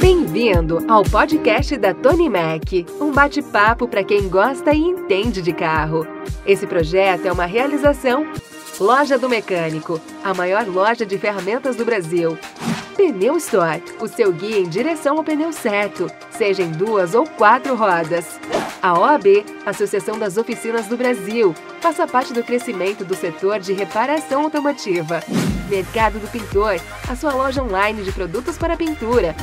Bem-vindo ao podcast da Tony Mac, um bate-papo para quem gosta e entende de carro. Esse projeto é uma realização Loja do Mecânico, a maior loja de ferramentas do Brasil. Pneu Store, o seu guia em direção ao pneu certo, seja em duas ou quatro rodas. A OAB, Associação das Oficinas do Brasil, faça parte do crescimento do setor de reparação automotiva. Mercado do Pintor, a sua loja online de produtos para pintura.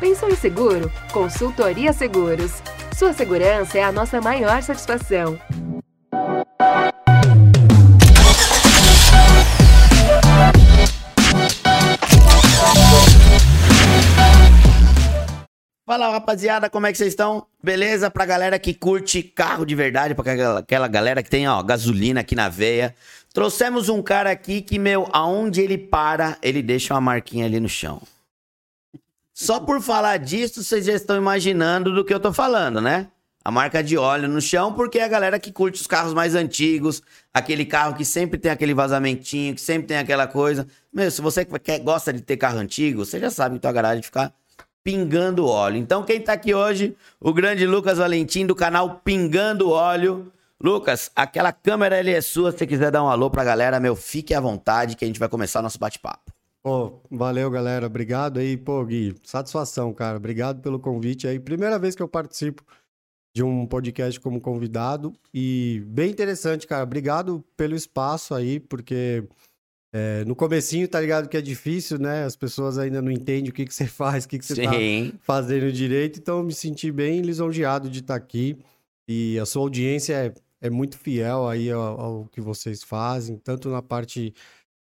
Pensou em seguro? Consultoria Seguros. Sua segurança é a nossa maior satisfação. Fala rapaziada, como é que vocês estão? Beleza? Pra galera que curte carro de verdade, pra aquela- galera que tem ó, gasolina aqui na veia. Trouxemos um cara aqui que, meu, aonde ele para, ele deixa uma marquinha ali no chão. Só por falar disso, vocês já estão imaginando do que eu tô falando, né? A marca de óleo no chão, porque é a galera que curte os carros mais antigos, aquele carro que sempre tem aquele vazamentinho, que sempre tem aquela coisa. Meu, se você quer, gosta de ter carro antigo, você já sabe que tua garagem fica pingando óleo. Então, quem tá aqui hoje, o grande Lucas Valentim do canal Pingando Óleo. Lucas, aquela câmera ali é sua. Se você quiser dar um alô pra galera, meu, fique à vontade que a gente vai começar nosso bate-papo. Pô, valeu, galera. Obrigado aí, pô, Gui. Satisfação, cara. Obrigado pelo convite aí. Primeira vez que eu participo de um podcast como convidado e bem interessante, cara. Obrigado pelo espaço aí, porque é, no comecinho tá ligado que é difícil, né? As pessoas ainda não entendem o que, que você faz, o que, que você tá Sim. fazendo direito, então eu me senti bem lisonjeado de estar aqui e a sua audiência é, é muito fiel aí ao, ao que vocês fazem, tanto na parte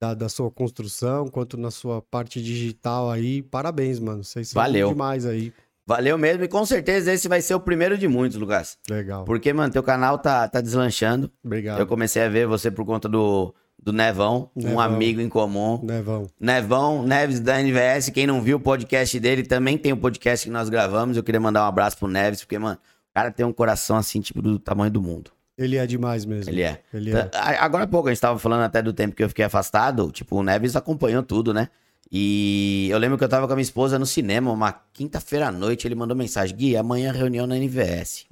da, da sua construção quanto na sua parte digital aí. Parabéns, mano. Vocês são Valeu. demais aí. Valeu mesmo. E com certeza esse vai ser o primeiro de muitos, Lucas. Legal. Porque, mano, teu canal tá, tá deslanchando. Obrigado. Eu comecei a ver você por conta do, do Nevão, um Nevão. amigo em comum. Nevão. Nevão, Neves da NVS, quem não viu o podcast dele, também tem o podcast que nós gravamos. Eu queria mandar um abraço pro Neves, porque, mano, o cara tem um coração assim, tipo, do tamanho do mundo. Ele é demais mesmo. Ele é. Ele é. A- Agora há pouco, a gente tava falando até do tempo que eu fiquei afastado, tipo, o Neves acompanhou tudo, né? E eu lembro que eu tava com a minha esposa no cinema, uma quinta-feira à noite, ele mandou mensagem, Gui, amanhã reunião na NVS.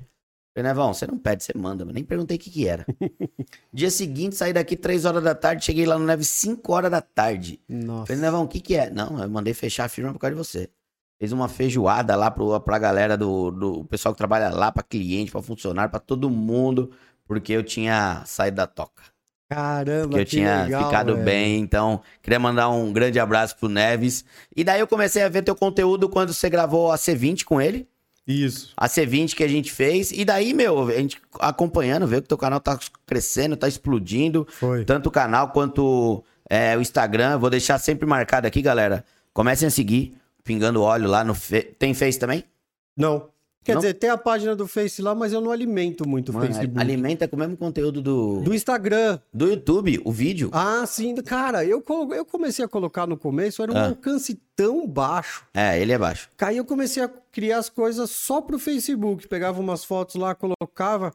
Falei, Nevão, você não pede, você manda, mas nem perguntei o que que era. Dia seguinte, saí daqui três horas da tarde, cheguei lá no Neves 5 horas da tarde. Nossa. Falei, Nevão, o que que é? Não, eu mandei fechar a firma por causa de você. Fez uma feijoada lá pro, pra galera do, do pessoal que trabalha lá, pra cliente, pra funcionário, pra todo mundo, porque eu tinha saído da toca. Caramba, Porque eu tinha legal, ficado velho. bem, então queria mandar um grande abraço pro Neves. E daí eu comecei a ver teu conteúdo quando você gravou a C20 com ele. Isso. A C20 que a gente fez. E daí, meu, a gente acompanhando, vê que teu canal tá crescendo, tá explodindo. Foi. Tanto o canal quanto é, o Instagram. Vou deixar sempre marcado aqui, galera. Comecem a seguir, pingando óleo lá no. Fe... Tem Face também? Não. Quer Não? dizer, tem a página do Face lá, mas eu não alimento muito o Facebook. alimenta com o mesmo conteúdo do, Do Instagram. do YouTube, o vídeo. Ah, sim. Cara, eu, eu comecei a colocar no começo, era um Ah. alcance tão baixo. É, ele é baixo. Aí eu comecei a criar as coisas só pro Facebook. Pegava umas fotos lá, colocava.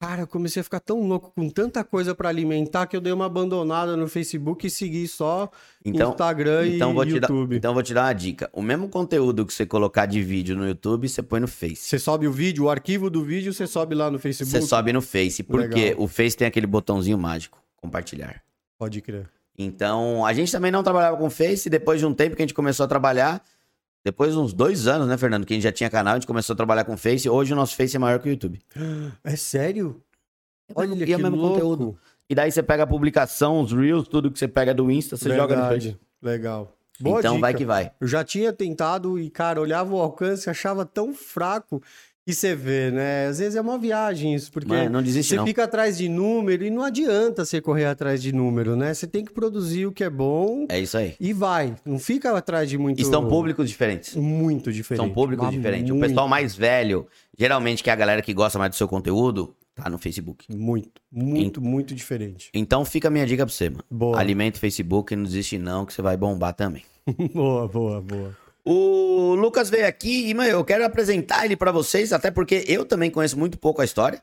Cara, eu comecei a ficar tão louco com tanta coisa pra alimentar que eu dei uma abandonada no Facebook e segui só Então, Instagram então e vou te dar, YouTube. então vou te dar uma dica. O mesmo conteúdo que você colocar de vídeo no YouTube, você põe no Face. Você sobe o vídeo, o arquivo do vídeo, você sobe lá no Facebook. Você sobe no Face, porque Legal. o Face tem aquele botãozinho mágico, compartilhar. Pode crer. Então, a gente também não trabalhava com Face, depois de um tempo que a gente começou a trabalhar, depois de uns dois anos, né, Fernando, que a gente já tinha canal, a gente começou a trabalhar com Face, hoje o nosso Face é maior que o YouTube. É sério? Olha e é que o mesmo louco. conteúdo. E daí você pega a publicação, os Reels, tudo que você pega do Insta, você joga no Face. Verdade. Legal. Boa então vai dica. que vai. Eu já tinha tentado e, cara, olhava o alcance, achava tão fraco. E você vê, né? Às vezes é uma viagem isso, porque Mano, não desiste você não. fica atrás de número e não adianta você correr atrás de número, né? Você tem que produzir o que é bom É isso aí. e vai. Não fica atrás de muito. E são públicos diferentes. Muito diferente. São públicos mas diferentes. O muito, pessoal mais velho, geralmente que é a galera que gosta mais do seu conteúdo, tá no Facebook. Muito, muito, muito diferente. Então fica a minha dica pra você, mano. Boa. Alimente o Facebook, não desiste não, que você vai bombar também. boa, boa, boa. O Lucas veio aqui e, mano, eu quero apresentar ele pra vocês, até porque eu também conheço muito pouco a história.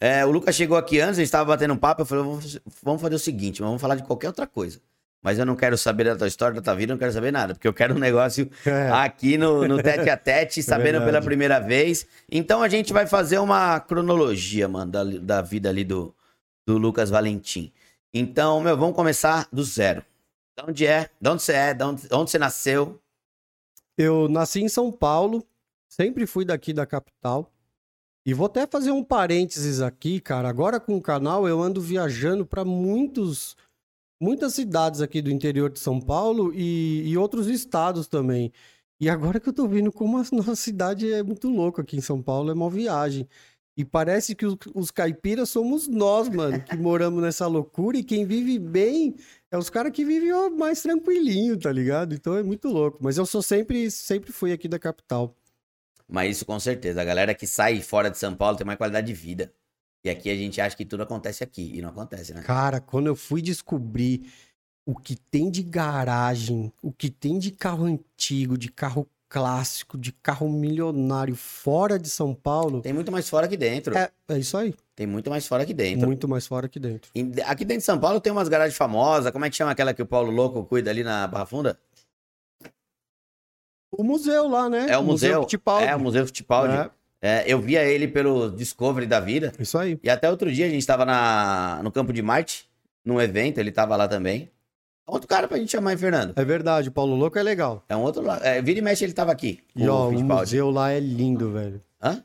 É, o Lucas chegou aqui antes, a gente tava batendo um papo, eu falei, vamos- fazer o seguinte, vamos falar de qualquer outra coisa. mas eu não quero saber da tua história, da tua vida, não quero saber nada, porque eu quero um negócio É. aqui no, no tete a tete, sabendo verdade. pela primeira vez. Então a gente vai fazer uma cronologia, mano, da, da vida ali do, do Lucas Valentim. Então, meu, vamos começar do zero. De onde é? De onde você é? De onde, onde você nasceu? Eu nasci em São Paulo, sempre fui daqui da capital. E vou até fazer um parênteses aqui, cara. Agora com o canal eu ando viajando para muitos muitas cidades aqui do interior de São Paulo e, e outros estados também. E agora que eu tô vendo como a nossa cidade é muito louca aqui em São Paulo, é uma viagem. E parece que os, os caipiras somos nós, mano, que moramos nessa loucura. E quem vive bem é os caras que vivem mais tranquilinho, tá ligado? Então é muito louco. Mas eu sou sempre, sempre fui aqui da capital. Mas isso com certeza. A galera que sai fora de São Paulo tem mais qualidade de vida. E aqui a gente acha que tudo acontece aqui. E não acontece, né? Cara, quando eu fui descobrir o que tem de garagem, o que tem de carro antigo, de carro clássico, de carro milionário fora de São Paulo, Tem muito mais fora que dentro. é, é isso aí. Tem muito mais fora que dentro. Muito mais fora que dentro. E Aqui dentro de São Paulo tem umas garagens famosas. Como é que chama aquela que o Paulo Louco cuida ali na Barra Funda? O museu lá, né? É o museu. Fittipaldi. É, o Museu Fittipaldi. É, É, eu via ele pelo Discovery da vida. isso aí. E até outro dia a gente estava na, no Campo de Marte, num evento, ele tava lá também. Outro cara pra gente chamar, hein, Fernando? É verdade, o Paulo Louco é legal. É um outro lá. É, vira e mexe, ele tava aqui. E o ó, o Fittipaldi. museu lá é lindo, velho. Hã?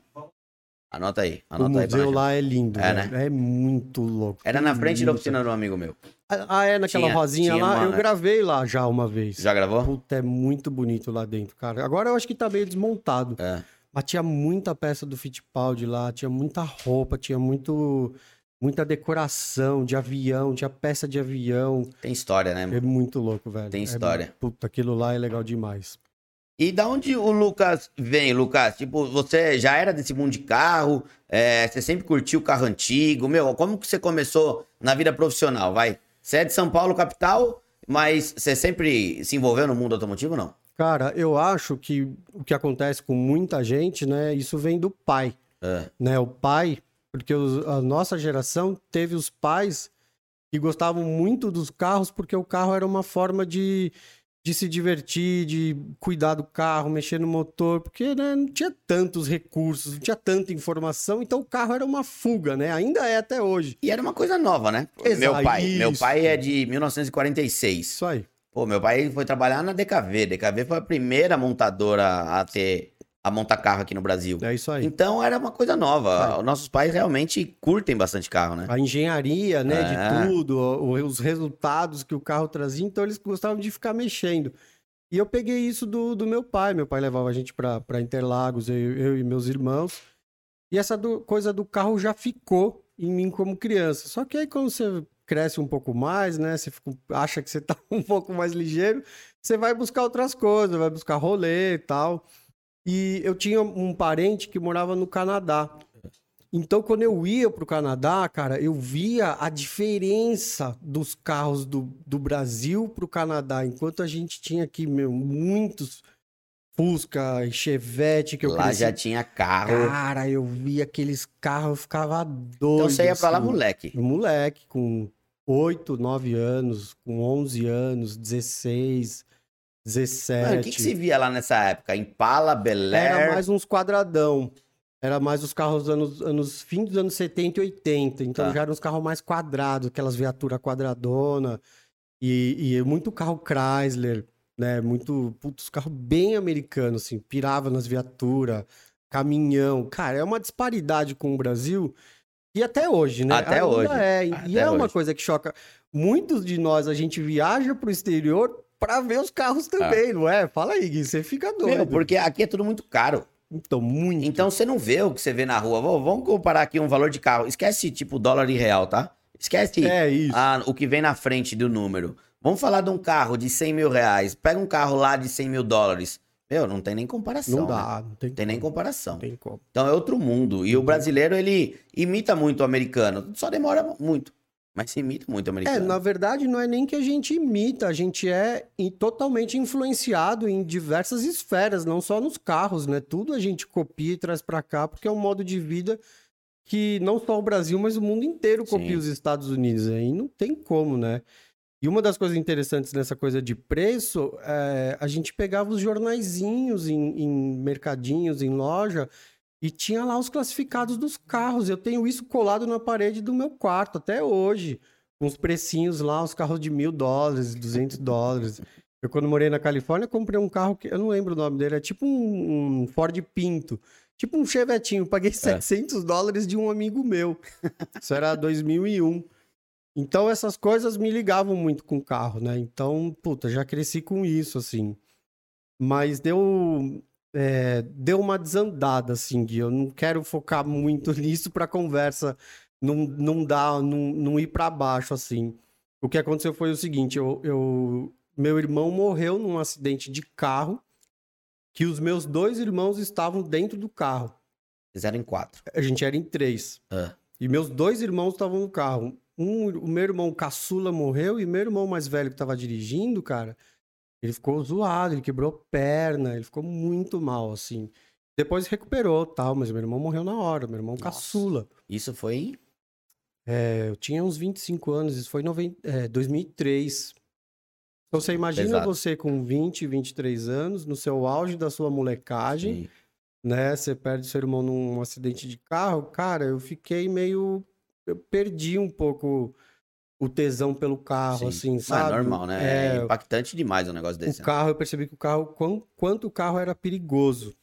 Anota aí. O Anota aí pra museu lá é lindo, É, velho. É muito louco. Era na frente da muita- oficina do amigo meu. Ah, é naquela Tinha- rosinha tinha lá? uma- Eu gravei lá já uma vez. Já gravou? Puta, é muito bonito lá dentro, cara. Agora eu acho que tá meio desmontado. É. Mas tinha muita peça do Fittipaldi lá, tinha muita roupa, tinha muito, muita decoração de avião, tinha peça de avião. Tem história, né? É muito louco, velho. Tem É- história. puta, aquilo lá é legal demais. E da onde o Lucas vem, Lucas? Tipo, você já era desse mundo de carro? É, você sempre curtiu carro antigo? Meu, como que você começou na vida profissional? Vai. Você é de São Paulo, capital, mas você sempre se envolveu no mundo automotivo não? Cara, eu acho que o que acontece com muita gente, né? Isso vem do pai, É. né? O pai, porque os- a nossa geração teve os pais que gostavam muito dos carros porque o carro era uma forma de, de se divertir, de cuidar do carro, mexer no motor, porque né, não tinha tantos recursos, não tinha tanta informação, então o carro era uma fuga, né? Ainda é até hoje. E era uma coisa nova, né? Exato, Meu pai. Meu isso. pai é de 1946. Isso aí. Pô, meu pai foi trabalhar na DKV. DKV foi a primeira montadora a ter a montar carro aqui no Brasil. É isso aí. Então era uma coisa nova. Os nossos pais realmente curtem bastante carro, né? a engenharia, né, É. de tudo, os resultados que o carro trazia, então eles gostavam de ficar mexendo. E eu peguei isso do, do meu pai. Meu pai levava a gente para Interlagos, eu, eu e meus irmãos. E essa do- coisa do carro já ficou em mim como criança. Só que aí quando você cresce um pouco mais, né, você fica- acha que você tá um pouco mais ligeiro, você vai buscar outras coisas, vai buscar rolê e tal. E eu tinha um parente que morava no Canadá. Então, quando eu ia pro Canadá, cara, eu via a diferença dos carros do, do Brasil pro Canadá. Enquanto a gente tinha aqui, meu, muitos Fusca, Chevette, que eu Lá cresci. já tinha carro. Cara, eu via aqueles carros, eu ficava doido. então você ia pra lá, assim. moleque. Moleque, com 8, 9 anos, com 11 anos, 16, 17. Mano, o que, que se via lá nessa época? Impala, Bel Air? Era mais uns quadradão. Era mais os carros dos anos, anos fim dos anos 70 e 80. Então Tá. já eram uns carros mais quadrados, aquelas viaturas quadradona. E, e muito carro Chrysler, né? Muito, putz, carro bem americano, assim. Pirava nas viaturas, caminhão. Cara, é uma disparidade com o Brasil. E até hoje, né? Até Ainda hoje. É. E Até é uma hoje. coisa que choca. Muitos de nós, a gente viaja pro exterior pra ver os carros também, não é? Fala aí, Gui, você fica doido. Ah. Meu, porque aqui é tudo muito caro. Então, muito. Então você não vê o que você vê na rua. Vamos comparar aqui um valor de carro. Esquece, tipo, dólar e real, tá? Esquece É isso. ah, o que vem na frente do número. Vamos falar de um carro de 100 mil reais. Pega um carro lá de 100 mil dólares. Meu, não tem nem comparação. não né? dá, não tem, tem nem comparação. Tem como. Então é outro mundo. E o brasileiro, ele imita muito o americano. Só demora muito. Mas se imita muito É, americano. na verdade, não é nem que a gente imita, a gente é totalmente influenciado em diversas esferas, não só nos carros, né? Tudo a gente copia e traz pra cá, porque é um modo de vida que não só o Brasil, mas o mundo inteiro copia Sim. os Estados Unidos. Aí não tem como, né? E uma das coisas interessantes nessa coisa de preço, é, a gente pegava os jornaizinhos em, em mercadinhos, em loja, e tinha lá os classificados dos carros. Eu tenho isso colado na parede do meu quarto até hoje. Com os precinhos lá, os carros de mil dólares, 200 dólares. Eu, quando morei na Califórnia, comprei um carro que eu não lembro o nome dele, é tipo um, um Ford Pinto. Tipo um Chevetinho. Paguei 700 é. dólares de um amigo meu. Isso era 2001. Então, essas coisas me ligavam muito com o carro, né? Então, puta, já cresci com isso, assim. Mas deu é, deu uma desandada, assim, Gui. Eu não quero focar muito nisso para a conversa não, não dar, não, não ir para baixo, assim. O que aconteceu foi o seguinte: eu, eu, meu irmão morreu num acidente de carro que os meus dois irmãos estavam dentro do carro. Eles eram em quatro. A gente era em três. Ah. E meus dois irmãos estavam no carro. Um, o meu irmão caçula morreu e meu irmão mais velho que estava dirigindo, cara, ele ficou zoado, ele quebrou perna, ele ficou muito mal, assim. Depois recuperou, tal, mas meu irmão morreu na hora, meu irmão Nossa. caçula. Isso foi é, eu tinha uns 25 anos, isso foi em é, 2003. Então você imagina Exato. você com 20, 23 anos, no seu auge da sua molecagem, Sim. né? Você perde seu irmão num acidente de carro. Cara, eu fiquei meio. Eu perdi um pouco o tesão pelo carro, Sim. assim, sabe? é normal, né? É, é impactante demais um negócio desse. O né? carro, eu percebi que o carro, quanto, quanto o carro era perigoso,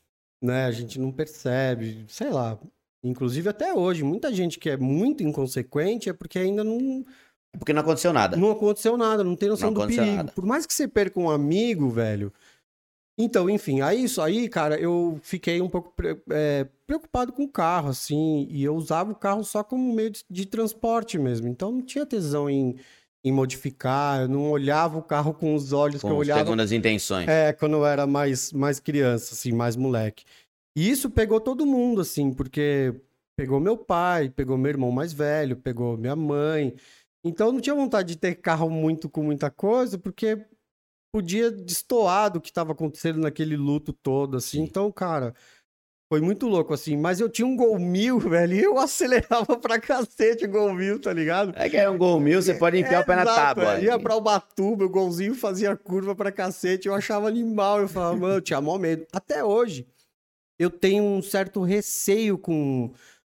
né? A gente não percebe, sei lá. Inclusive até hoje, muita gente que é muito inconsequente é porque ainda não... É porque não aconteceu nada. Não aconteceu nada, não tem noção não do perigo. Nada. Por mais que você perca um amigo, velho, então, enfim, aí isso aí, cara, eu fiquei um pouco é, preocupado com o carro, assim, e eu usava o carro só como meio de, de transporte mesmo. Então não tinha tesão em, em modificar, eu não olhava o carro com os olhos com que eu olhava. Segundo as intenções. É, quando eu era mais, mais criança, assim, mais moleque. E isso pegou todo mundo, assim, porque pegou meu pai, pegou meu irmão mais velho, pegou minha mãe. Então eu não tinha vontade de ter carro muito com muita coisa, porque podia destoar do que estava acontecendo naquele luto todo, assim. Sim. Então, cara, foi muito louco, assim. Mas eu tinha um Gol Mil, velho, e eu acelerava pra cacete o Gol Mil, tá ligado? É que é um Gol Mil, você pode enfiar é, o pé na tábua. É. Ia pra Ubatuba, o golzinho fazia curva pra cacete, eu achava animal. Eu falava, mano, eu tinha mó medo. Até hoje, eu tenho um certo receio com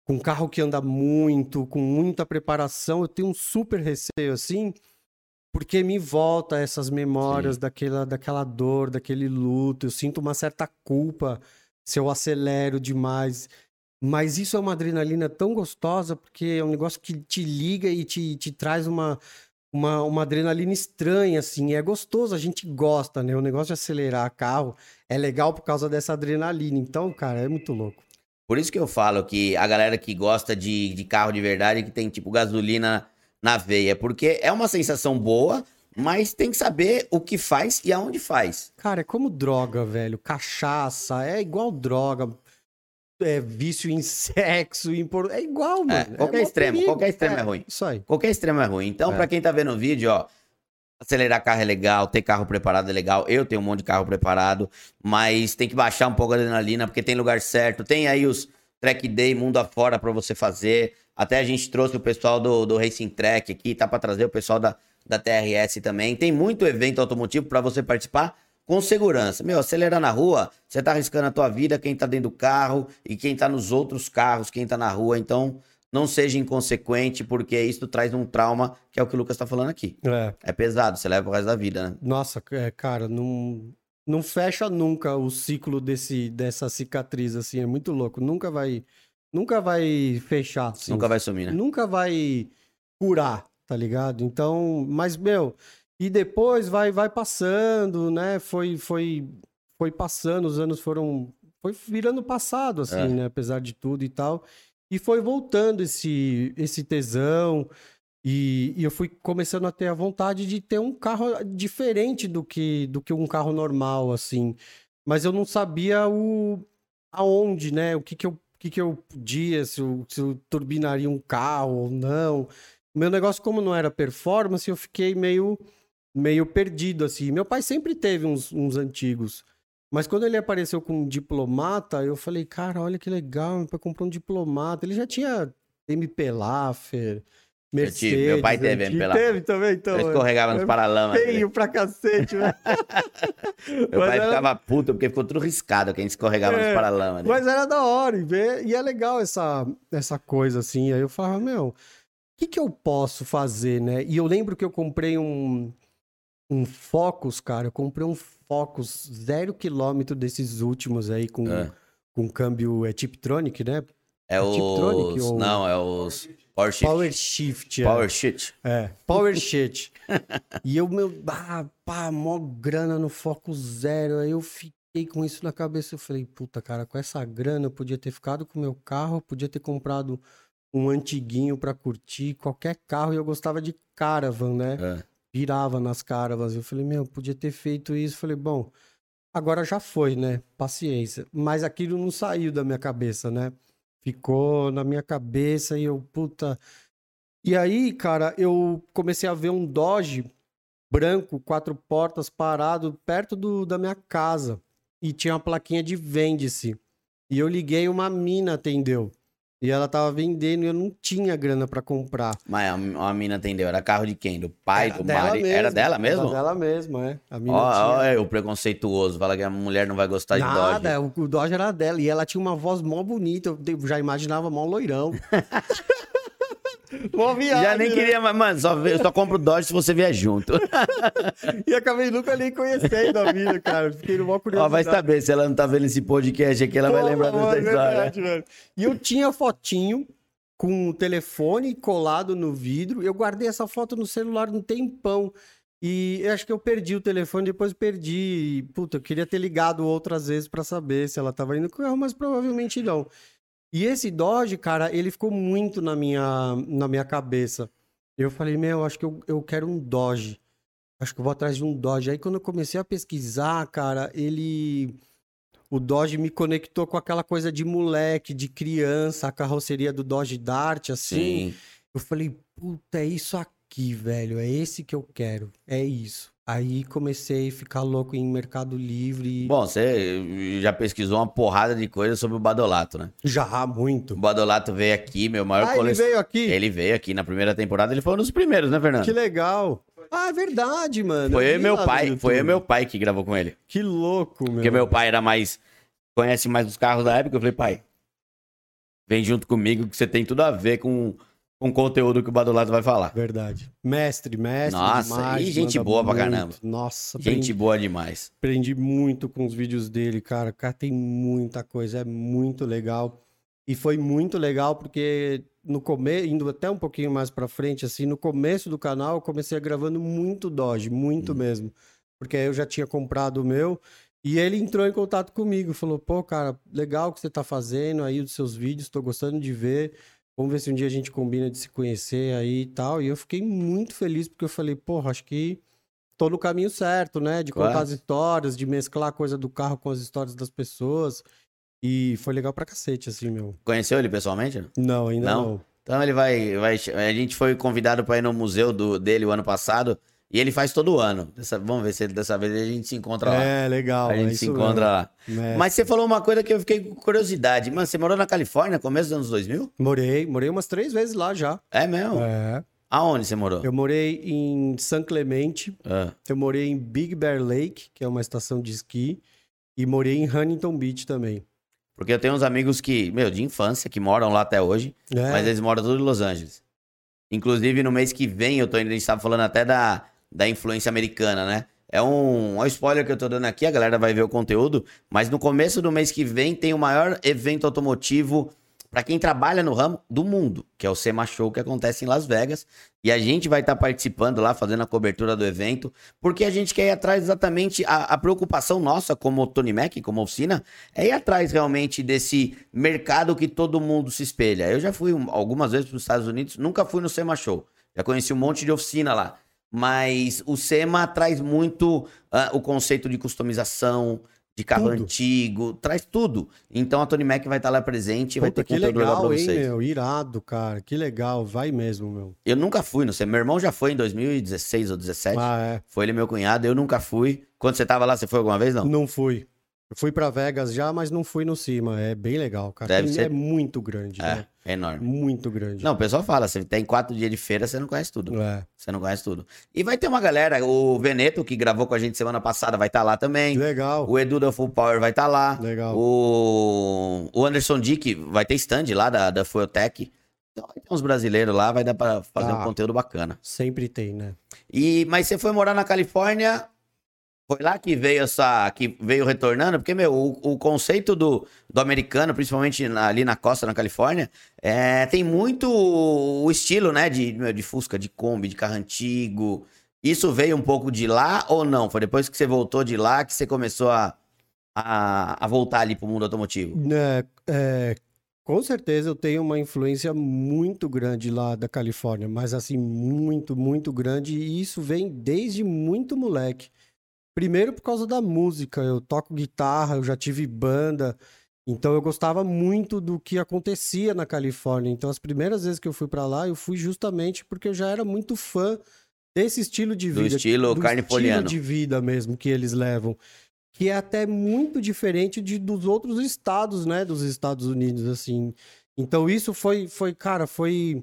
com carro que anda muito, com muita preparação, eu tenho um super receio assim, porque me volta essas memórias daquela, daquela dor, daquele luto. Eu sinto uma certa culpa se eu acelero demais. Mas isso é uma adrenalina tão gostosa, porque é um negócio que te liga e te, te traz uma, uma, uma adrenalina estranha, assim. É gostoso, a gente gosta, né? O negócio de acelerar carro é legal por causa dessa adrenalina. Então, cara, é muito louco. Por isso que eu falo que a galera que gosta de, de carro de verdade, que tem tipo gasolina na veia, porque é uma sensação boa, mas tem que saber o que faz e aonde faz. Cara, é como droga, velho. Cachaça, é igual droga. É, vício em sexo, em por... é igual, é, mano. É, qualquer é extremo, perigo. qualquer extremo é, é, ruim. Isso aí. Qualquer extremo é ruim. Então, é. para quem tá vendo o vídeo, ó, acelerar carro é legal, ter carro preparado é legal. Eu tenho um monte de carro preparado, mas tem que baixar um pouco a adrenalina, porque tem lugar certo. Tem aí os track day mundo afora para você fazer. Até a gente trouxe o pessoal do, do Racing Track aqui, tá para trazer o pessoal da, da TRS também. Tem muito evento automotivo para você participar com segurança. Meu, acelerar na rua, você tá arriscando a tua vida, quem tá dentro do carro e quem tá nos outros carros, quem tá na rua. Então, não seja inconsequente, porque isso traz um trauma, que é o que o Lucas tá falando aqui. É, é pesado, você leva o resto da vida, né? Nossa, é, cara, não, não fecha nunca o ciclo desse, dessa cicatriz, assim, é muito louco. Nunca vai nunca vai fechar. Assim. Nunca vai sumir, né? Nunca vai curar, tá ligado? Então, mas, meu, e depois vai vai passando, né? Foi, foi, foi passando, os anos foram. Foi virando passado, assim, é. né? Apesar de tudo e tal. E foi voltando esse, esse tesão. E, e, eu fui começando a ter a vontade de ter um carro diferente do que, do que um carro normal, assim. Mas eu não sabia o aonde, né? O que, que eu que, que eu podia, se eu, se eu turbinaria um carro ou não. Meu negócio, como não era performance, eu fiquei meio, meio perdido, assim. Meu pai sempre teve uns, uns antigos. Mas quando ele apareceu com um diplomata, eu falei, cara, olha que legal, meu pai comprou um diplomata. Ele já tinha MP Laffer, Mercedes. meu pai teve pela- Teve também, então. Eu escorregava nos é paralamas. Feio pra cacete, velho. Meu Mas pai era- ficava puto porque ficou tudo riscado que a gente escorregava É, nos paralamas. Mas era da hora e ver. E é legal essa, essa coisa assim. Aí eu falava, meu, o que, que eu posso fazer, né? E eu lembro que eu comprei um, um Focus, cara. Eu comprei um Focus zero quilômetro desses últimos aí com, É. com câmbio é Tiptronic, né? É os. Tiptronic ou- Não, é os. Power Shift. Power Shift. é. Power Shift. É, Power Shit. e eu, meu, ah, pá, mó grana no foco zero. Aí eu fiquei com isso na cabeça. Eu falei, puta, cara, com essa grana eu podia ter ficado com o meu carro, podia ter comprado um antiguinho pra curtir, qualquer carro. E eu gostava de caravan, né? É. Pirava nas caravans. Eu falei, meu, podia ter feito isso. Eu falei, bom, agora já foi, né? Paciência. Mas aquilo não saiu da minha cabeça, né? Ficou na minha cabeça e eu, puta. E aí, cara, eu comecei a ver um Dodge branco, quatro portas, parado perto do, da minha casa. E tinha uma plaquinha de vende-se. E eu liguei, uma mina atendeu. E ela tava vendendo e eu não tinha grana pra comprar. Mas a, a mina atendeu. Era carro de quem? Do pai, Era do marido? Era dela mesmo? Era dela mesmo, é. A mina Ó, tinha... ó, é o preconceituoso. Fala que a mulher não vai gostar de Dodge. Nada, o, o Dodge era dela. E ela tinha uma voz mó bonita. Eu já imaginava mó loirão. mó viagem, Já nem né? queria, mas, mano, só, vê- só compro Dodge se você vier junto. E acabei nunca nem conhecendo a mina, cara. Fiquei no mó Ó, curiosidade. vai saber, se ela não tá vendo esse podcast aqui, ela vai Porra, lembrar dessa mano, história. verdade, velho. E eu tinha fotinho com o telefone colado no vidro. Eu guardei essa foto no celular um tempão. E eu acho que eu perdi o telefone, depois perdi. E, puta, eu queria ter ligado outras vezes pra saber se ela tava indo com o carro, mas provavelmente não. E esse Dodge, cara, ele ficou muito na minha, na minha cabeça. Eu falei, meu, acho que eu, eu quero um Dodge. Acho que eu vou atrás de um Dodge. Aí quando eu comecei a pesquisar, cara, ele. O Dodge me conectou com aquela coisa de moleque, de criança, a carroceria do Dodge Dart, assim. Sim. Eu falei, puta, é isso aqui, velho. É esse que eu quero. É isso. Aí comecei a ficar louco em Mercado Livre. Bom, você já pesquisou uma porrada de coisas sobre o Badolato, né? Já, muito. O Badolato veio aqui, meu maior Ah, ele veio aqui? Ele veio aqui na primeira temporada, ele foi um dos primeiros, né, Fernando? Que legal. Ah, é verdade, mano. Foi eu e meu pai, foi eu meu pai que gravou com ele. Que louco, meu. Porque meu pai era mais. Conhece mais os carros da época. Eu falei, pai, vem junto comigo que você tem tudo a ver com, com o conteúdo que o Badolato vai falar. Verdade. Mestre, mestre. Nossa, demais, e gente boa pra muito. caramba. Nossa, Gente aprendi, boa demais. aprendi muito com os vídeos dele, cara. Cara, tem muita coisa, é muito legal. E foi muito legal porque no começo, indo até um pouquinho mais pra frente, assim, no começo do canal, eu comecei gravando muito Dodge, muito mesmo. Porque aí eu já tinha comprado o meu. E ele entrou em contato comigo, falou: pô, cara, legal o que você tá fazendo aí dos seus vídeos, tô gostando de ver. Vamos ver se um dia a gente combina de se conhecer aí e tal. E eu fiquei muito feliz porque eu falei, porra, acho que tô no caminho certo, né? De contar Claro. as histórias, de mesclar a coisa do carro com as histórias das pessoas. E foi legal pra cacete, assim, meu. Conheceu ele pessoalmente? Não, ainda Não? não. Então ele vai, vai. A gente foi convidado para ir no museu do, dele o ano passado. E ele faz todo ano. Dessa- vamos ver se ele- dessa vez a gente se encontra lá. É, legal. a gente é se encontra lá. mesmo. É. Mas você falou uma coisa que eu fiquei com curiosidade. Mano, você morou na Califórnia, começo dos anos 2000? Morei, morei umas três vezes lá já. É mesmo? É. Aonde você morou? Eu morei em San Clemente, Ah, eu morei em Big Bear Lake, que é uma estação de esqui, e morei em Huntington Beach também. porque eu tenho uns amigos que, meu, de infância, que moram lá até hoje, É. mas eles moram tudo em Los Angeles. Inclusive, no mês que vem, eu tô indo, a gente tava falando até da, da influência americana, né? É um, um spoiler que eu tô dando aqui, a galera vai ver o conteúdo, mas no começo do mês que vem tem o maior evento automotivo para quem trabalha no ramo do mundo, que é o SEMA Show que acontece em Las Vegas. E a gente vai estar participando lá, fazendo a cobertura do evento, porque a gente quer ir atrás exatamente, a, a preocupação nossa como Tony Mac, como oficina, é ir atrás realmente desse mercado que todo mundo se espelha. Eu já fui um- algumas vezes para os Estados Unidos, nunca fui no SEMA Show. Já conheci um monte de oficina lá. Mas o SEMA traz muito ah, o conceito de customização, de carro Tudo. antigo, traz tudo. Então a Tony Mac vai estar lá presente e vai ter que conteúdo lá legal, pra hein, vocês. meu? Irado, cara. Que legal. Vai mesmo, meu. Eu nunca fui no SEMA. Meu irmão já foi em 2016 ou 2017. Ah, é. Foi ele meu cunhado, eu nunca fui. Quando você tava lá, você foi alguma vez, não? Não fui. Eu fui pra Vegas já, mas não fui no cima. É bem legal, cara. Deve ser- É muito grande, É, né? é enorme. Muito grande. Não, o pessoal fala, você tem quatro dias de feira, você não conhece tudo. É. Você não conhece tudo. E vai ter uma galera, o Veneto, que gravou com a gente semana passada, vai estar lá também. Legal. O Edu da Full Power vai estar lá. Legal. O, o Anderson Dick vai ter stand lá da, da Fueltech. Então vai ter uns brasileiros lá, vai dar pra fazer Tá. um conteúdo bacana. Sempre tem, né? E, mas você foi morar na Califórnia, foi lá que veio essa. que veio retornando, porque, meu, o, o conceito do, do americano, principalmente na- ali na costa, na Califórnia, é, tem muito o estilo, né? De, meu, de Fusca, de Kombi, de carro antigo. Isso veio um pouco de lá ou não? Foi depois que você voltou de lá que você começou a, a, a voltar ali pro mundo automotivo? É, é, com certeza eu tenho uma influência muito grande lá da Califórnia, mas assim, muito, muito grande, e isso vem desde muito moleque. Primeiro por causa da música, eu toco guitarra, eu já tive banda, então eu gostava muito do que acontecia na Califórnia. Então as primeiras vezes que eu fui pra lá, eu fui justamente porque eu já era muito fã desse estilo de Do vida, estilo do carnipoliano. estilo de vida mesmo que eles levam que é até muito diferente de, dos outros estados, né, dos Estados Unidos, assim. Então isso foi, foi, cara, foi,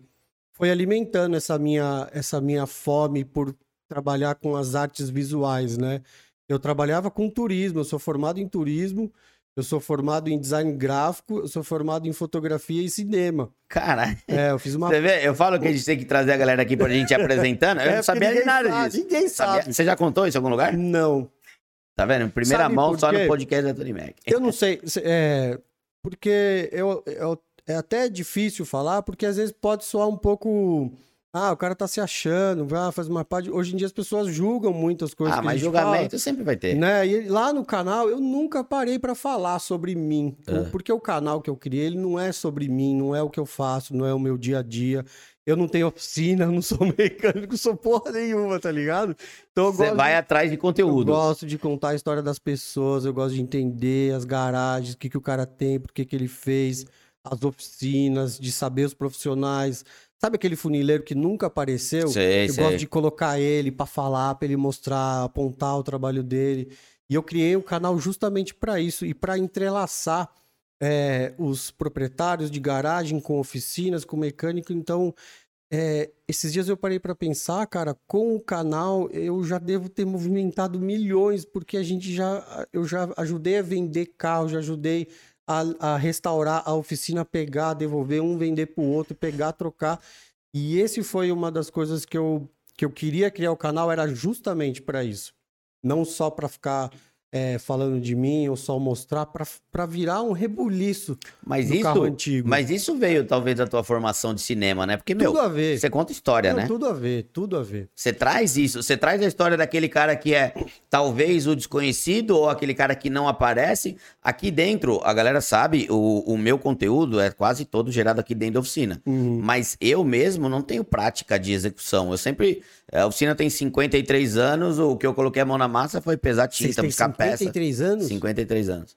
foi alimentando essa minha, essa minha fome por trabalhar com as artes visuais, né? Eu trabalhava com turismo, eu sou formado em turismo, eu sou formado em design gráfico, eu sou formado em fotografia e cinema. Cara, É, eu fiz uma você vê, eu falo que a gente tem que trazer a galera aqui pra gente ir apresentando. Eu É, não sabia de nada sabe, disso. Ninguém Sabia- sabe. Você já contou isso em algum lugar? Não. Tá vendo? Em primeira Sabe mão, só no podcast da Tony Mac. Eu não sei, se- é, porque eu, eu- é até difícil falar, porque às vezes pode soar um pouco. Ah, o cara tá se achando, ah, faz uma parte. Hoje em dia as pessoas julgam muitas coisas. Ah, mas julgamento sempre vai ter. fala, né? E lá no canal eu nunca parei pra falar sobre mim, Ah. porque o canal que eu criei ele não é sobre mim, não é o que eu faço, não é o meu dia a dia. Eu não tenho oficina, eu não sou mecânico, sou porra nenhuma, tá ligado? Então eu Você vai de- atrás de eu conteúdo. gosto de contar a história das pessoas, eu gosto de entender as garagens, o que, que o cara tem, por que, que ele fez, as oficinas, de saber os profissionais. Sabe aquele funileiro que nunca apareceu? Sei, eu sei. gosto de colocar ele pra falar, pra ele mostrar, apontar o trabalho dele. E eu criei o canal justamente para isso e para entrelaçar é, os proprietários de garagem com oficinas, com mecânico. Então, é, esses dias eu parei para pensar, cara, com o canal eu já devo ter movimentado milhões, porque a gente já, eu já ajudei a vender carro, já ajudei a, a restaurar a oficina, pegar, devolver um, vender pro outro, pegar, trocar. E esse foi uma das coisas que eu, que eu queria criar o canal, era justamente para isso. Não só para ficar é, falando de mim ou só mostrar para virar um rebuliço mas do isso, carro antigo. Mas isso veio talvez da tua formação de cinema, né? Porque tudo meu, a ver. você conta história, Não, né? Tudo a ver, tudo a ver. Você traz isso, você traz a história daquele cara que é talvez o desconhecido ou aquele cara que não aparece. Aqui dentro, a galera sabe, o, o meu conteúdo é quase todo gerado aqui dentro da oficina. Uhum. Mas eu mesmo não tenho prática de execução. Eu sempre. A oficina tem 53 anos, o que eu coloquei a mão na massa foi pesar tinta, picar pé. 53 anos? 53 anos.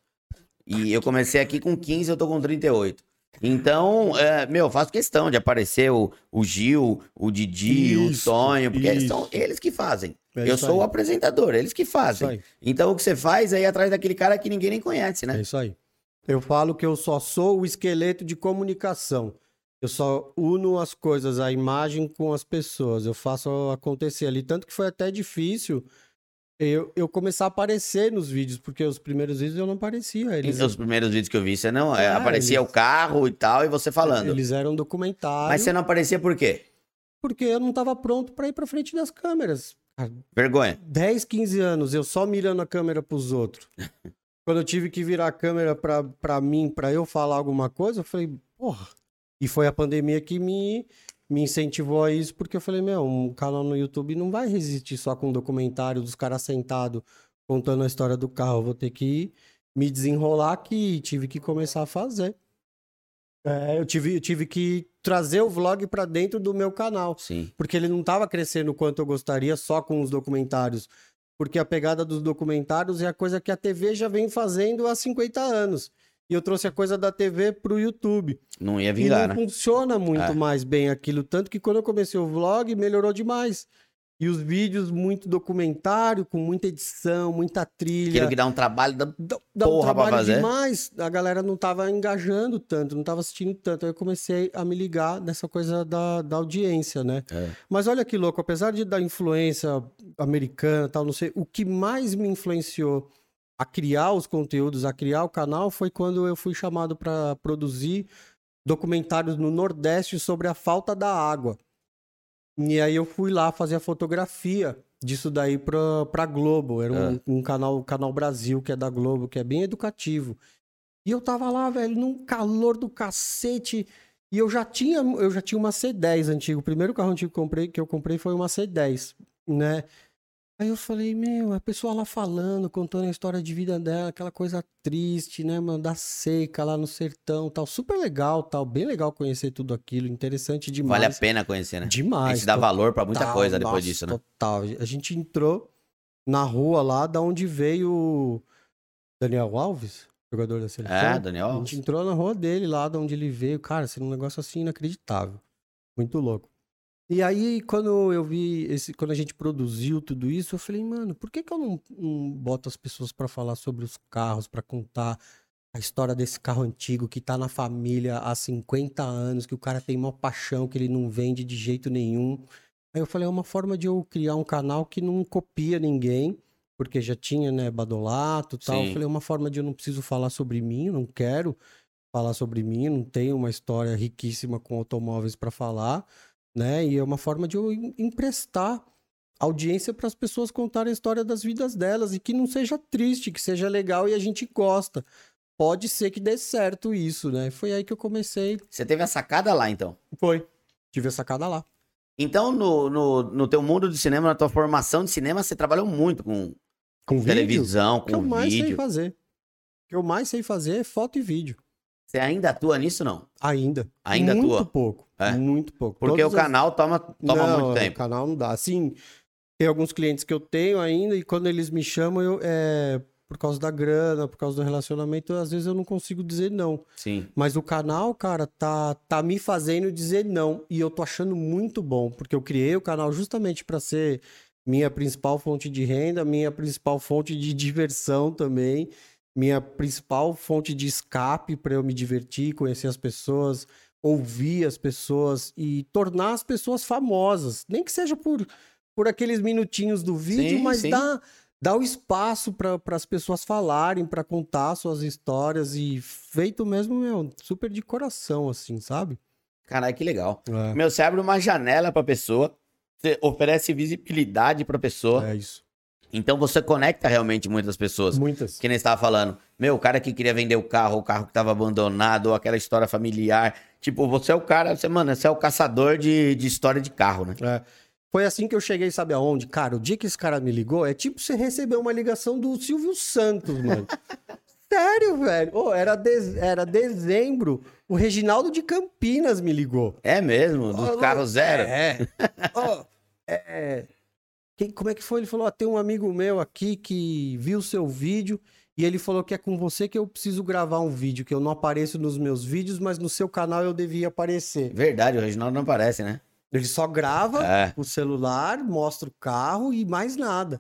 E eu comecei aqui com 15, eu tô com 38. Então, é, meu, faço questão de aparecer o, o Gil, o Didi, isso, o Sonho, porque eles são eles que fazem. É eu sou aí. o apresentador, eles que fazem. então, o que você faz é ir atrás daquele cara que ninguém nem conhece, né? É isso aí. Eu falo que eu só sou o esqueleto de comunicação. Eu só uno as coisas, a imagem com as pessoas. Eu faço acontecer ali. Tanto que foi até difícil eu, eu começar a aparecer nos vídeos, porque os primeiros vídeos eu não aparecia. Eles, Os primeiros vídeos que eu vi, você não. é, Ah, aparecia eles- o carro e tal, e você falando. eles eram documentários, Mas você não aparecia por quê? porque eu não estava pronto para ir para frente das câmeras. Vergonha. 10, 15 anos, eu só mirando a câmera pros outros. Quando eu tive que virar a câmera pra mim, pra eu falar alguma coisa, eu falei, porra. E foi a pandemia que me, me incentivou a isso, porque eu falei, meu, um canal no YouTube não vai resistir só com um documentário dos caras sentados contando a história do carro. Eu vou ter que me desenrolar aqui e tive que começar a fazer. É, eu, tive, eu tive que trazer o vlog pra dentro do meu canal Sim. porque ele não estava crescendo quanto eu gostaria só com os documentários. Porque a pegada dos documentários é a coisa que a TV já vem fazendo há 50 anos. E eu trouxe a coisa da TV pro YouTube. Não ia E vingar, não né? funciona muito É. mais bem aquilo. Tanto que quando eu comecei o vlog, melhorou demais. E os vídeos, muito documentário, com muita edição, muita trilha. Aquilo que dá um trabalho da Dá, dá um trabalho fazer. demais. A galera não tava engajando tanto, não tava assistindo tanto. Aí eu comecei a me ligar nessa coisa da, da audiência, né? É. Mas olha que louco, apesar de da influência americana e tal, não sei, o que mais me influenciou a criar os conteúdos, a criar o canal, foi quando eu fui chamado para produzir documentários no Nordeste sobre a falta da água. E aí eu fui lá fazer a fotografia disso daí pra, pra Globo. Era um, um canal, canal Brasil, que é da Globo, que é bem educativo. E eu tava lá, velho, num calor do cacete. E eu já tinha, eu já tinha uma C10 antiga. O primeiro carro antigo que eu comprei, que eu comprei foi uma C10, né? Aí eu falei, meu, a pessoa lá falando, contando a história de vida dela, aquela coisa triste, né, mano, da seca lá no sertão, tal, super legal, tal, bem legal conhecer tudo aquilo, interessante demais. Vale a pena conhecer, né? Demais. A gente dá valor pra muita coisa depois nossa, disso, né? Total. A gente entrou na rua lá da onde veio o Daniel Alves, jogador da seleção. É, Daniel A Alves. gente entrou na rua dele lá, de onde ele veio. Cara, seria um negócio assim inacreditável. Muito louco. E aí, quando eu vi, esse, quando a gente produziu tudo isso, eu falei, mano, por que, que eu não, não boto as pessoas pra falar sobre os carros, pra contar a história desse carro antigo que tá na família há 50 anos, que o cara tem uma paixão, que ele não vende de jeito nenhum. Aí eu falei, é uma forma de eu criar um canal que não copia ninguém, porque já tinha, né, Badolato e tal. Sim. Eu falei, é uma forma de eu não preciso falar sobre mim, não quero falar sobre mim, não tenho uma história riquíssima com automóveis para falar, né? E é uma forma de eu em- emprestar audiência para as pessoas contarem a história das vidas delas e que não seja triste, que seja legal e a gente gosta. Pode ser que dê certo isso, né? Foi aí que eu comecei. Você teve a sacada lá, então. Foi. Tive a sacada lá. Então, no, no, no teu mundo de cinema, na tua formação de cinema, você trabalhou muito com Com televisão, O que eu com mais sei vídeo. fazer. O que eu mais sei fazer é foto e vídeo. Você ainda atua nisso, não? Ainda. Ainda muito atua? pouco. É? Muito pouco. Porque Todas o as- canal toma, toma Não, muito é, tempo. O canal não dá. Assim, tem alguns clientes que eu tenho ainda e quando eles me chamam, eu, é, por causa da grana, por causa do relacionamento, às vezes eu não consigo dizer não. Sim. Mas o canal, cara, tá, tá me fazendo dizer não. E eu tô achando muito bom, porque eu criei o canal justamente para ser minha principal fonte de renda, minha principal fonte de diversão também, minha principal fonte de escape para eu me divertir, conhecer as pessoas, ouvir as pessoas e tornar as pessoas famosas. Nem que seja por, por aqueles minutinhos do vídeo, Sim, mas sim. dá, dá o espaço para as pessoas falarem, para contar suas histórias e feito mesmo, meu, super de coração, assim, sabe? Caralho, que legal. É, Meu, você abre uma janela pra pessoa, você oferece visibilidade pra pessoa, é isso. Então você conecta realmente muitas pessoas. Muitas. Que nem você tava falando. Meu, o cara que queria vender o carro, o carro que tava abandonado, ou aquela história familiar. Tipo, você é o cara, você, mano, você é o caçador de, de história de carro, né? É. Foi assim que eu cheguei, sabe aonde? Cara, o dia que esse cara me ligou, é tipo você receber uma ligação do Silvio Santos, mano. Sério, velho. Ô, era, de- era dezembro, o Reginaldo de Campinas me ligou. É mesmo, dos Ô, carros zero. É. Ó, é, quem- como é que foi? Ele falou: ó, tem um amigo meu aqui que viu o seu vídeo e ele falou que é com você que eu preciso gravar um vídeo, que eu não apareço nos meus vídeos, mas no seu canal eu devia aparecer. Verdade, o Reginaldo não aparece, né? Ele só grava É. o celular, mostra o carro e mais nada.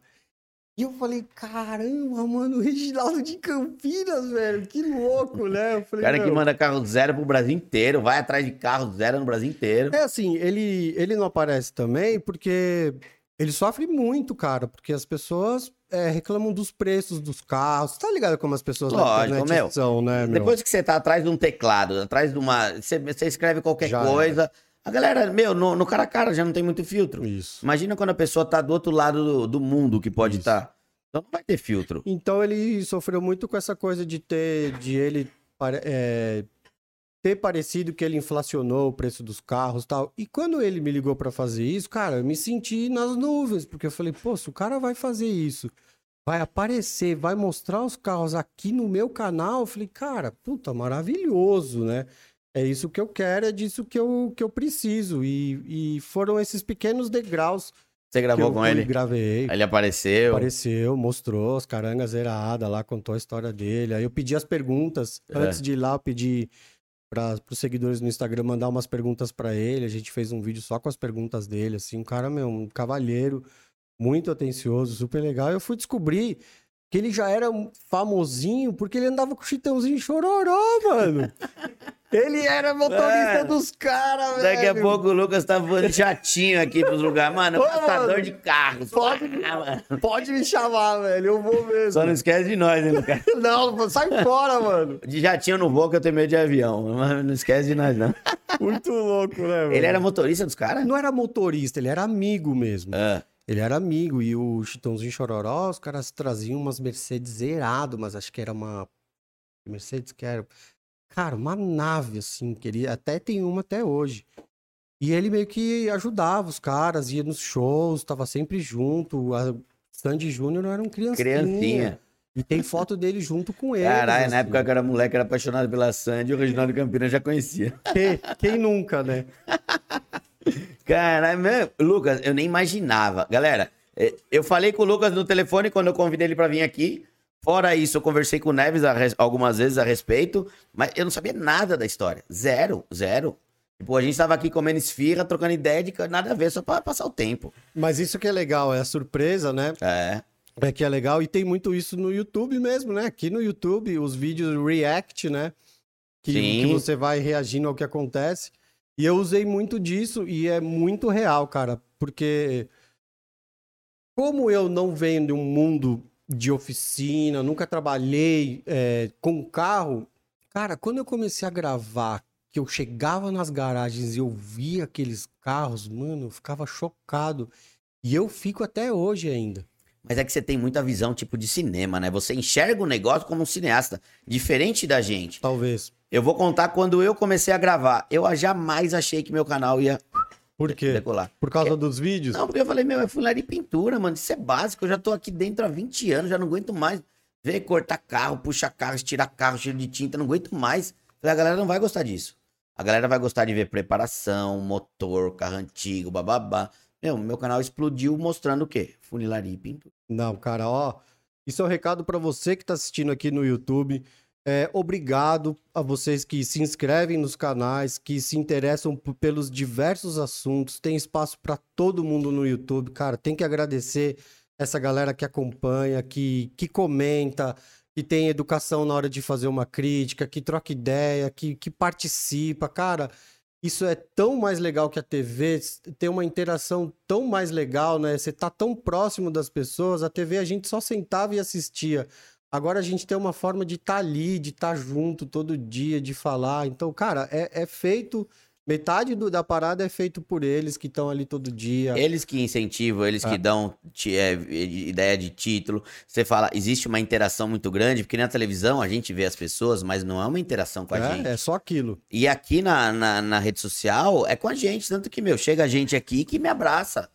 E eu falei, caramba, mano, o Reginaldo de Campinas, velho, que louco, né? Falei, cara que "Meu, manda carro zero pro Brasil inteiro, vai atrás de carro zero no Brasil inteiro. É assim, ele, ele não aparece também porque ele sofre muito, cara, porque as pessoas é, reclamam dos preços dos carros. Tá ligado como as pessoas Lógico, meu. são, né, meu? Depois que você tá atrás de um teclado, atrás de uma. Você, você escreve qualquer Já coisa. A galera, meu, no, no cara a cara já não tem muito filtro. Isso. Imagina quando a pessoa tá do outro lado do, do mundo que pode estar. Então não vai ter filtro. Então ele sofreu muito com essa coisa de ter, de ele é, ter parecido que ele inflacionou o preço dos carros e tal. E quando ele me ligou pra fazer isso, cara, eu me senti nas nuvens, porque eu falei, pô, se o cara vai fazer isso, vai aparecer, vai mostrar os carros aqui no meu canal, eu falei, cara, puta, maravilhoso, né? É isso que eu quero, é disso que eu, que eu preciso. E, e foram esses pequenos degraus Você gravou eu com ele? gravei. Ele apareceu. Apareceu, mostrou as carangas zeradas lá, contou a história dele. Aí eu pedi as perguntas. É. Antes de ir lá, eu pedi para os seguidores no Instagram mandar umas perguntas para ele. A gente fez um vídeo só com as perguntas dele, assim, um cara, meu, um cavalheiro, muito atencioso, super legal. Eu fui descobrir que ele já era famosinho porque ele andava com o Chitãozinho Chororó, mano. Ele era motorista É. dos caras, velho. Daqui a pouco o Lucas tá voando jatinho aqui pros lugares. Mano, Ô, passador mano, de carros. pode- Ah. Pode me chamar, velho. Eu vou mesmo. Só não esquece de nós, hein, Lucas? Não, sai fora, mano. De jatinho eu não vou, que eu tenho medo de avião. Mas não esquece de nós, não. Muito louco, né, mano? Ele era motorista dos caras? Não era motorista, ele era amigo mesmo. Ah, Ele era amigo e o Chitãozinho Chororó, os caras traziam umas Mercedes zerado, mas acho que era uma Mercedes que era, cara, uma nave assim, que ele até tem uma até hoje. E ele meio que ajudava os caras, ia nos shows, tava sempre junto. A Sandy Júnior era um criancinha. criancinha. E tem foto dele junto com ele. Caralho, na época que eu era moleque, era apaixonado pela Sandy, o Reginaldo Campinas já conhecia. Quem, quem nunca, né? Caralho, meu, Lucas, eu nem imaginava. Galera, eh, eu falei com o Lucas no telefone quando eu convidei ele pra vir aqui. Fora isso, eu conversei com o Neves res- algumas vezes a respeito, mas eu não sabia nada da história. Zero, zero. Tipo, a gente tava aqui comendo esfirra, trocando ideia de nada a ver, só pra passar o tempo. Mas isso que é legal, é a surpresa, né? É. É que é legal e tem muito isso no YouTube mesmo, né? Aqui no YouTube, os vídeos react, né? Que, Sim. que você vai reagindo ao que acontece. E eu usei muito disso e é muito real, cara, porque como eu não venho de um mundo de oficina, nunca trabalhei é, com carro, cara, quando eu comecei a gravar, que eu chegava nas garagens e eu via aqueles carros, mano, eu ficava chocado. E eu fico até hoje ainda. Mas é que você tem muita visão, tipo, de cinema, né? Você enxerga o negócio como um cineasta, diferente da gente. Talvez. Eu vou contar quando eu comecei a gravar. Eu jamais achei que meu canal ia Por quê? decolar. Por causa dos vídeos? Não, porque eu falei, meu, é funilaria e pintura, mano. Isso é básico. Eu já tô aqui dentro há 20 anos, já não aguento mais. Ver cortar carro, puxar carro, estirar carro, cheio de tinta, não aguento mais. Falei, a galera não vai gostar disso. A galera vai gostar de ver preparação, motor, carro antigo, bababá. Meu, meu canal explodiu mostrando o quê? Funilaria e pintura. Não, cara, ó. Isso é um recado pra você que tá assistindo aqui no YouTube. É, obrigado a vocês que se inscrevem nos canais, que se interessam pelos diversos assuntos. Tem espaço pra todo mundo no YouTube, cara. Tem que agradecer essa galera que acompanha, que, que comenta, que tem educação na hora de fazer uma crítica, que troca ideia, que, que participa. Cara, isso é tão mais legal que a TV, tem uma interação tão mais legal, né? Você tá tão próximo das pessoas, a TV a gente só sentava e assistia. Agora a gente tem uma forma de estar ali, de estar junto todo dia, de falar. Então, cara, é, é feito. Metade do- da parada é feito por eles que estão ali todo dia. Eles que incentivam, eles que É. dão ti- é, ideia de título. Você fala, existe uma interação muito grande, porque na televisão a gente vê as pessoas, mas não é uma interação com a gente. É, é só aquilo. E aqui na, na, na rede social é com a gente. Tanto que, meu, chega gente aqui que me abraça.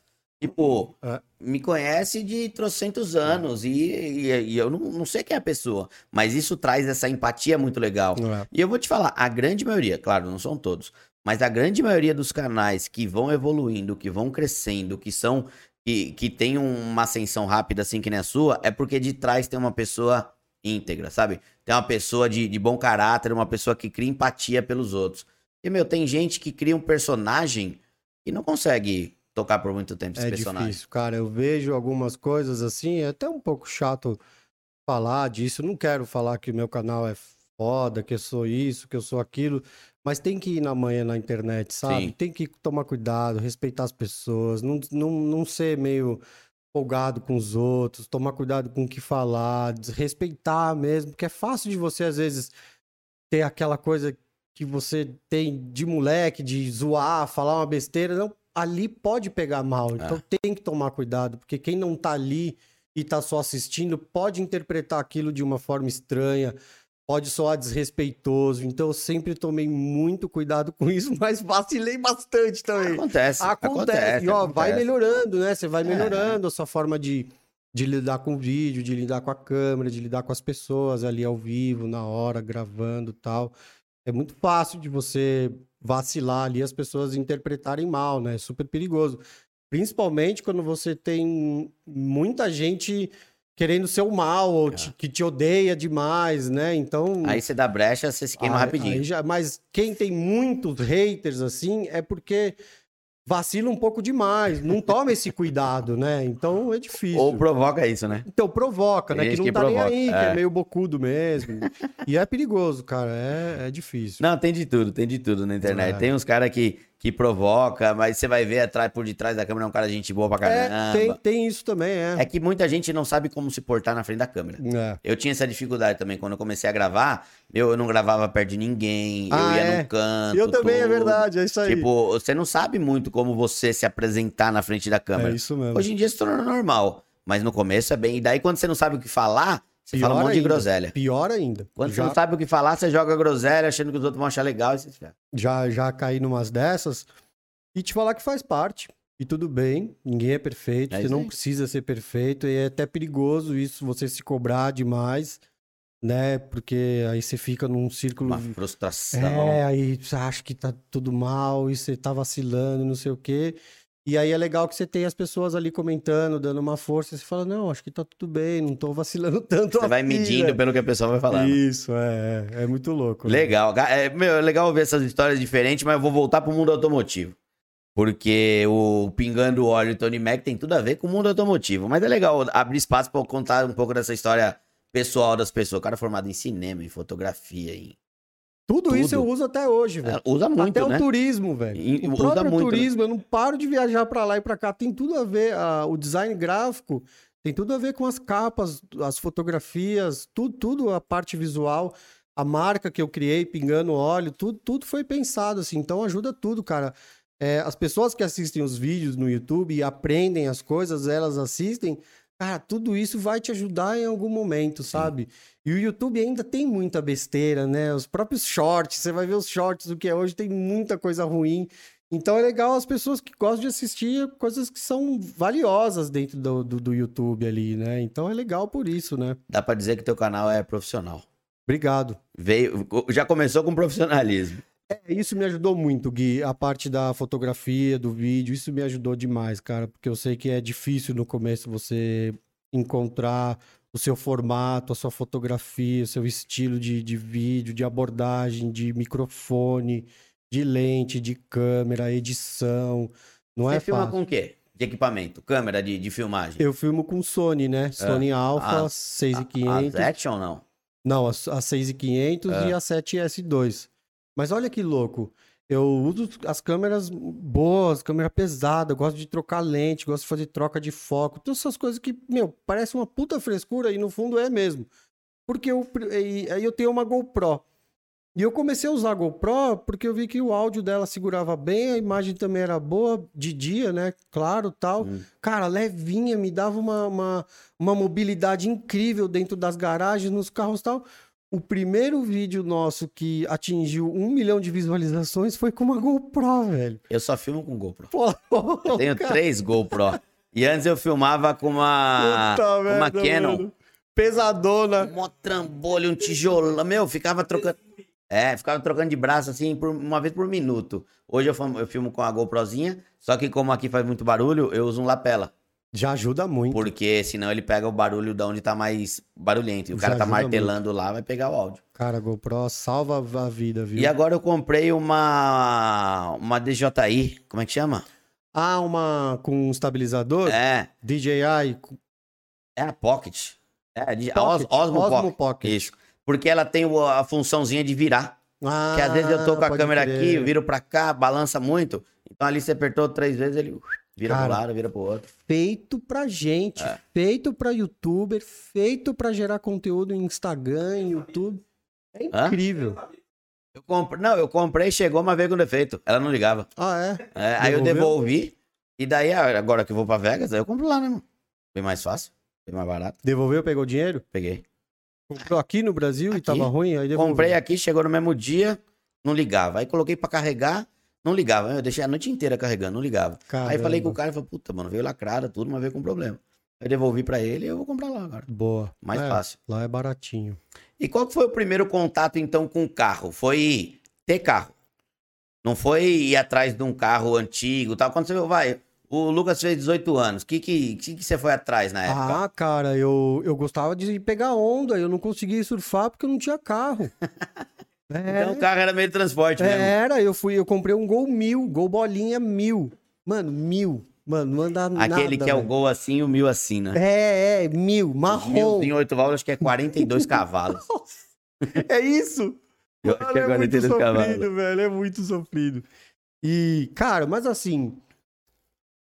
Tipo, É. me conhece de trocentos anos. E, e, e eu não, não sei quem é a pessoa. Mas isso traz essa empatia muito legal. É. E eu vou te falar, a grande maioria, claro, não são todos, mas a grande maioria dos canais que vão evoluindo, que vão crescendo, que são. que, que tem uma ascensão rápida assim que nem a sua, é porque de trás tem uma pessoa íntegra, sabe? Tem uma pessoa de, de bom caráter, uma pessoa que cria empatia pelos outros. E, meu, tem gente que cria um personagem e não consegue tocar por muito tempo esse É personagem. difícil, cara. Eu vejo algumas coisas assim, é até um pouco chato falar disso. Não quero falar que meu canal é foda, que eu sou isso, que eu sou aquilo, mas tem que ir na manhã na internet, sabe? Sim. Tem que tomar cuidado, respeitar as pessoas, não, não, não ser meio folgado com os outros, tomar cuidado com o que falar, respeitar mesmo, porque é fácil de você, às vezes, ter aquela coisa que você tem de moleque, de zoar, falar uma besteira, não, ali pode pegar mal. Então tem que tomar cuidado, porque quem não tá ali e tá só assistindo pode interpretar aquilo de uma forma estranha, pode soar desrespeitoso. Então eu sempre tomei muito cuidado com isso, mas vacilei bastante também. Acontece. Acontece, e ó, vai acontece. melhorando, né? Você vai É. melhorando a sua forma de, de lidar com o vídeo, de lidar com a câmera, de lidar com as pessoas ali ao vivo, na hora, gravando e tal. É muito fácil de você vacilar ali, as pessoas interpretarem mal, né? É super perigoso. Principalmente quando você tem muita gente querendo ser o mal, ou te- que te odeia demais, né? Então. Aí você dá brecha, você se queima aí- rapidinho. aí já- mas quem tem muitos haters assim é porque vacila um pouco demais, não toma esse cuidado, né? Então é difícil. Ou provoca isso, né? Então provoca, né? Que não que tá nem provoca, aí, que é. é meio bocudo mesmo. e é perigoso, cara. É, é difícil. Não, tem de tudo, tem de tudo na internet. É. Tem uns caras que, que provoca, mas você vai ver atrás, por detrás da câmera é um cara de gente boa pra É, caramba. tem, tem isso também, é. É que muita gente não sabe como se portar na frente da câmera. É. Eu tinha essa dificuldade também quando eu comecei a gravar. Eu, eu não gravava perto de ninguém, eu Ah, ia é. num canto. Eu também, é tudo. verdade, é isso aí. Tipo, você não sabe muito como você se apresentar na frente da câmera. é isso mesmo. Hoje em dia se torna normal, mas no começo é bem. E daí quando você não sabe o que falar, você Pior fala um monte de ainda. groselha. Pior ainda. Quando você já, não sabe o que falar, você joga groselha achando que os outros vão achar legal e você já, já caí numas dessas e te falar que faz parte. E tudo bem, ninguém é perfeito, É você não aí. precisa ser perfeito, e é até perigoso isso, você se cobrar demais, né? Porque aí você fica num círculo. Uma frustração. É, aí você acha que tá tudo mal e você tá vacilando, não sei o quê. E aí é legal que você tem as pessoas ali comentando, dando uma força, e você fala, não, acho que tá tudo bem, não tô vacilando tanto Você vai assim, medindo né? pelo que a pessoa vai falando. Isso, é, é, é muito louco. né? Legal. Ga- É, meu, é legal ver essas histórias diferentes, mas eu vou voltar pro mundo automotivo. Porque o Pingando Óleo e Tony Mac tem tudo a ver com o mundo automotivo. Mas é legal abrir espaço pra eu contar um pouco dessa história pessoal das pessoas. O cara é formado em cinema, em fotografia, em... Tudo, isso tudo. eu uso até hoje, velho. Usa muito, Até né? o turismo, velho. O usa próprio muito, né? turismo, eu não paro de viajar pra lá e pra cá. Tem tudo a ver, a- o design gráfico tem tudo a ver com as capas, as fotografias, tudo, tudo a parte visual, a marca que eu criei, pingando óleo, tudo, tudo foi pensado assim. Então ajuda tudo, cara. É, as pessoas que assistem os vídeos no YouTube e aprendem as coisas, elas assistem, cara, tudo isso vai te ajudar em algum momento, sabe? E o YouTube ainda tem muita besteira, né? Os próprios shorts, você vai ver os shorts do que é hoje, tem muita coisa ruim. Então é legal as pessoas que gostam de assistir coisas que são valiosas dentro do, do, do YouTube ali, né? Então é legal por isso, né? Dá pra dizer que teu canal é profissional. Obrigado. Veio, já começou com profissionalismo. É, isso me ajudou muito, Gui. A parte da fotografia, do vídeo, isso me ajudou demais, cara. Porque eu sei que é difícil no começo você encontrar o seu formato, a sua fotografia, o seu estilo de, de vídeo, de abordagem, de microfone, de lente, de câmera, edição. Não Você é filma fácil. com o quê? De equipamento? Câmera de, de filmagem? Eu filmo com Sony, né? Sony Alpha a- A, a 6500. Action ou não? Não, a, a 6500 É. e a 7S2. Mas olha que louco. Eu uso as câmeras boas, câmera pesada, gosto de trocar lente, gosto de fazer troca de foco, todas essas coisas que, meu, parece uma puta frescura e no fundo é mesmo. Porque eu, aí eu tenho uma GoPro. E eu comecei a usar a GoPro porque eu vi que o áudio dela segurava bem, a imagem também era boa, de dia, né? Claro, tal. Hum. Cara, levinha, me dava uma, uma, uma mobilidade incrível dentro das garagens, nos carros tal. O primeiro vídeo nosso que atingiu um milhão de visualizações foi com uma GoPro, velho. Eu só filmo com GoPro. Pô, Eu tenho três GoPro. E antes eu filmava com uma, puta com uma merda, Canon. mano. Pesadona. Um trambolho, um tijolão. Meu, ficava trocando. É, ficava trocando de braço assim, por, uma vez por minuto. Hoje eu filmo, eu filmo com a GoProzinha, só que como aqui faz muito barulho, eu uso um lapela. Já ajuda muito. Porque senão ele pega o barulho da onde tá mais barulhento. E o Já cara tá martelando lá, vai pegar o áudio. Cara, a GoPro salva a vida, viu? E agora eu comprei uma. Uma DJI. Como é que chama? Ah, uma com um estabilizador? É. DJI. É a Pocket. É, de, a Pocket, Os, Osmo, Osmo Pocket. Pocket. Isso. Porque ela tem a funçãozinha de virar. Ah, Que às vezes eu tô com a câmera aqui, viro pra cá, balança muito. Então ali você apertou três vezes, ele vira Cara, pro lado, vira pro outro. feito pra gente, É. feito pra youtuber, feito pra gerar conteúdo em Instagram, em YouTube. É Hã? incrível. Eu comprei, não, eu comprei, chegou, mas veio com defeito. Ela não ligava. Ah, é? É, aí eu devolvi. E daí, ah, agora que eu vou pra Vegas, aí eu compro lá, né, mano? Bem mais fácil, bem mais barato. Devolveu, pegou o dinheiro? Peguei. Comprou aqui no Brasil e Aqui. tava ruim? Aí devolveu. Comprei aqui, chegou no mesmo dia, não ligava. Aí coloquei pra carregar, não ligava. Eu deixei a noite inteira carregando, não ligava. Aí Caramba. falei com o cara, falei, puta, mano, veio lacrada, tudo, mas veio com problema. Aí devolvi pra ele e eu vou comprar lá agora. Boa. Mais É, fácil. Lá é baratinho. E qual que foi o primeiro contato, então, com o carro? Foi ter carro. Não foi ir atrás de um carro antigo e tal. Quando você vai, O Lucas fez 18 anos. O que, que, que, que você foi atrás na época? Ah, cara, eu, eu gostava de pegar onda. Eu não conseguia surfar porque eu não tinha carro. É. Então o carro era meio de transporte mesmo. Era, eu fui, eu comprei um Gol mil, Gol bolinha mil. Mano, mil. Mano, não anda nada. Aquele que é o Gol assim e o mil assim, né? É, é, mil, marrom. Mil em oito válvulas, acho que é 42 cavalos. é isso? Eu acho que é 42 é cavalos. velho, é muito sofrido. E, cara, mas assim,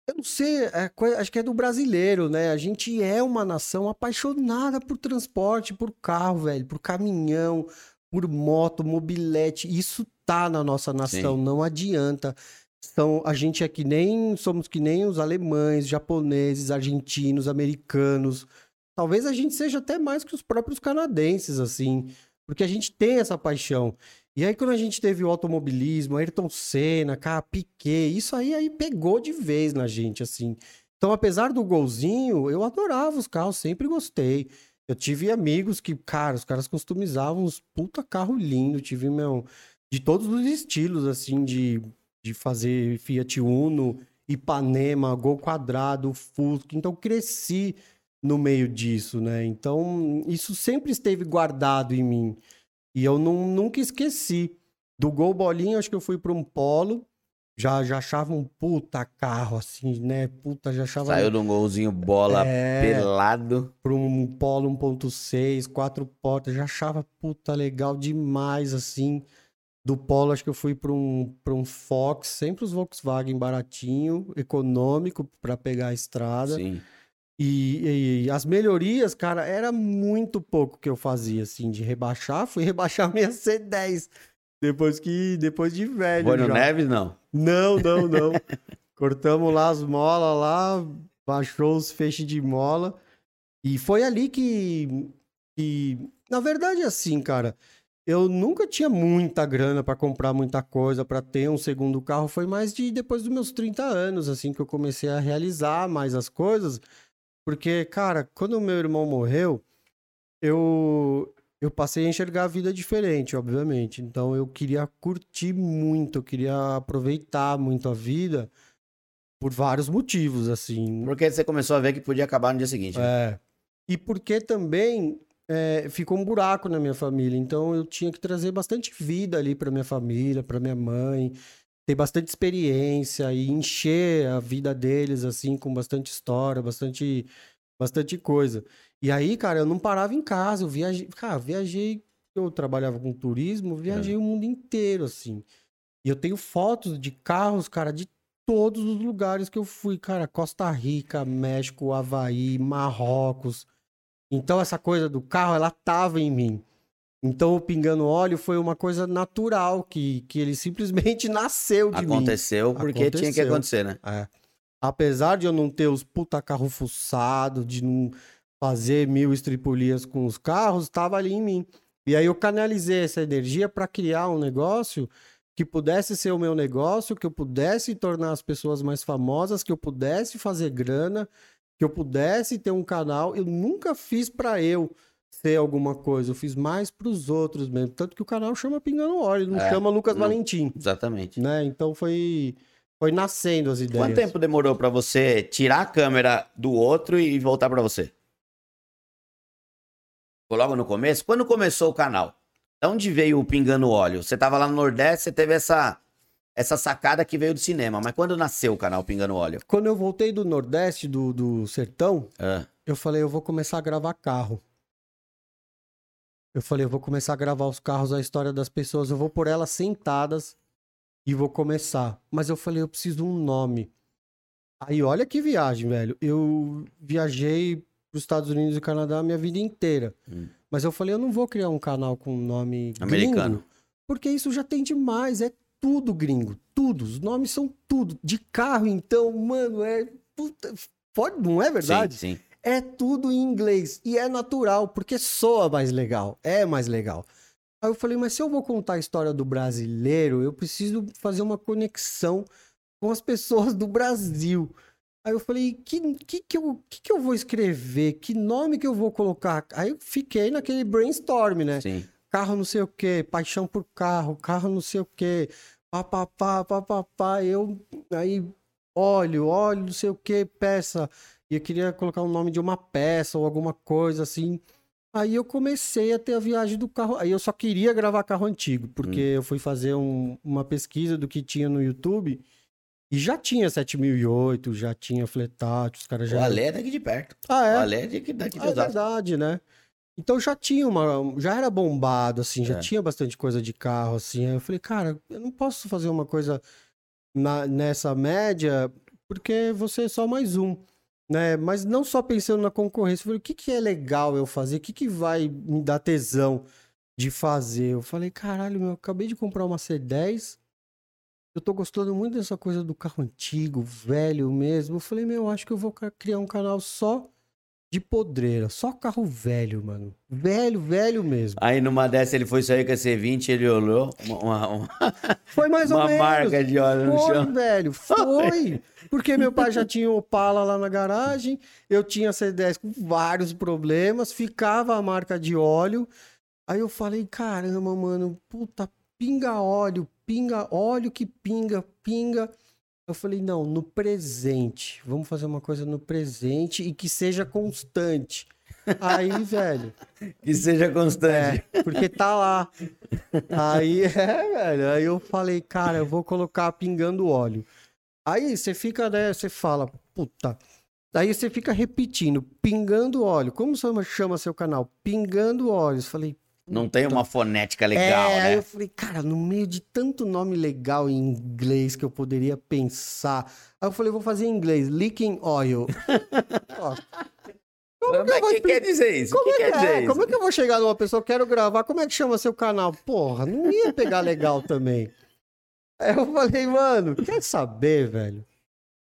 eu não sei, é, acho que é do brasileiro, né? A gente é uma nação apaixonada por transporte, por carro, velho, por caminhão, por moto, mobilete. Isso tá na nossa nação, Sim. não adianta. Então, a gente é que nem somos que nem os alemães, japoneses, argentinos, americanos. Talvez a gente seja até mais que os próprios canadenses, assim, porque a gente tem essa paixão. E aí, quando a gente teve o automobilismo, Ayrton Senna, cara, Piquet, isso aí, aí pegou de vez na gente, assim. Então, apesar do golzinho, eu adorava os carros, sempre gostei. Eu tive amigos que, cara, os caras customizavam uns puta carro lindo. Tive, meu, de todos os estilos, assim, de, de fazer Fiat Uno, Ipanema, Gol Quadrado, Fusca. Então, cresci no meio disso, né? Então, isso sempre esteve guardado em mim. E eu não, nunca esqueci. Do Gol Bolinha, acho que eu fui para um polo já, já achava um puta carro, assim, né? Puta, já achava. Saiu de um golzinho bola é, pelado. Para um Polo 1.6, quatro portas, já achava puta legal demais, assim. Do Polo, acho que eu fui para um, pra um Fox, sempre os Volkswagen baratinho, econômico para pegar a estrada. Sim. E, e, as melhorias, cara, era muito pouco que eu fazia, assim, de rebaixar. Fui rebaixar minha C10 depois que. Depois de velho. Foi no Neves, não? Não, não, não. Cortamos lá as molas lá, baixou os feixes de mola. E foi ali que. que na verdade, assim, cara. Eu nunca tinha muita grana para comprar muita coisa, para ter um segundo carro. Foi mais de depois dos meus 30 anos, assim, que eu comecei a realizar mais as coisas. Porque, cara, quando o meu irmão morreu, eu, eu passei a enxergar a vida diferente, obviamente. Então eu queria curtir muito, eu queria aproveitar muito a vida por vários motivos, assim. Porque você começou a ver que podia acabar no dia seguinte. Né? É. E porque também é, ficou um buraco na minha família. Então eu tinha que trazer bastante vida ali para minha família, para minha mãe, ter bastante experiência e encher a vida deles assim com bastante história, bastante bastante coisa. E aí, cara, eu não parava em casa, eu viajei, cara, viajei, eu trabalhava com turismo, viajei é. o mundo inteiro, assim. E eu tenho fotos de carros, cara, de todos os lugares que eu fui, cara, Costa Rica, México, Havaí, Marrocos. Então essa coisa do carro, ela tava em mim. Então o pingando óleo foi uma coisa natural que, que ele simplesmente nasceu de Aconteceu mim. Aconteceu porque tinha que acontecer, né? É. Apesar de eu não ter os puta carro fuçado, de não fazer mil estripulias com os carros, estava ali em mim. E aí eu canalizei essa energia para criar um negócio que pudesse ser o meu negócio, que eu pudesse tornar as pessoas mais famosas, que eu pudesse fazer grana, que eu pudesse ter um canal. Eu nunca fiz para eu ser alguma coisa, eu fiz mais para os outros mesmo. Tanto que o canal chama Pingando Óleo, não é, chama Lucas não, Valentim. Exatamente. Né? Então foi foi nascendo as ideias. Quanto tempo demorou para você tirar a câmera do outro e voltar para você? Logo no começo. Quando começou o canal? De onde veio o Pingando Óleo? Você tava lá no Nordeste, você teve essa, essa sacada que veio do cinema. Mas quando nasceu o canal Pingando Óleo? Quando eu voltei do Nordeste, do, do Sertão, é. eu falei, eu vou começar a gravar carro. Eu falei, eu vou começar a gravar os carros, a história das pessoas. Eu vou por elas sentadas e vou começar. Mas eu falei, eu preciso de um nome. Aí olha que viagem, velho. Eu viajei os Estados Unidos e Canadá a minha vida inteira. Hum. Mas eu falei, eu não vou criar um canal com nome americano. Gringo, porque isso já tem demais, é tudo gringo, tudo. Os nomes são tudo. De carro, então, mano, é. Puta, pode, não é verdade? Sim, sim. É tudo em inglês. E é natural, porque soa mais legal. É mais legal. Aí eu falei, mas se eu vou contar a história do brasileiro, eu preciso fazer uma conexão com as pessoas do Brasil. Aí eu falei, que, que, que, eu, que, que eu vou escrever? Que nome que eu vou colocar? Aí eu fiquei naquele brainstorm, né? Sim. Carro não sei o quê, paixão por carro, carro não sei o quê, papapá, papapá. Eu, aí, óleo, óleo, não sei o que, peça. E eu queria colocar o nome de uma peça ou alguma coisa assim. Aí eu comecei a ter a viagem do carro. Aí eu só queria gravar carro antigo, porque eu fui fazer um- uma pesquisa do que tinha no YouTube. E já tinha 7008, já tinha Fletate, os caras O já. Ale é daqui de perto. Ah, é? O Ale é daqui, daqui de Ah, é verdade, né? Então já tinha uma. Já era bombado, assim, já É. tinha bastante coisa de carro, assim. Aí eu falei, cara, eu não posso fazer uma coisa na- nessa média, porque você é só mais um. Né? Mas não só pensando na concorrência, eu falei, o que, que é legal eu fazer? O que, que vai me dar tesão de fazer? Eu falei, caralho, meu, eu acabei de comprar uma C10. Eu tô gostando muito dessa coisa do carro antigo, velho mesmo. Eu falei, meu, acho que eu vou criar um canal só de podreira, só carro velho, mano. Velho, velho mesmo. Aí numa dessa ele foi sair com a C20, ele olhou uma, uma, Foi mais ou uma menos. marca de óleo no Foi, chão. velho, foi. Porque meu pai já tinha Opala lá na garagem, eu tinha C10 com vários problemas, ficava a marca de óleo. Aí eu falei, caramba, mano, puta, pinga óleo, pinga óleo que pinga, pinga. Eu falei, não, no presente. Vamos fazer uma coisa no presente e que seja constante. Aí, velho, Que seja constante. é, porque tá lá. Aí, é, velho. Aí eu falei, cara, eu vou colocar pingando óleo. Aí você fica, né? Você fala, puta. Aí você fica repetindo, pingando óleo. Como chama, chama seu canal? Pingando óleos. Falei, Não tem uma fonética legal, é, aí né? eu falei, cara, no meio de tanto nome legal em inglês que eu poderia pensar. Aí eu falei, vou fazer em inglês, leaking oil. Como Mas que vou que quer dizer isso? Como que é, quer que dizer é? isso? Como é que eu vou chegar numa pessoa, quero gravar, como é que chama seu canal? Porra, não ia pegar legal também. Aí eu falei, mano, quer saber, velho?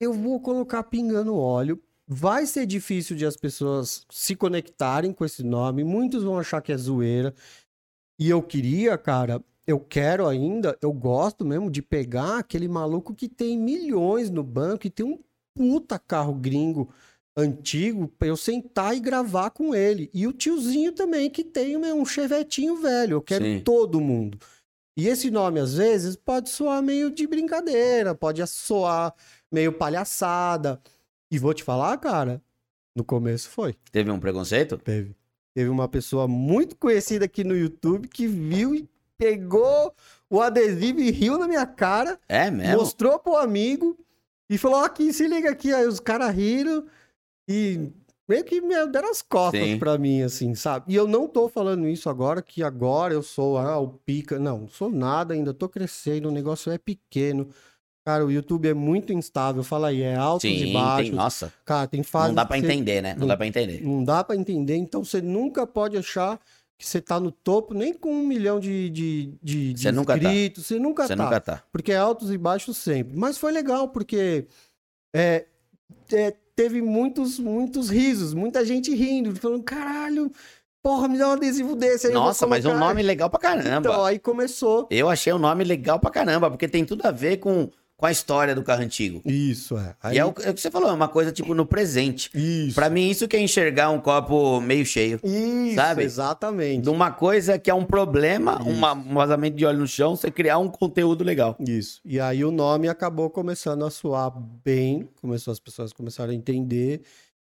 Eu vou colocar pingando óleo. Vai ser difícil de as pessoas se conectarem com esse nome. Muitos vão achar que é zoeira. E eu queria, cara, eu quero ainda, eu gosto mesmo de pegar aquele maluco que tem milhões no banco e tem um puta carro gringo antigo pra eu sentar e gravar com ele. E o tiozinho também que tem um chevetinho velho. Eu quero Sim. todo mundo. E esse nome, às vezes, pode soar meio de brincadeira, pode soar meio palhaçada. E vou te falar, cara, no começo foi. Teve um preconceito? Teve. Teve uma pessoa muito conhecida aqui no YouTube que viu e pegou o adesivo e riu na minha cara, É mesmo? mostrou pro amigo e falou: "Ó, aqui, se liga aqui. Aí os caras riram e meio que me deram as costas Sim. pra mim, assim, sabe? E eu não tô falando isso agora, que agora eu sou ah, o pica. Não, não sou nada ainda, tô crescendo, o negócio é pequeno. Cara, o YouTube é muito instável, fala aí, é altos e Sim, baixos. tem, nossa. Cara, tem fase Não dá você- entender, né? Não não- dá pra entender. não dá pra entender, então você nunca pode achar que você tá no topo, nem com um milhão de, de, de, de Você nunca tá. inscritos, você nunca Você tá. nunca tá. Porque é altos e baixos sempre. Mas foi legal, porque é, é, teve muitos, muitos risos, muita gente rindo, falando, caralho, porra, me dá um adesivo desse aí. Nossa, mas um colocar." nome legal pra caramba. Então, aí começou. Eu achei o nome legal pra caramba, porque tem tudo a ver com, com a história do carro antigo. Isso, é. Aí, E é o, é o que você falou, é uma coisa tipo no presente. Isso. Pra mim, isso que é enxergar um copo meio cheio. Isso, sabe? exatamente. De uma coisa que é um problema, uma- um vazamento de óleo no chão, você criar um conteúdo legal. Isso. E aí o nome acabou começando a soar bem, começou as pessoas começaram a entender.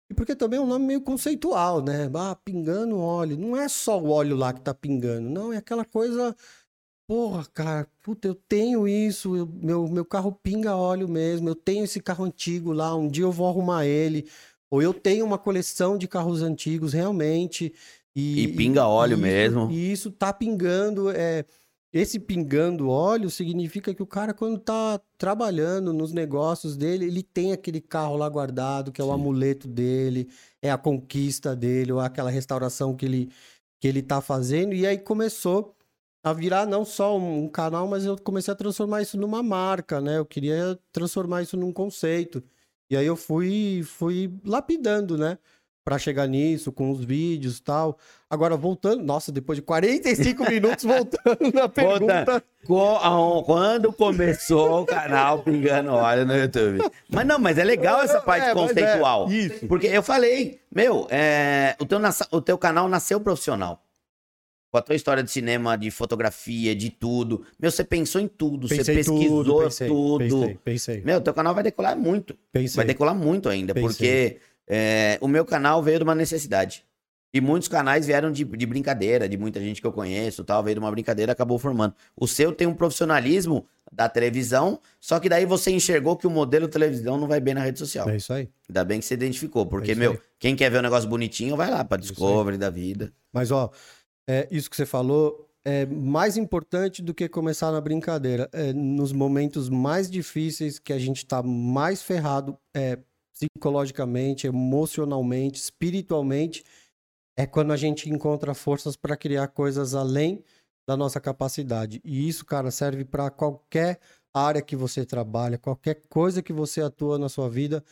E porque também é um nome meio conceitual, né? Ah, pingando óleo. Não é só o óleo lá que tá pingando, não, é aquela coisa. Porra, cara, puta, eu tenho isso, eu- meu, meu carro pinga óleo mesmo, eu tenho esse carro antigo lá, um dia eu vou arrumar ele. Ou eu tenho uma coleção de carros antigos, realmente. E pinga óleo isso- mesmo. E isso tá pingando. É, esse pingando óleo significa que o cara, quando tá trabalhando nos negócios dele, ele tem aquele carro lá guardado, que é o Sim. amuleto dele, é a conquista dele, ou aquela restauração que ele, que ele tá fazendo. E aí começou a virar não só um, canal, mas eu comecei a transformar isso numa marca, né? Eu queria transformar isso num conceito. E aí eu fui, fui lapidando, né? Pra chegar nisso, com os vídeos e tal. Agora, voltando, nossa, depois de 45 minutos, voltando na pergunta. Quando começou o canal Pingando Óleo no YouTube. Mas não, mas é legal essa parte É, mas é, conceitual. isso. Porque eu falei, meu, é, o, teu, o teu canal nasceu profissional. Com a tua história de cinema, de fotografia, de tudo. Meu, você pensou em tudo, você Pensei pesquisou tudo, pensei, tudo. Pensei, pensei. Meu, teu canal vai decolar muito. pensei. Vai decolar muito ainda, porque é, o meu canal veio de uma necessidade. E muitos canais vieram de, de brincadeira, de muita gente que eu conheço, tal, veio de uma brincadeira, acabou formando. O seu tem um profissionalismo da televisão, só que daí você enxergou que o modelo televisão não vai bem na rede social. É isso aí. Ainda bem que você identificou, porque, É meu, quem quer ver um negócio bonitinho, vai lá pra aí. Discovery da vida. Mas, ó, é, isso que você falou é mais importante do que começar na brincadeira. É, nos momentos mais difíceis que a gente tá mais ferrado é, psicologicamente, emocionalmente, espiritualmente, é quando a gente encontra forças para criar coisas além da nossa capacidade. E isso, cara, serve para qualquer área que você trabalha, qualquer coisa que você atua na sua vida,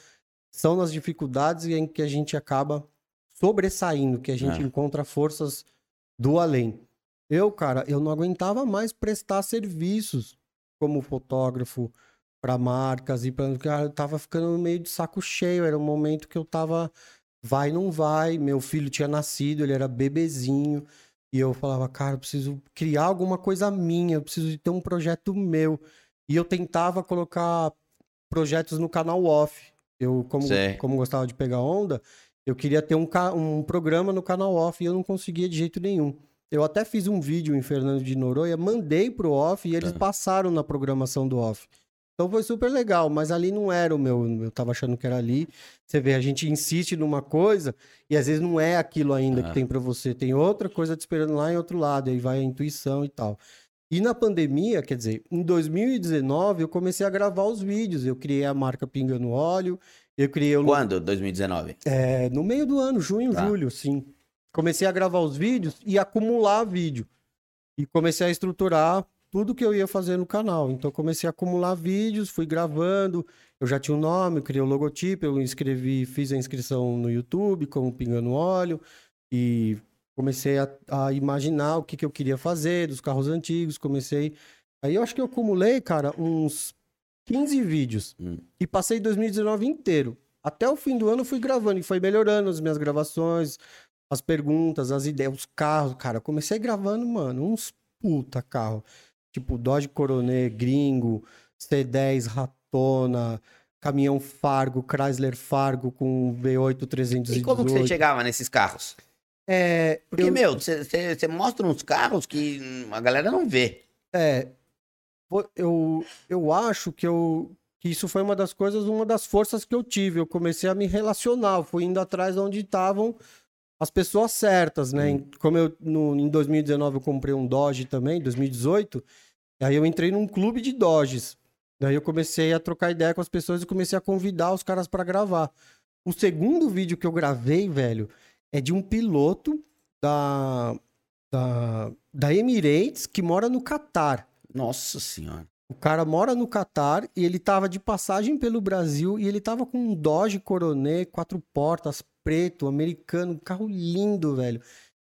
são nas dificuldades em que a gente acaba sobressaindo, que a gente É. encontra forças do além. Eu, cara, eu não aguentava mais prestar serviços como fotógrafo para marcas e para cara, eu tava ficando meio de saco cheio, era um momento que eu tava vai não vai, meu filho tinha nascido, ele era bebezinho, e eu falava, cara, eu preciso criar alguma coisa minha, eu preciso de ter um projeto meu. E eu tentava colocar projetos no canal off. Eu, como, Sei. como gostava de pegar onda, eu queria ter um, um programa no canal off e eu não conseguia de jeito nenhum. Eu até fiz um vídeo em Fernando de Noronha, mandei pro off e eles Tá. passaram na programação do off. Então foi super legal, mas ali não era o meu. Eu tava achando que era ali. Você vê, a gente insiste numa coisa e às vezes não é aquilo ainda Ah. que tem pra você. Tem outra coisa te esperando lá em outro lado, aí vai a intuição e tal. E na pandemia, quer dizer, em 2019 eu comecei a gravar os vídeos. Eu criei a marca Pinga no Óleo, eu criei o Quando? 2019? é, no meio do ano, junho, Tá. julho, sim. Comecei a gravar os vídeos e acumular vídeo. E comecei a estruturar tudo que eu ia fazer no canal. Então comecei a acumular vídeos, fui gravando. Eu já tinha o nome, eu criei o logotipo, eu inscrevi, fiz a inscrição no YouTube como Pingando Óleo e comecei a, a imaginar o que, que eu queria fazer dos carros antigos. Comecei. Aí eu acho que eu acumulei, cara, uns 15 vídeos Hum. e passei 2019 inteiro. Até o fim do ano eu fui gravando e foi melhorando as minhas gravações, as perguntas, as ideias, os carros, cara. Eu comecei gravando, mano, uns puta carro. Tipo Dodge Coronet gringo, C10 Ratona, caminhão Fargo, Chrysler Fargo com V8 318. E como que você chegava nesses carros? É, Porque, eu- meu, você- mostra uns carros que a galera não vê. É, eu, eu acho que, eu, que isso foi uma das coisas, uma das forças que eu tive. Eu comecei a me relacionar, eu fui indo atrás de onde estavam as pessoas certas, né? Em- Como eu, no, em 2019 eu comprei um Dodge também, 2018, aí eu entrei num clube de Dodges. Daí eu comecei a trocar ideia com as pessoas e comecei a convidar os caras pra gravar. O segundo vídeo que eu gravei, velho, é de um piloto da, da, da Emirates que mora no Catar. Nossa senhora. O cara mora no Catar e ele tava de passagem pelo Brasil e ele tava com um Dodge Coronet, quatro portas, preto, americano, um carro lindo, velho.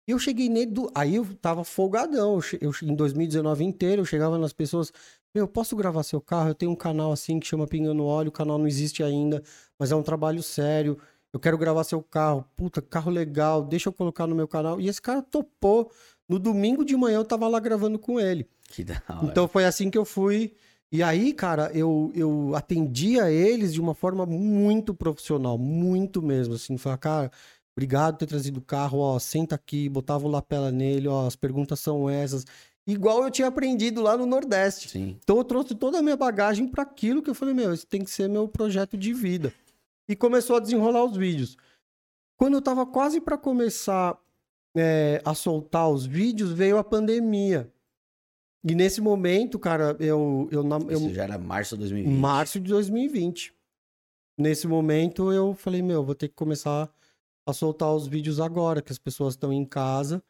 E eu cheguei nele, do... aí eu tava folgadão. Eu, em 2019 inteiro, eu chegava nas pessoas, eu posso gravar seu carro? Eu tenho um canal assim que chama Pingando Óleo, o canal não existe ainda, mas é um trabalho sério. Eu quero gravar seu carro. Puta, carro legal, deixa eu colocar no meu canal. E esse cara topou. No domingo de manhã eu tava lá gravando com ele. Que da hora. Então foi assim que eu fui. E aí, cara, eu, eu atendia eles de uma forma muito profissional, muito mesmo. Assim, falar, cara, obrigado por ter trazido o carro, ó, senta aqui, botava o lapela nele, ó, as perguntas são essas. Igual eu tinha aprendido lá no Nordeste. Sim. Então eu trouxe toda a minha bagagem para aquilo que eu falei, meu, esse tem que ser meu projeto de vida. E começou a desenrolar os vídeos. Quando eu tava quase para começar é, a soltar os vídeos, veio a pandemia. E nesse momento, cara, eu, eu, eu Isso já era março de 2020. março de 2020. Nesse momento eu falei, meu, vou ter que começar a soltar os vídeos agora, que as pessoas estão em casa.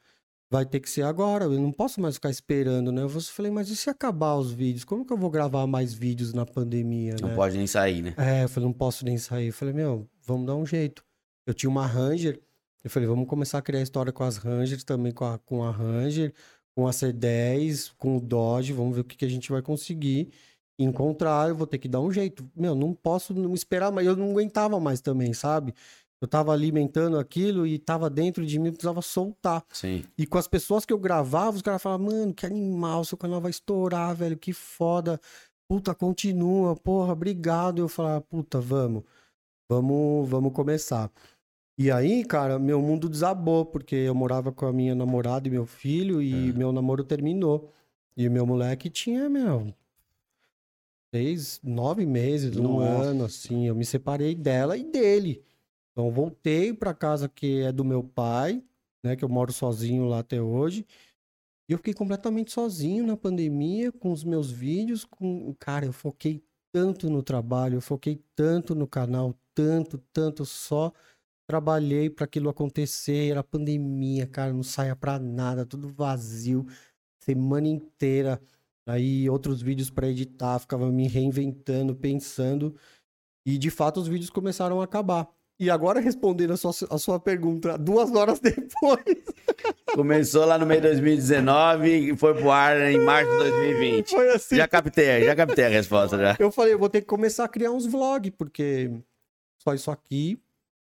Vai ter que ser agora, eu não posso mais ficar esperando, né? Eu falei, mas e se acabar os vídeos? Como que eu vou gravar mais vídeos na pandemia, Não né? pode nem sair, né? É, eu falei, não posso nem sair. Eu falei, meu, vamos dar um jeito. Eu tinha uma Ranger, eu falei, vamos começar a criar história com as Rangers, também com a, com a Ranger, com a C10, com o Dodge, vamos ver o que, que a gente vai conseguir encontrar, eu vou ter que dar um jeito. Meu, não posso não esperar mais, eu não aguentava mais também, sabe? Eu tava alimentando aquilo e tava dentro de mim, precisava soltar. Sim. E com as pessoas que eu gravava, os caras falavam, mano, que animal, seu canal vai estourar, velho, que foda. Puta, continua, porra, obrigado. Eu falava, puta, vamos, vamos, vamos começar. E aí, cara, meu mundo desabou, porque eu morava com a minha namorada e meu filho, e É. meu namoro terminou. E o meu moleque tinha, meu, seis, nove meses, um Nossa. ano, assim. Eu me separei dela e dele. Então, voltei pra casa que é do meu pai, né? Que eu moro sozinho lá até hoje. E eu fiquei completamente sozinho na pandemia, com os meus vídeos, com... Cara, eu foquei tanto no trabalho, eu foquei tanto no canal, tanto, tanto, só trabalhei para aquilo acontecer, era pandemia, cara, não saia pra nada, tudo vazio, semana inteira. Aí outros vídeos para editar, ficava me reinventando, pensando, e de fato os vídeos começaram a acabar. E agora respondendo a sua, a sua pergunta, duas horas depois, Começou lá no meio de 2019 e foi pro ar em março de 2020. foi assim. Já captei, já captei a resposta já. Eu falei, eu vou ter que começar a criar uns vlogs, porque só isso aqui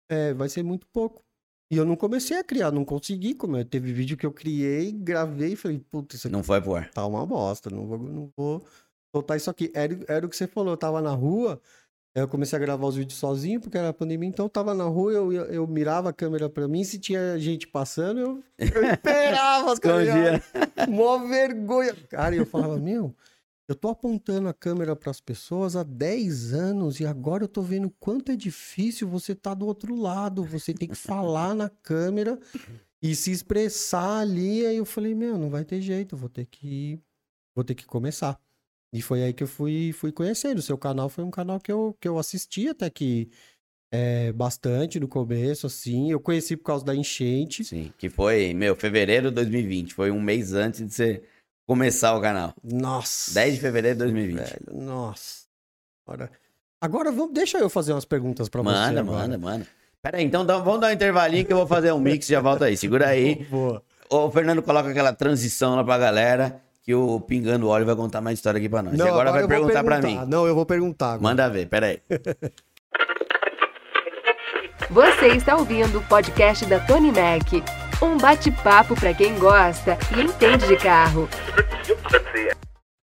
é, vai ser muito pouco. E eu não comecei a criar, não consegui. Como eu- teve vídeo que eu criei, gravei e falei, puta, isso aqui Não foi pro ar. tá uma bosta, não vou, não vou soltar isso aqui. Era, era o que você falou, eu tava na rua, eu comecei a gravar os vídeos sozinho, porque era pandemia, então eu tava na rua, eu, eu, eu mirava a câmera pra mim, se tinha gente passando, eu, eu esperava, ligado? Escondia. Mó vergonha. Cara, e eu falava, meu, eu tô apontando a câmera pras pessoas há 10 anos e agora eu tô vendo quanto é difícil você tá do outro lado. Você tem que falar na câmera e se expressar ali. Aí eu falei, meu, não vai ter jeito, vou ter que vou ter que começar. E foi aí que eu fui, fui conhecendo. O seu canal foi um canal que eu, que eu assisti até que é, bastante no começo, assim. Eu conheci por causa da enchente. Sim, que foi, meu, fevereiro de 2020. Foi um mês antes de você começar o canal. Nossa. 10 de fevereiro de 2020. Velho, nossa. Agora, agora vamos, deixa eu fazer umas perguntas pra você. Manda, agora. manda, manda. Pera aí, então dá- vamos dar um intervalinho que eu vou fazer um mix e já volta aí. Segura aí. Boa. Ô, Fernando, coloca aquela transição lá pra galera que o Pingando Óleo vai contar mais história aqui pra nós. e agora, vai eu vou perguntar pra mim. Não, eu vou perguntar. Agora. Manda ver, pera aí. Você está ouvindo o podcast da Tony Mac. Um bate-papo para quem gosta e entende de carro.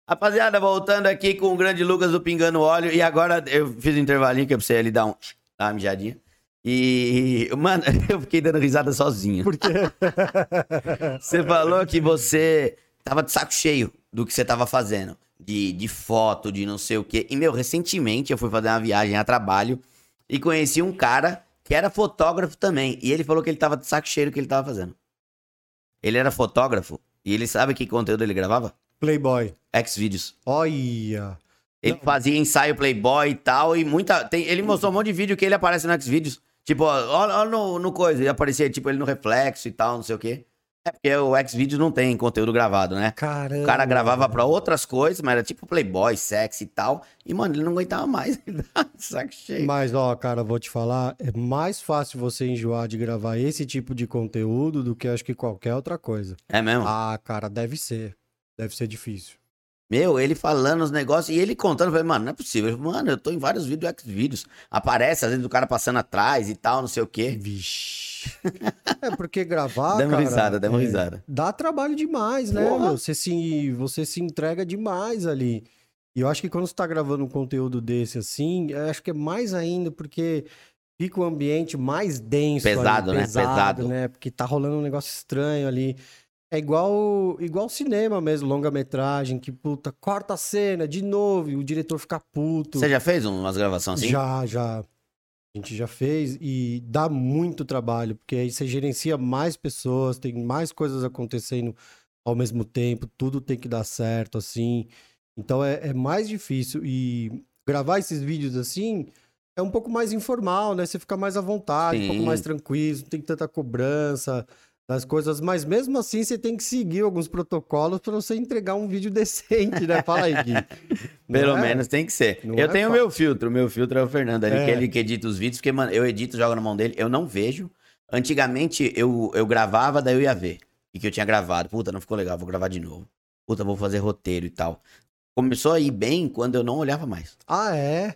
Rapaziada, voltando aqui com o grande Lucas do Pingando Óleo. E agora eu fiz um intervalinho que é pra você ali dar, um, dar uma mijadinha. E, mano, eu fiquei dando risada sozinho. Por quê? Você falou que você tava de saco cheio do que você tava fazendo. De, de foto, de não sei o quê. E, meu, recentemente eu fui fazer uma viagem a trabalho e conheci um cara que era fotógrafo também. E ele falou que ele tava de saco cheio do que ele tava fazendo. Ele era fotógrafo e ele sabe que conteúdo ele gravava? Playboy. Xvideos. Olha. Ele fazia ensaio Playboy e tal, e muita. tem- ele mostrou um monte de vídeo que ele aparece no Xvideos. Tipo, ó, olha, olha no, no coisa, ele aparecia, tipo, ele no reflexo e tal, não sei o quê. É porque o Xvideos não tem conteúdo gravado, né? Caramba. O cara gravava pra outras coisas, mas era tipo Playboy, sexy e tal. E, mano, ele não aguentava mais. Saco cheio. Mas, ó, cara, vou te falar, é mais fácil você enjoar de gravar esse tipo de conteúdo do que acho que qualquer outra coisa. É mesmo? Ah, cara, deve ser. Deve ser difícil. Meu, ele falando os negócios e ele contando, eu falei, mano, não é possível. Mano, eu tô em vários vídeos do Xvideos. Aparece, às vezes, o cara passando atrás e tal, não sei o quê. Vixe. é porque gravar, Demos cara, risada, demos é, risada. Dá trabalho demais, né, meu? Você se, você se entrega demais ali. E eu acho que quando você tá gravando um conteúdo desse assim, eu acho que é mais ainda porque fica o ambiente mais denso ali, Pesado, né? pesado, Pesado. né? Porque tá rolando um negócio estranho ali. É igual igual cinema mesmo, longa-metragem, que puta, corta a cena de novo e o diretor fica puto. Você já fez umas gravações assim? Já, já. A gente já fez e dá muito trabalho, porque aí você gerencia mais pessoas, tem mais coisas acontecendo ao mesmo tempo, tudo tem que dar certo, assim. Então é, é mais difícil. E gravar esses vídeos assim é um pouco mais informal, né? Você fica mais à vontade, um pouco Sim. mais tranquilo, não tem tanta cobrança das coisas, mas mesmo assim você tem que seguir alguns protocolos para você entregar um vídeo decente, né? Fala aí, Gui. Pelo é? menos tem que ser. Não eu é tenho o meu filtro. O meu filtro é o Fernando ali, É. que ele que edita os vídeos, porque, mano, eu edito, jogo na mão dele, eu não vejo. Antigamente eu, eu gravava, daí eu ia ver. E que eu tinha gravado. Puta, não ficou legal, vou gravar de novo. Puta, vou fazer roteiro e tal. Começou a ir bem quando eu não olhava mais. Ah, é?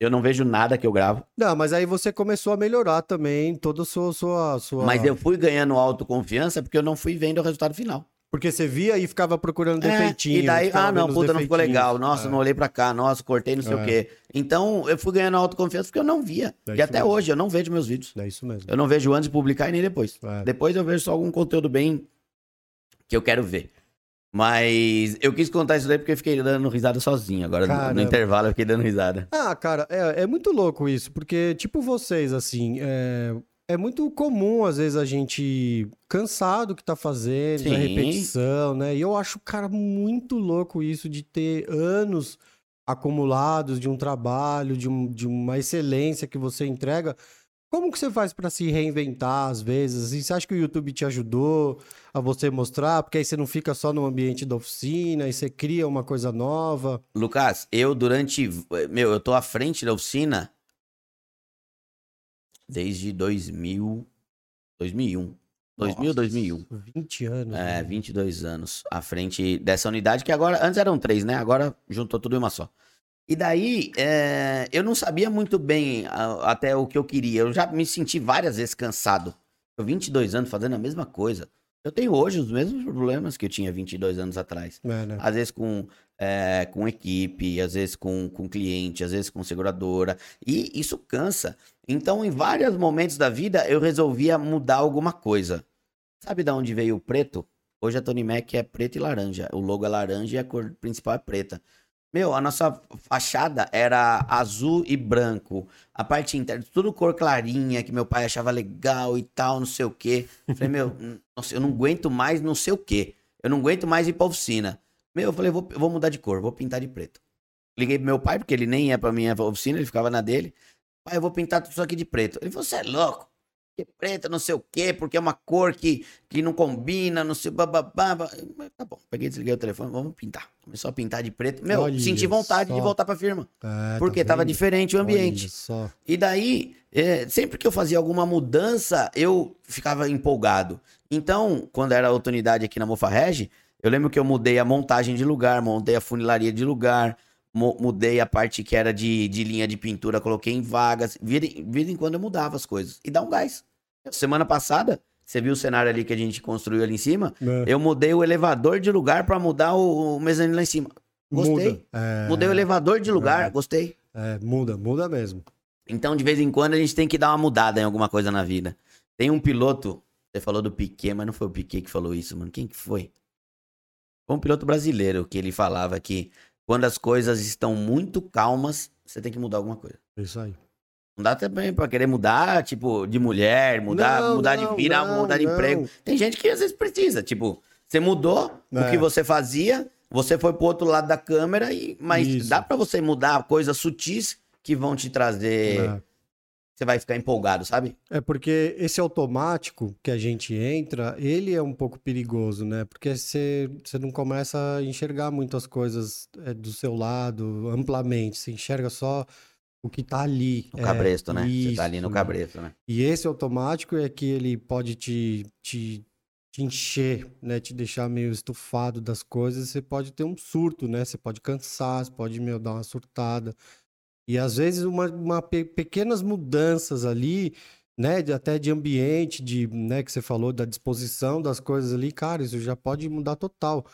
Eu não vejo nada que eu gravo. Não, mas aí você começou a melhorar também toda a sua. sua, sua... Mas eu fui ganhando autoconfiança porque eu não fui vendo o resultado final. Porque você via e ficava procurando É, defeitinho. e daí, ah, não, puta, não ficou legal. Nossa, É. não olhei pra cá. Nossa, cortei não sei É. o quê. Então, eu fui ganhando autoconfiança porque eu não via. É e até mesmo. hoje, eu não vejo meus vídeos. É isso mesmo. Eu não vejo antes de publicar e nem depois. É. Depois eu vejo só algum conteúdo bem que eu quero ver. Mas eu quis contar isso daí porque eu fiquei dando risada sozinho. Agora, no- no, Caramba. intervalo, eu fiquei dando risada. Ah, cara, é, é muito louco isso, porque, tipo, vocês, assim, é, é muito comum, às vezes, a gente cansar do que tá fazendo, da Sim. repetição, né? E eu acho, cara, muito louco isso de ter anos acumulados de um trabalho, de, um- de uma excelência que você entrega. Como que você faz pra se reinventar, às vezes? Assim, você acha que o YouTube te ajudou a você mostrar? Porque aí você não fica só no ambiente da oficina, e você cria uma coisa nova. Lucas, eu durante. Meu, eu tô à frente da oficina desde 2000. 2001. 2000, Nossa, 2001. 20 anos. É, né? 22 anos à frente dessa unidade, que agora, antes eram três, né? Agora juntou tudo em uma só. E daí, é, eu não sabia muito bem a- até o que eu queria. Eu já me senti várias vezes cansado. Eu 22 anos fazendo a mesma coisa. Eu tenho hoje os mesmos problemas que eu tinha 22 anos atrás. É, né? Às vezes com, é, com equipe, às vezes com, com cliente, às vezes com seguradora. E isso cansa. Então, em vários momentos da vida, eu resolvia mudar alguma coisa. Sabe de onde veio o preto? Hoje a Tony Mac é preto e laranja. O logo é laranja e a cor principal é preta. Meu, a nossa fachada era azul e branco. A parte interna, tudo cor clarinha, que meu pai achava legal e tal, não sei o quê. Falei, meu, nossa, eu não aguento mais não sei o quê. Eu não aguento mais ir pra oficina. Meu, eu falei, vou, vou mudar de cor, vou pintar de preto. Liguei pro meu pai, porque ele nem ia pra minha oficina, ele ficava na dele. Pai, eu vou pintar tudo isso aqui de preto. Ele falou, você é louco? Que preto, não sei o quê, porque é uma cor que, que não combina, não sei, bababá. Tá bom, peguei, desliguei o telefone, vamos pintar. Começou a pintar de preto. Meu, Olha senti vontade de só. voltar pra firma. É, Porque tá tava diferente o ambiente. E daí, é, sempre que eu fazia alguma mudança, eu ficava empolgado. Então, quando era a oportunidade aqui na Mofarrege, eu lembro que eu mudei a montagem de lugar, montei a funilaria de lugar, mudei a parte que era de, de linha de pintura, coloquei em vagas. Vira, vira em quando eu mudava as coisas. E dá um gás. Semana passada, você viu o cenário ali que a gente construiu ali em cima? Né? Eu mudei o elevador de lugar pra mudar o, o mezanino lá em cima. Gostei. É, Mudei o elevador de lugar, gostei. é, muda, muda mesmo. Então, de vez em quando, a gente tem que dar uma mudada em alguma coisa na vida. Tem um piloto, você falou do Piquet, mas não foi o Piquet que falou isso, mano. Quem que foi? Foi um piloto brasileiro que ele falava que quando as coisas estão muito calmas, você tem que mudar alguma coisa. É Isso aí. Não dá também pra querer mudar, tipo, de mulher, mudar, Não, mudar não, de vida, não, mudar de emprego. Tem gente que às vezes precisa, tipo, você mudou o É. que você fazia, você foi pro outro lado da câmera, e, mas Isso. dá pra você mudar coisas sutis que vão te trazer. É. Você vai ficar empolgado, sabe? É porque esse automático que a gente entra, ele é um pouco perigoso, né? Porque você, você não começa a enxergar muitas coisas é, do seu lado amplamente. Você enxerga só o que tá ali. No É, cabresto, né? Você tá ali isso, no cabresto, né? E esse automático é que ele pode te, te, te encher, né? Te deixar meio estufado das coisas. Você pode ter um surto, né? Você pode cansar, você pode, meu, dar uma surtada. E às vezes uma, uma pe- pequenas mudanças ali, né? de- até de ambiente, de, né? Que você falou da disposição das coisas ali, cara, isso já pode mudar total.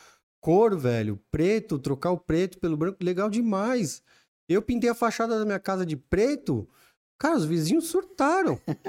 Cor, velho, preto, trocar o preto pelo branco, legal demais. Eu pintei a fachada da minha casa de preto, cara, os vizinhos surtaram.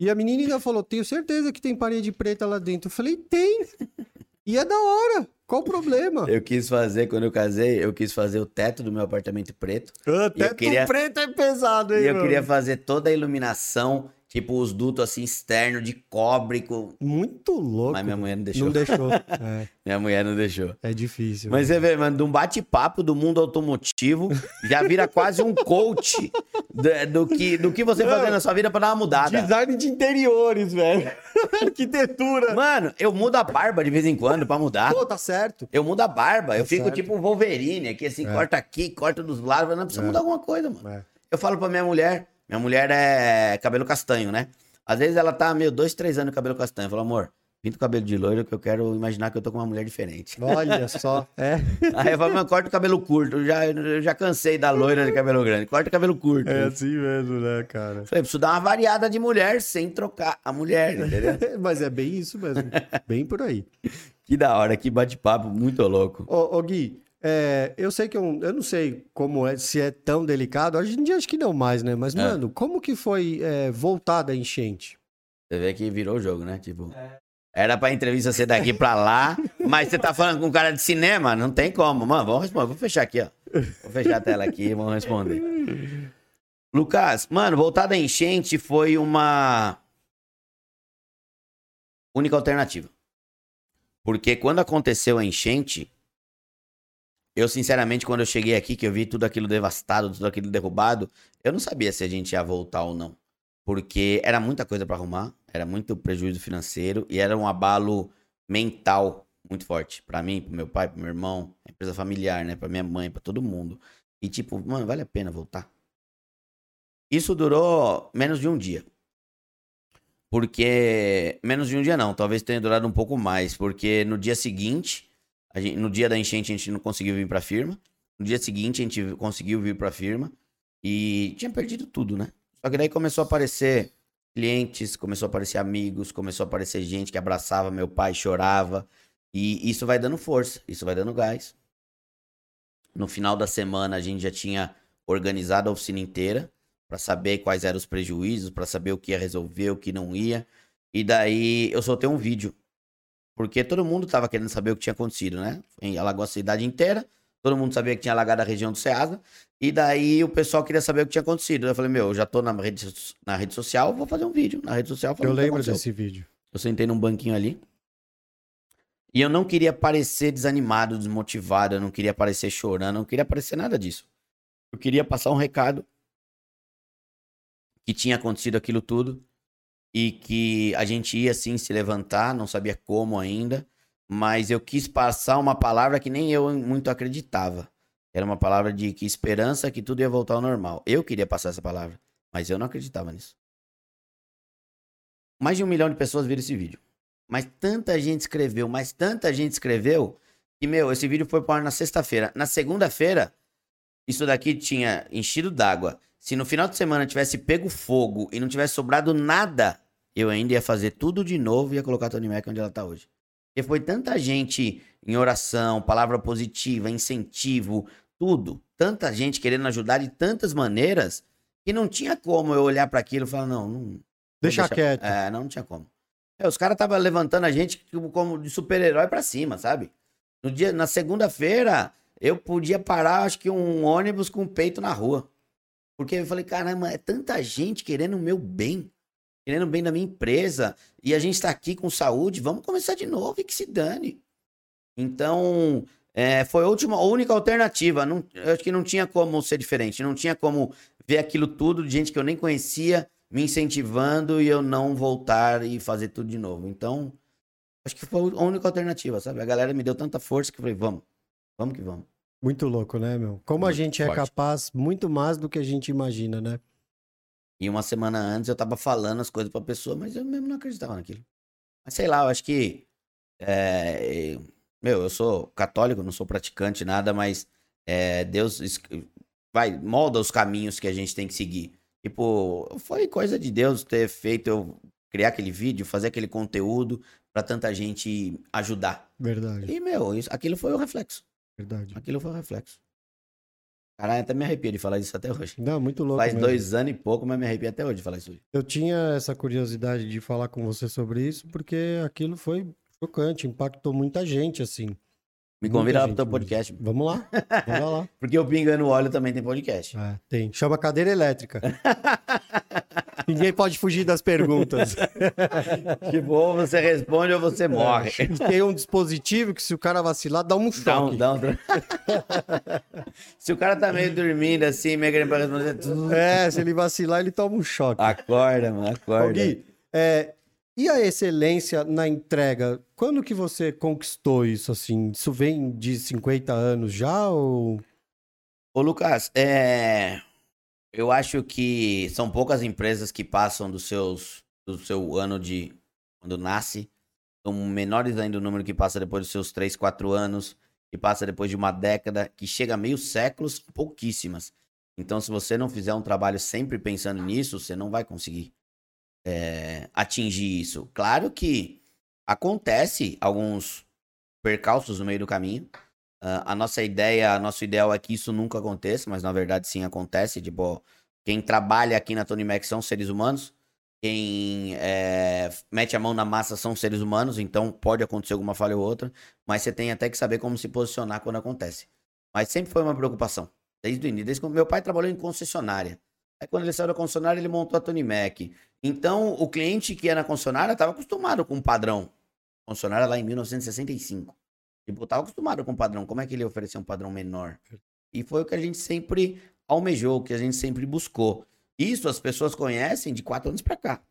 E a menina ainda falou: Tenho certeza que tem parede preta lá dentro. Eu falei: Tem. E é da hora. Qual o problema? Eu quis fazer, quando eu casei, eu quis fazer o teto do meu apartamento preto. Até eu queria- preto é pesado, hein, E eu mano? queria fazer toda a iluminação, tipo os dutos assim externos de cobre. Com... Muito louco. Mas minha mulher não deixou. Não deixou. É, Minha mulher não deixou. é difícil. Mas você vê, mano, de um bate-papo do mundo automotivo, já vira quase um coach do, do que, do que você fazer na sua vida pra dar uma mudada. Design de interiores, velho. Arquitetura. Mano, eu mudo a barba de vez em quando pra mudar. Pô, tá certo. Eu mudo a barba, eu Tá fico certo. tipo um Wolverine, aqui assim, corta aqui, corta dos lados, não precisa mudar alguma coisa, mano. É. Eu falo pra minha mulher, minha mulher é cabelo castanho, né? Às vezes ela tá, meio dois, três anos de cabelo castanho. Eu falo, amor, pinta o cabelo de loiro que eu quero imaginar que eu tô com uma mulher diferente. Olha só. É, Aí eu falo, mano, corta o cabelo curto. Eu já, eu já cansei da loira de cabelo grande. Corta o cabelo curto. é assim mesmo, né, cara? Falei, preciso dar uma variada de mulher sem trocar a mulher, entendeu? Mas é bem isso mesmo. Bem por aí. que da hora, que bate-papo muito louco. Ô, ô Gui, é, eu sei que eu, eu não sei como é, se é tão delicado. Hoje em dia acho que não mais, né? Mas, É. mano, como que foi é, voltada a enchente? Você vê que virou o jogo, né? Tipo, era pra entrevista ser daqui pra lá, mas você tá falando com um cara de cinema, não tem como. Mano, vamos responder. Vou fechar aqui, ó. Vou fechar a tela aqui e vamos responder. Lucas, mano, voltada a enchente foi uma única alternativa. Porque quando aconteceu a enchente, eu sinceramente, quando eu cheguei aqui, que eu vi tudo aquilo devastado, tudo aquilo derrubado, eu não sabia se a gente ia voltar ou não porque era muita coisa pra arrumar, era muito prejuízo financeiro e era um abalo mental muito forte Pra mim, pro meu pai, pro meu irmão, empresa familiar, né, Pra minha mãe, pra todo mundo. E tipo, mano, vale a pena voltar. Isso durou menos de um dia. Porque menos de um dia não, talvez tenha durado um pouco mais, porque no dia seguinte, gente- no dia da enchente a gente não conseguiu vir pra firma. No dia seguinte a gente conseguiu vir pra firma e tinha perdido tudo, né? Só que daí começou a aparecer clientes, começou a aparecer amigos, começou a aparecer gente que abraçava meu pai, chorava. E isso vai dando força, isso vai dando gás. No final da semana a gente já tinha organizado a oficina inteira para saber quais eram os prejuízos, para saber o que ia resolver, o que não ia. E daí eu soltei um vídeo. Porque todo mundo tava querendo saber o que tinha acontecido, né? Em alagou a cidade inteira. Todo mundo sabia que tinha alagado a região do Ceasa. E daí o pessoal queria saber o que tinha acontecido. Eu falei, meu, eu já tô na rede, na rede social, vou fazer um vídeo na rede social. Eu lembro desse vídeo. Eu sentei num banquinho ali. E eu não queria parecer desanimado, desmotivado, eu não queria parecer chorando, eu não queria parecer nada disso. Eu queria passar um recado que tinha acontecido aquilo tudo e que a gente ia sim se levantar, não sabia como ainda, mas eu quis passar uma palavra que nem eu muito acreditava. Era uma palavra de que esperança que tudo ia voltar ao normal. Eu queria passar essa palavra, mas eu não acreditava nisso. Mais de um milhão de pessoas viram esse vídeo. Mas tanta gente escreveu, mas tanta gente escreveu, que, meu, esse vídeo foi para na sexta-feira. Na segunda-feira, isso daqui tinha enchido d'água. Se no final de semana tivesse pego fogo e não tivesse sobrado nada, eu ainda ia fazer tudo de novo e ia colocar a Tony Mac onde ela tá hoje. Porque foi tanta gente em oração, palavra positiva, incentivo, tudo. Tanta gente querendo ajudar de tantas maneiras que não tinha como eu olhar para aquilo e falar, não, não, Deixa deixar- quieto. é, não, não tinha como. É, os caras estavam levantando a gente como de super-herói pra cima, sabe? No dia, na segunda-feira, eu podia parar, acho que um ônibus com o peito na rua. Porque eu falei, caramba, é tanta gente querendo o meu bem, querendo bem da minha empresa, e a gente tá aqui com saúde, vamos começar de novo e que se dane. Então, é, foi a última, a única alternativa. Não, eu acho que não tinha como ser diferente, não tinha como ver aquilo tudo de gente que eu nem conhecia me incentivando e eu não voltar e fazer tudo de novo. Então, acho que foi a única alternativa, sabe? A galera me deu tanta força que eu falei, vamos, vamos que vamos. Muito louco, né, meu? Como a Muito gente é forte. capaz muito mais do que a gente imagina, né? E uma semana antes eu tava falando as coisas pra pessoa, mas eu mesmo não acreditava naquilo. Mas sei lá, eu acho que. é, meu, eu sou católico, não sou praticante, nada, mas é, Deus vai, molda os caminhos que a gente tem que seguir. Tipo, foi coisa de Deus ter feito eu criar aquele vídeo, fazer aquele conteúdo pra tanta gente ajudar. Verdade, E, meu, isso, aquilo foi o reflexo. verdade. Aquilo foi o reflexo. Caralho, até me arrepio de falar disso até hoje. Não, muito louco Faz mesmo. dois anos e pouco, mas me arrepio até hoje de falar isso. aí. Eu tinha essa curiosidade de falar com você sobre isso, porque aquilo foi chocante, impactou muita gente, assim. Me convida lá pro gente teu mesmo. podcast. Vamos lá, vamos lá. Porque o Pingando Óleo também tem podcast. É, tem. Chama cadeira elétrica. Ninguém pode fugir das perguntas. tipo, ou você responde ou você morre. E tem um dispositivo que, se o cara vacilar, dá um Dá um- choque. dá um- Se o cara tá meio dormindo assim, meio querendo pra responder, É, se ele vacilar, ele toma um choque. acorda, mano, Ô, acorda. Gui, é, e a excelência na entrega? Quando que você conquistou isso, assim? Isso vem de 50 anos já ou... Ô, Lucas, é... eu acho que são poucas empresas que passam dos seus... do seu ano de... quando nasce, são menores ainda o número que passa depois dos seus 3, 4 anos, que passa depois de uma década, que chega a meio séculos, pouquíssimas. Então, se você não fizer um trabalho sempre pensando nisso, você não vai conseguir é, atingir isso. Claro que acontece alguns percalços no meio do caminho. Uh, a nossa ideia, nosso ideal é que isso nunca aconteça, mas na verdade sim acontece. Tipo, quem trabalha aqui na Tony Mac são seres humanos. Quem é, mete a mão na massa são seres humanos, então pode acontecer alguma falha ou outra, mas você tem até que saber como se posicionar quando acontece. Mas sempre foi uma preocupação, desde o início. Desde meu pai trabalhou em concessionária. Aí quando ele saiu da concessionária, ele montou a Tony Mac. Então, o cliente que ia na concessionária estava acostumado com o padrão. Concessionária lá em 1965. Tipo, estava acostumado com o padrão. Como é que ele ia oferecer um padrão menor? E foi o que a gente sempre almejou, o que a gente sempre buscou. Isso as pessoas conhecem de quatro anos para cá.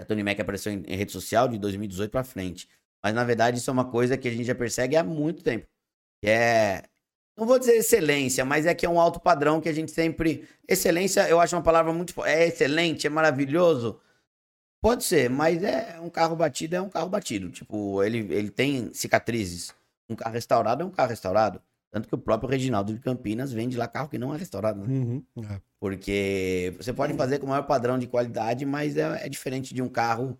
A Tony Mac apareceu em, em rede social de 2018 para frente. Mas na verdade isso é uma coisa que a gente já persegue há muito tempo. Que é não vou dizer excelência, mas é que é um alto padrão que a gente sempre. Excelência, eu acho uma palavra muito. É excelente, é maravilhoso. Pode ser, mas é um carro batido, é um carro batido. Tipo, ele, ele tem cicatrizes. Um carro restaurado é um carro restaurado. Tanto que o próprio Reginaldo de Campinas vende lá carro que não é restaurado, né? Uhum, é. Porque você pode fazer com o maior padrão de qualidade, mas é, é, diferente de um carro.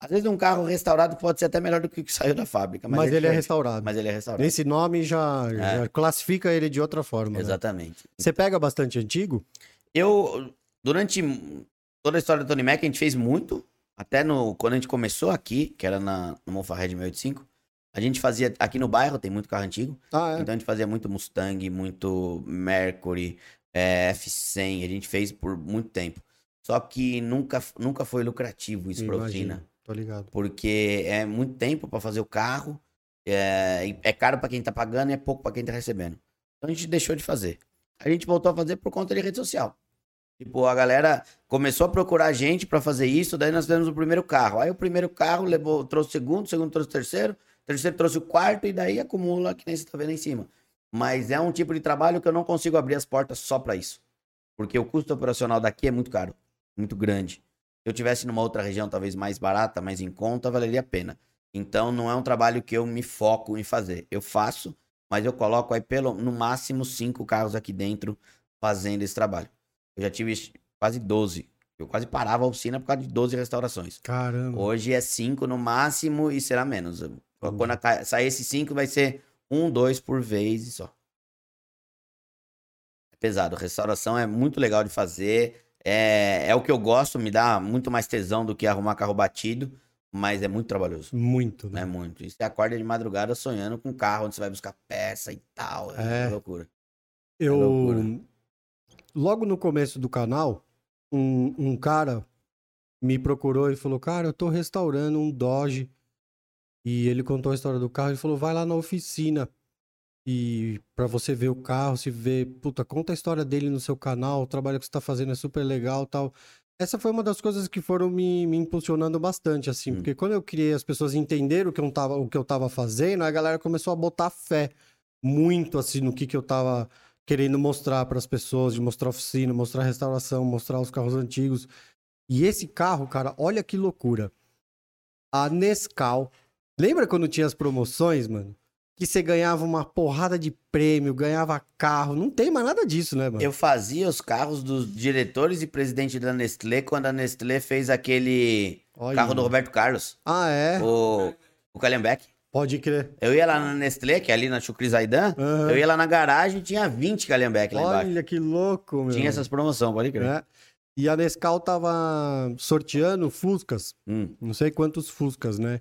Às vezes um carro restaurado pode ser até melhor do que o que saiu da fábrica. Mas, mas é ele é restaurado. Mas ele é restaurado. Esse nome já, é. já classifica ele de outra forma. Né? Exatamente. Né? Você pega bastante antigo? Eu, durante toda a história do Tony Mac, a gente fez muito. Até no, quando a gente começou aqui, que era na, no Monfarred 1085, a gente fazia aqui no bairro, tem muito carro antigo. Ah, é? Então a gente fazia muito Mustang, muito Mercury, é, F100. A gente fez por muito tempo. Só que nunca, nunca foi lucrativo isso pra oficina. Tô ligado. Porque é muito tempo para fazer o carro. É, é caro para quem tá pagando e é pouco para quem tá recebendo. Então a gente deixou de fazer. A gente voltou a fazer por conta de rede social. Tipo, a galera começou a procurar a gente para fazer isso, daí nós fizemos o primeiro carro. Aí o primeiro carro levou, trouxe o segundo, o segundo trouxe o terceiro, terceiro trouxe o quarto e daí acumula, que nem você tá vendo aí em cima. Mas é um tipo de trabalho que eu não consigo abrir as portas só para isso. Porque o custo operacional daqui é muito caro, muito grande. Se eu tivesse numa outra região, talvez mais barata, mais em conta, valeria a pena. Então não é um trabalho que eu me foco em fazer. Eu faço, mas eu coloco aí pelo no máximo cinco carros aqui dentro fazendo esse trabalho. Eu já tive quase 12. Eu quase parava a oficina por causa de 12 restaurações. Caramba. Hoje é cinco no máximo e será menos. Quando sair esses cinco, vai ser um, dois por vez e só. É pesado. Restauração é muito legal de fazer. É, é o que eu gosto, me dá muito mais tesão do que arrumar carro batido, mas é muito trabalhoso. Muito, né? É muito. E você acorda de madrugada sonhando com um carro onde você vai buscar peça e tal. É, é. loucura. Eu. É loucura. Logo no começo do canal, um, um cara me procurou e falou: Cara, eu tô restaurando um Dodge e ele contou a história do carro e falou: vai lá na oficina e para você ver o carro, se ver, puta, conta a história dele no seu canal, o trabalho que você tá fazendo é super legal tal. Essa foi uma das coisas que foram me, me impulsionando bastante, assim, hum. porque quando eu criei as pessoas entenderam o que, eu tava, o que eu tava fazendo, a galera começou a botar fé muito, assim, no que, que eu tava querendo mostrar para as pessoas, de mostrar oficina, mostrar restauração, mostrar os carros antigos. E esse carro, cara, olha que loucura. A Nescau Lembra quando tinha as promoções, mano? Que você ganhava uma porrada de prêmio, ganhava carro. Não tem mais nada disso, né, mano? Eu fazia os carros dos diretores e presidente da Nestlé quando a Nestlé fez aquele Olha, carro do Roberto Carlos. Ah, é? O, o Calhambeck. Pode crer. Eu ia lá na Nestlé, que é ali na Chucri Zaidan, uhum. eu ia lá na garagem e tinha 20 Calhambeck lá Olha, embaixo. Olha que louco, meu. Tinha essas promoções, pode crer. É. E a Nescau tava sorteando Fuscas. Hum. Não sei quantos Fuscas, né?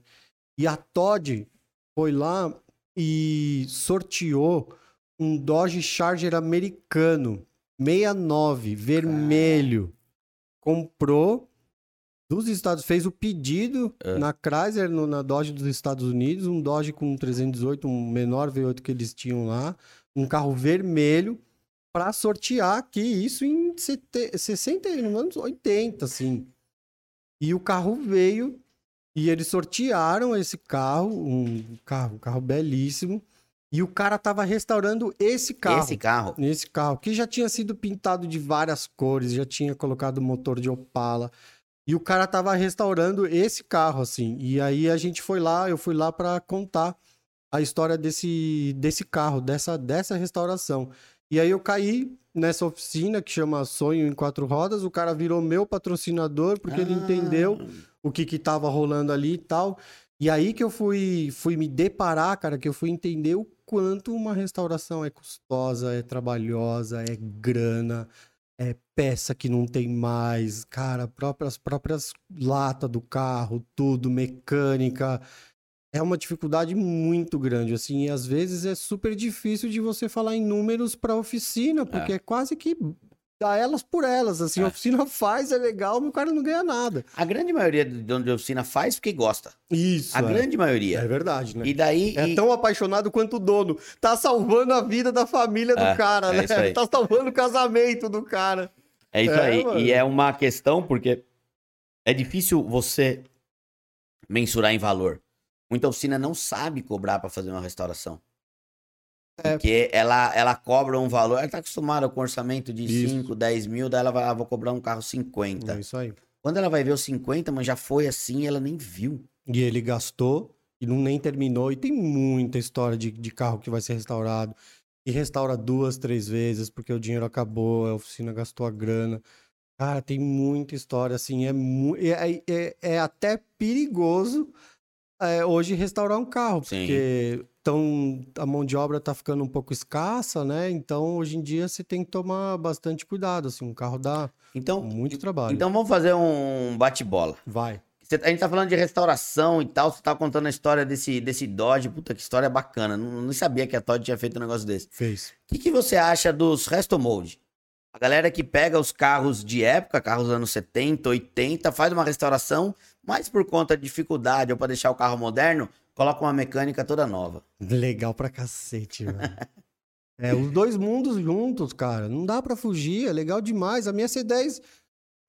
E a Todd foi lá e sorteou um Dodge Charger americano, 69, vermelho. Comprou dos Estados fez o pedido é. na Chrysler, no, na Dodge dos Estados Unidos, um Dodge com 318, um menor V8 que eles tinham lá, um carro vermelho para sortear aqui, isso em 60 anos 80, assim. E o carro veio e eles sortearam esse carro, um carro, um carro belíssimo. E o cara tava restaurando esse carro. Esse carro? Esse carro, que já tinha sido pintado de várias cores, já tinha colocado motor de Opala. E o cara tava restaurando esse carro, assim. E aí a gente foi lá, eu fui lá pra contar a história desse, desse carro, dessa, dessa restauração. E aí eu caí nessa oficina que chama Sonho em Quatro Rodas. O cara virou meu patrocinador porque ele Ah. entendeu o que que tava rolando ali e tal. E aí que eu fui, fui me deparar, cara, que eu fui entender o quanto uma restauração é custosa, é trabalhosa, é grana, é peça que não tem mais, cara, próprias próprias latas do carro, tudo, mecânica. É uma dificuldade muito grande, assim, e às vezes é super difícil de você falar em números para oficina, porque é. quase que dá elas por elas, assim, É. a oficina faz, é legal, mas o cara não ganha nada. A grande maioria de dono de oficina faz porque gosta. Isso, A é. grande maioria. É verdade, né? E daí. É e- tão apaixonado quanto o dono. Tá salvando a vida da família do É, cara, é né? Tá salvando o casamento do cara. É isso É, aí. mano. E é uma questão porque é difícil você mensurar em valor. Muita oficina não sabe cobrar para fazer uma restauração. É. Porque ela, ela cobra um valor, ela tá acostumada com orçamento de Isso. 5, 10 mil, daí ela vai, ah, vou cobrar um carro 50. É isso aí. Quando ela vai ver os 50, mas já foi assim, ela nem viu. E ele gastou e não nem terminou. E tem muita história de, de carro que vai ser restaurado. E restaura duas, três vezes, porque o dinheiro acabou, a oficina gastou a grana. Cara, tem muita história, assim, é, é, é, é até perigoso é, hoje restaurar um carro, Sim. porque tão, a mão de obra tá ficando um pouco escassa, né? Então, hoje em dia, você tem que tomar bastante cuidado, assim, um carro dá Então, muito trabalho. então vamos fazer um bate-bola. Vai. Você- A gente tá falando de restauração e tal, você tá contando a história desse, desse Dodge. Puta, que história bacana. Não, não sabia que a Todd tinha feito um negócio desse. Fez. O que, que você acha dos resto mold? A galera que pega os carros de época, carros dos anos 70, 80, faz uma restauração, mas por conta de dificuldade ou para deixar o carro moderno, coloca uma mecânica toda nova. Legal pra cacete, velho. É, os dois mundos juntos, cara. Não dá pra fugir, é legal demais. A minha C10,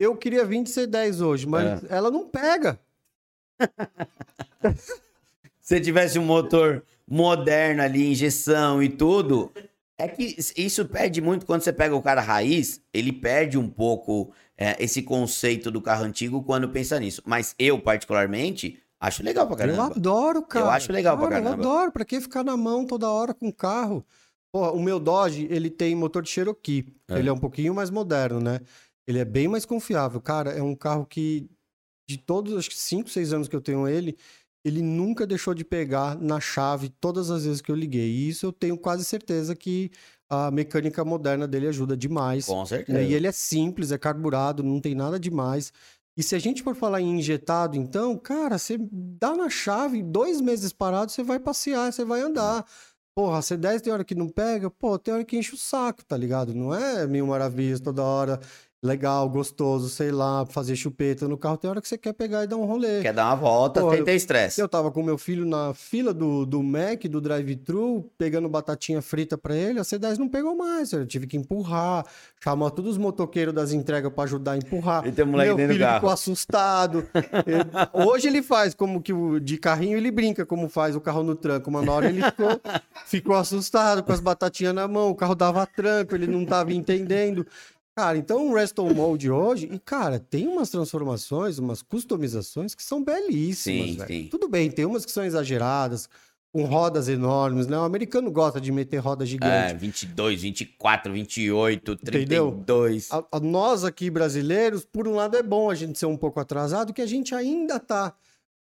eu queria 20 C10 hoje, mas ela não pega. Se tivesse um motor moderno ali, injeção e tudo, é que isso perde muito quando você pega o cara raiz, ele perde um pouco é, esse conceito do carro antigo quando pensa nisso. Mas eu, particularmente, acho legal pra Eu caramba. adoro, cara. acho legal pra Cara, caramba. Eu adoro. Pra que ficar na mão toda hora com o carro? Porra, o meu Dodge, ele tem motor de Cherokee. É. Ele é um pouquinho mais moderno, né? Ele é bem mais confiável. Cara, é um carro que, de todos os 5, 6 anos que eu tenho ele, ele nunca deixou de pegar na chave todas as vezes que eu liguei. E isso eu tenho quase certeza que a mecânica moderna dele ajuda demais. Com certeza. né? E ele é simples, é carburado, não tem nada demais. E se a gente for falar em injetado, então, cara, você dá na chave, dois meses parado, você vai passear, você vai andar. Porra, a C10 tem hora que não pega, pô, tem hora que enche o saco, tá ligado? Não é mil maravilhas toda hora, legal, gostoso, sei lá, fazer chupeta no carro. Tem hora que você quer pegar e dar um rolê. Quer dar uma volta sem eu- ter estresse. Eu tava com meu filho na fila do, do Mac, do drive-thru, pegando batatinha frita pra ele, a C10 não pegou mais, eu tive que empurrar, chamar todos os motoqueiros das entregas pra ajudar a empurrar. E tem um moleque meu filho ficou assustado. Ele- hoje ele faz como que o- de carrinho ele brinca como faz o carro no tranco, mas na hora ele ficou, ficou assustado com as batatinhas na mão, o carro dava tranco, ele não tava entendendo. Cara, então o Resto Mode hoje, e cara, tem umas transformações, umas customizações que são belíssimas, Sim, velho. sim. Tudo bem, tem umas que são exageradas, com rodas enormes, né? O americano gosta de meter roda É, gigante. 22, 24, 28, Entendeu? 32. A- a- nós aqui brasileiros, por um lado é bom a gente ser um pouco atrasado, que a gente ainda tá,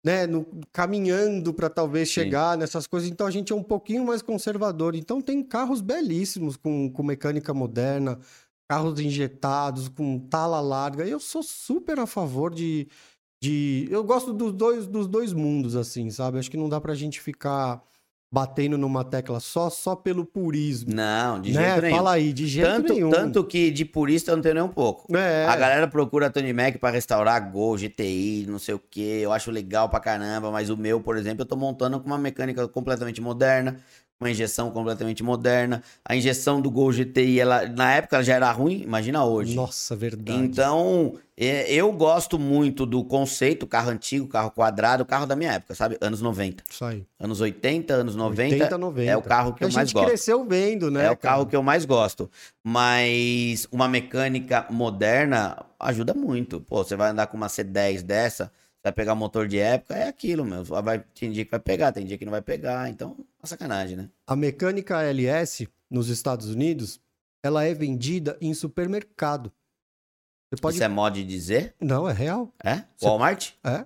né, no- caminhando para talvez Sim. chegar nessas coisas, então a gente é um pouquinho mais conservador. Então tem carros belíssimos com, com mecânica moderna, carros injetados com tala larga. Eu sou super a favor de, de eu gosto dos dois dos dois mundos assim, sabe? Acho que não dá pra gente ficar batendo numa tecla só só pelo purismo. Não, de né? jeito nenhum. Fala aí, de jeito tanto, nenhum. tanto que de purista eu não tenho nem um pouco. É. A galera procura Tony Mac pra restaurar Gol, GTI, não sei o que. Eu acho legal pra caramba, mas o meu, por exemplo, eu tô montando com uma mecânica completamente moderna, uma injeção completamente moderna. A injeção do Gol GTI, ela, na época já era ruim, imagina hoje. Nossa, verdade. Então, é, eu gosto muito do conceito, carro antigo, carro quadrado, carro da minha época, sabe? Anos 90. Isso aí. Anos 80, anos 90. 80, 90. É o carro que a eu mais gente gosto. cresceu vendo, né? é o cara? carro que eu mais gosto. Mas uma mecânica moderna ajuda muito. Pô, você vai andar com uma C10 dessa, vai pegar motor de época, é aquilo, meu. Vai, tem dia que vai pegar, tem dia que não vai pegar. Então, uma sacanagem, né? A mecânica LS nos Estados Unidos, ela é vendida em supermercado. Você pode. Isso é mod de dizer? Não, é real. É? Você- Walmart? É.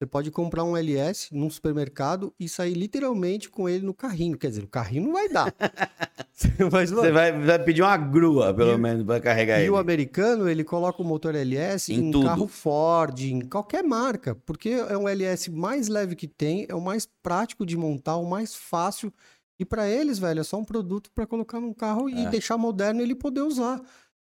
Você pode comprar um LS num supermercado e sair literalmente com ele no carrinho. Quer dizer, o carrinho não vai dar. Mas, Você vai, vai pedir uma grua, pelo E- menos, pra carregar E ele. o americano, ele coloca o motor LS Em em, tudo. carro Ford, em qualquer marca, porque é um LS mais leve que tem, é o mais prático de montar, o mais fácil. E para eles, velho, é só um produto para colocar num carro e É. deixar moderno e ele poder usar.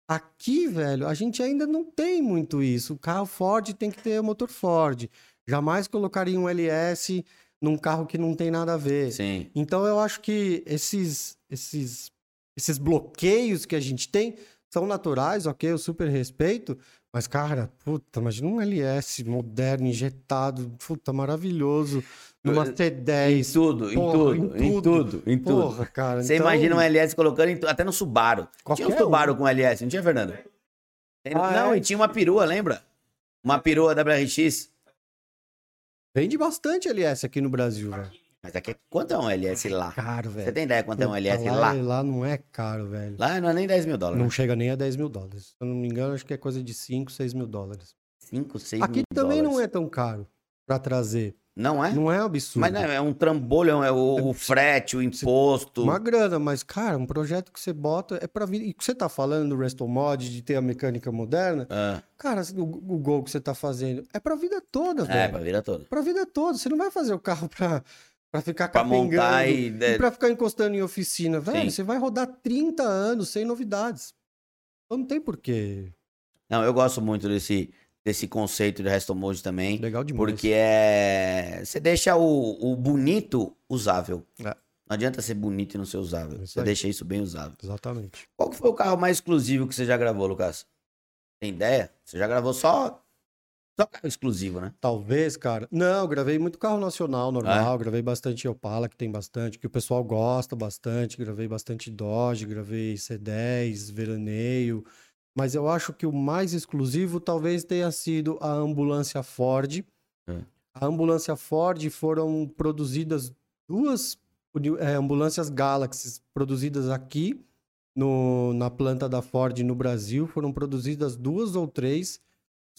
Aqui, velho, a gente ainda não tem muito isso. O carro Ford tem que ter motor Ford. Jamais colocaria um LS num carro que não tem nada a ver. Sim. Então eu acho que esses, esses, esses bloqueios que a gente tem são naturais, ok? Eu super respeito. Mas, cara, puta, imagina um LS moderno, injetado, puta, maravilhoso. Numa Em T10. tudo, em porra, tudo, em em tudo, em tudo. Porra, cara. Você então- imagina um LS colocando em até no Subaru. Qualquer tinha um um. Subaru com LS, não tinha, Fernando? Ah, não, é? e tinha uma perua, lembra? Uma perua WRX. Vende bastante LS aqui no Brasil, velho. Mas aqui, quanto é um LS lá? Caro, Você velho. tem ideia quanto é um LS lá? Lá não é caro, velho. Lá não é nem 10 mil dólares. Não chega nem a 10 mil dólares. Se eu não me engano, acho que é coisa de 5, 6 mil dólares. 5, 6 Aqui mil também não é tão caro pra trazer. Não é? Não é um absurdo. Mas não, é um trambolho, é o, o frete, o imposto. Uma grana, mas, cara, um projeto que você bota é pra vida. E que você tá falando do Resto Mod, de ter a mecânica moderna, Ah, cara, o, o gol que você tá fazendo é pra vida toda, é, velho. pra vida toda. Pra vida toda. Você não vai fazer o carro pra, pra ficar Pra montar e... e... pra ficar encostando em oficina. Velho, Sim. você vai rodar 30 anos sem novidades. Então não tem porquê. Não, eu gosto muito desse, desse conceito de resto mode também. Legal demais. Porque é. Você deixa o, o bonito usável. É. Não adianta ser bonito e não ser usável. Isso Você aí. deixa isso bem usável. Exatamente. Qual que foi o carro mais exclusivo que você já gravou, Lucas? Tem ideia? Você já gravou só. Só carro exclusivo, né? Talvez, cara. Não, gravei muito carro nacional, normal. Gravei bastante Opala, que tem bastante, que o pessoal gosta bastante. Gravei bastante Dodge, gravei C10, Veraneio. Mas eu acho que o mais exclusivo talvez tenha sido a ambulância Ford. É. A ambulância Ford foram produzidas duas é, ambulâncias Galaxy produzidas aqui no, na planta da Ford no Brasil. Foram produzidas duas ou três.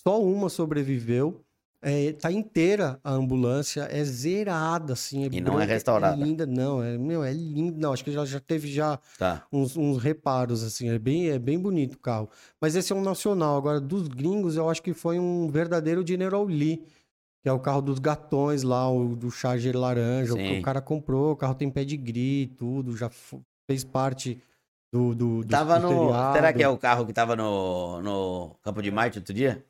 Só uma sobreviveu. É, tá inteira a ambulância, é zerada, assim. É E não é branca, restaurada. É linda, não, é, meu, é linda. Não, acho que já, já teve já Tá. uns, uns reparos, assim, é bem, é bem bonito o carro. Mas esse é um nacional. Agora, dos gringos, eu acho que foi um verdadeiro General Lee, que é o carro dos gatões lá, o do Charger laranja, o que Sim. o cara comprou, o carro tem pedigree, tudo, já fez parte do, do, do Tava no. seriado. Será que é o carro que tava no, no Campo de Marte outro dia?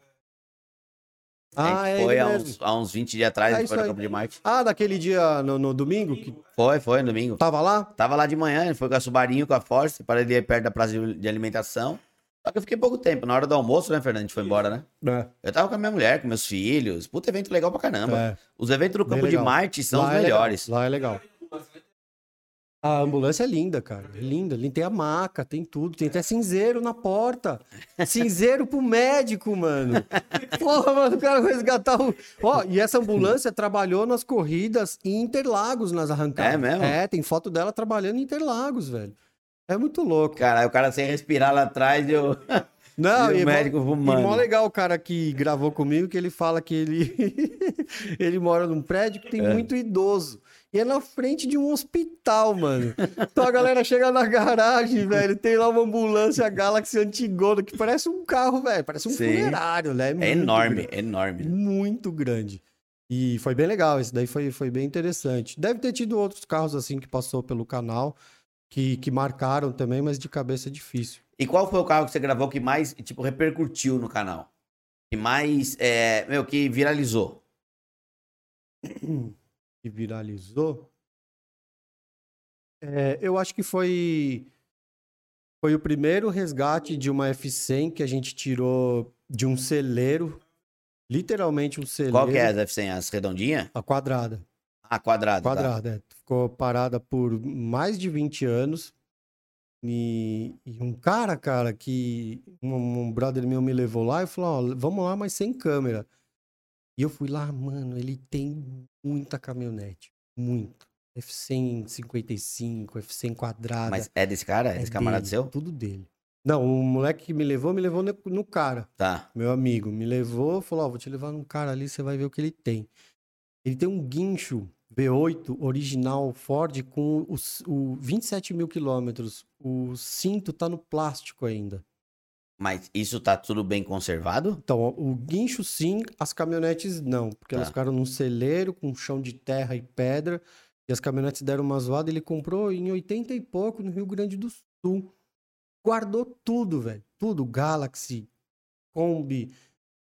Ah, é foi há uns, há uns 20 dias atrás, É foi no. Campo de Marte. Ah, daquele dia no, no domingo que Foi, foi, no domingo. tava lá? Tava lá de manhã, ele foi com a Subarinho, com a Force, para ali perto da praça de alimentação. Só que eu fiquei pouco tempo. Na hora do almoço, né, Fernando? A gente foi embora, né? É. Eu tava com a minha mulher, com meus filhos. Puta evento legal pra caramba. É. Os eventos do Campo de. Marte são Lá os é legal, melhores. Lá é legal. A ambulância é linda, cara. É linda. Tem a maca, tem tudo. Tem até cinzeiro na porta. Cinzeiro pro médico, mano. Porra, mano, o cara vai resgatar o. Ó, e essa ambulância trabalhou nas corridas em Interlagos, nas arrancadas. É mesmo? É, tem foto dela trabalhando em Interlagos, velho. É muito louco. Caralho, o cara sem respirar lá atrás e eu... Não, E o e, médico mó, fumando. e mó legal o cara que gravou comigo, que ele fala que ele, ele mora num prédio que tem É. muito idoso. E é na frente de um hospital, mano. Então a galera chega na garagem, velho, tem lá uma ambulância Galaxy antigona, que parece um carro, velho, parece um Sim. funerário, né? É muito enorme, grande. é enorme. Muito grande. E foi bem legal, esse daí foi, foi bem interessante. Deve ter tido outros carros assim que passou pelo canal, que, que marcaram também, mas de cabeça é difícil. E qual foi o carro que você gravou que mais, tipo, repercutiu no canal? Que mais, é, meu, que viralizou? que viralizou. É, eu acho que foi foi o primeiro resgate de uma F100 que a gente tirou de um celeiro, literalmente um celeiro. Qual que é as F100? As redondinhas? A quadrada. Ah, quadrado. tá. Quadrada, é. Ficou parada por mais de 20 anos. E, e um cara, cara, que um, um brother meu me levou lá e falou: Ó, vamos lá, mas sem câmera. E eu fui lá, mano, ele tem muita caminhonete. Muito. F155, F100 quadrada. Mas é desse cara? É, é desse camarada dele, seu? Tudo dele. Não, o moleque que me levou, me levou no, cara. Tá. Meu amigo me levou, falou: Ó, vou te levar num cara ali, você vai ver o que ele tem. Ele tem um guincho V8 original Ford com os, o 27 mil quilômetros. O cinto tá no plástico ainda. Mas isso tá tudo bem conservado? Então, o guincho sim, as caminhonetes não. Porque elas Tá. ficaram num celeiro com chão de terra e pedra. E as caminhonetes deram uma zoada. Ele comprou em 80 e pouco no Rio Grande do Sul. Guardou tudo, velho. Tudo. Galaxy, Kombi,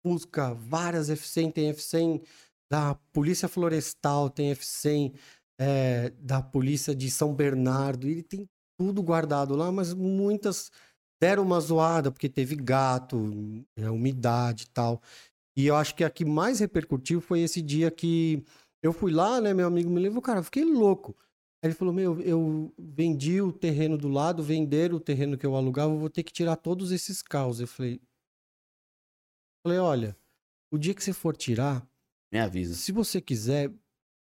Fusca, várias F100. Tem F100 da Polícia Florestal, tem F100 é, da Polícia de São Bernardo. Ele tem tudo guardado lá, mas muitas deram uma zoada, porque teve gato, é, umidade e tal. E eu acho que a que mais repercutiu foi esse dia que eu fui lá, né? Meu amigo me levou, cara, eu fiquei louco. Aí ele falou: Meu, eu vendi o terreno do lado, venderam o terreno que eu alugava, eu vou ter que tirar todos esses carros. Eu falei: Falei, olha, o dia que você for tirar, Me avisa. se você quiser,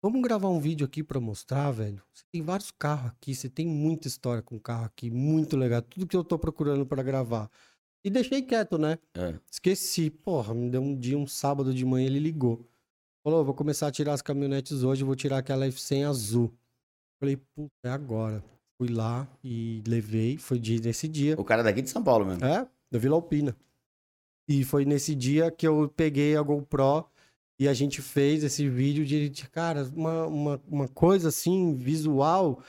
vamos gravar um vídeo aqui pra mostrar, velho. Você tem vários carros aqui, você tem muita história com carro aqui, muito legal. Tudo que eu tô procurando pra gravar. E deixei quieto, né? É. Esqueci. Porra, me deu um dia, um sábado de manhã, ele ligou. Falou, vou começar a tirar as caminhonetes hoje, vou tirar aquela F100 azul. Falei, puta, é agora. Fui lá e levei, foi nesse dia. O cara daqui de São Paulo mesmo. É, da Vila Alpina. E foi nesse dia que eu peguei a GoPro e a gente fez esse vídeo de, de, cara, uma, uma, uma coisa assim, visual,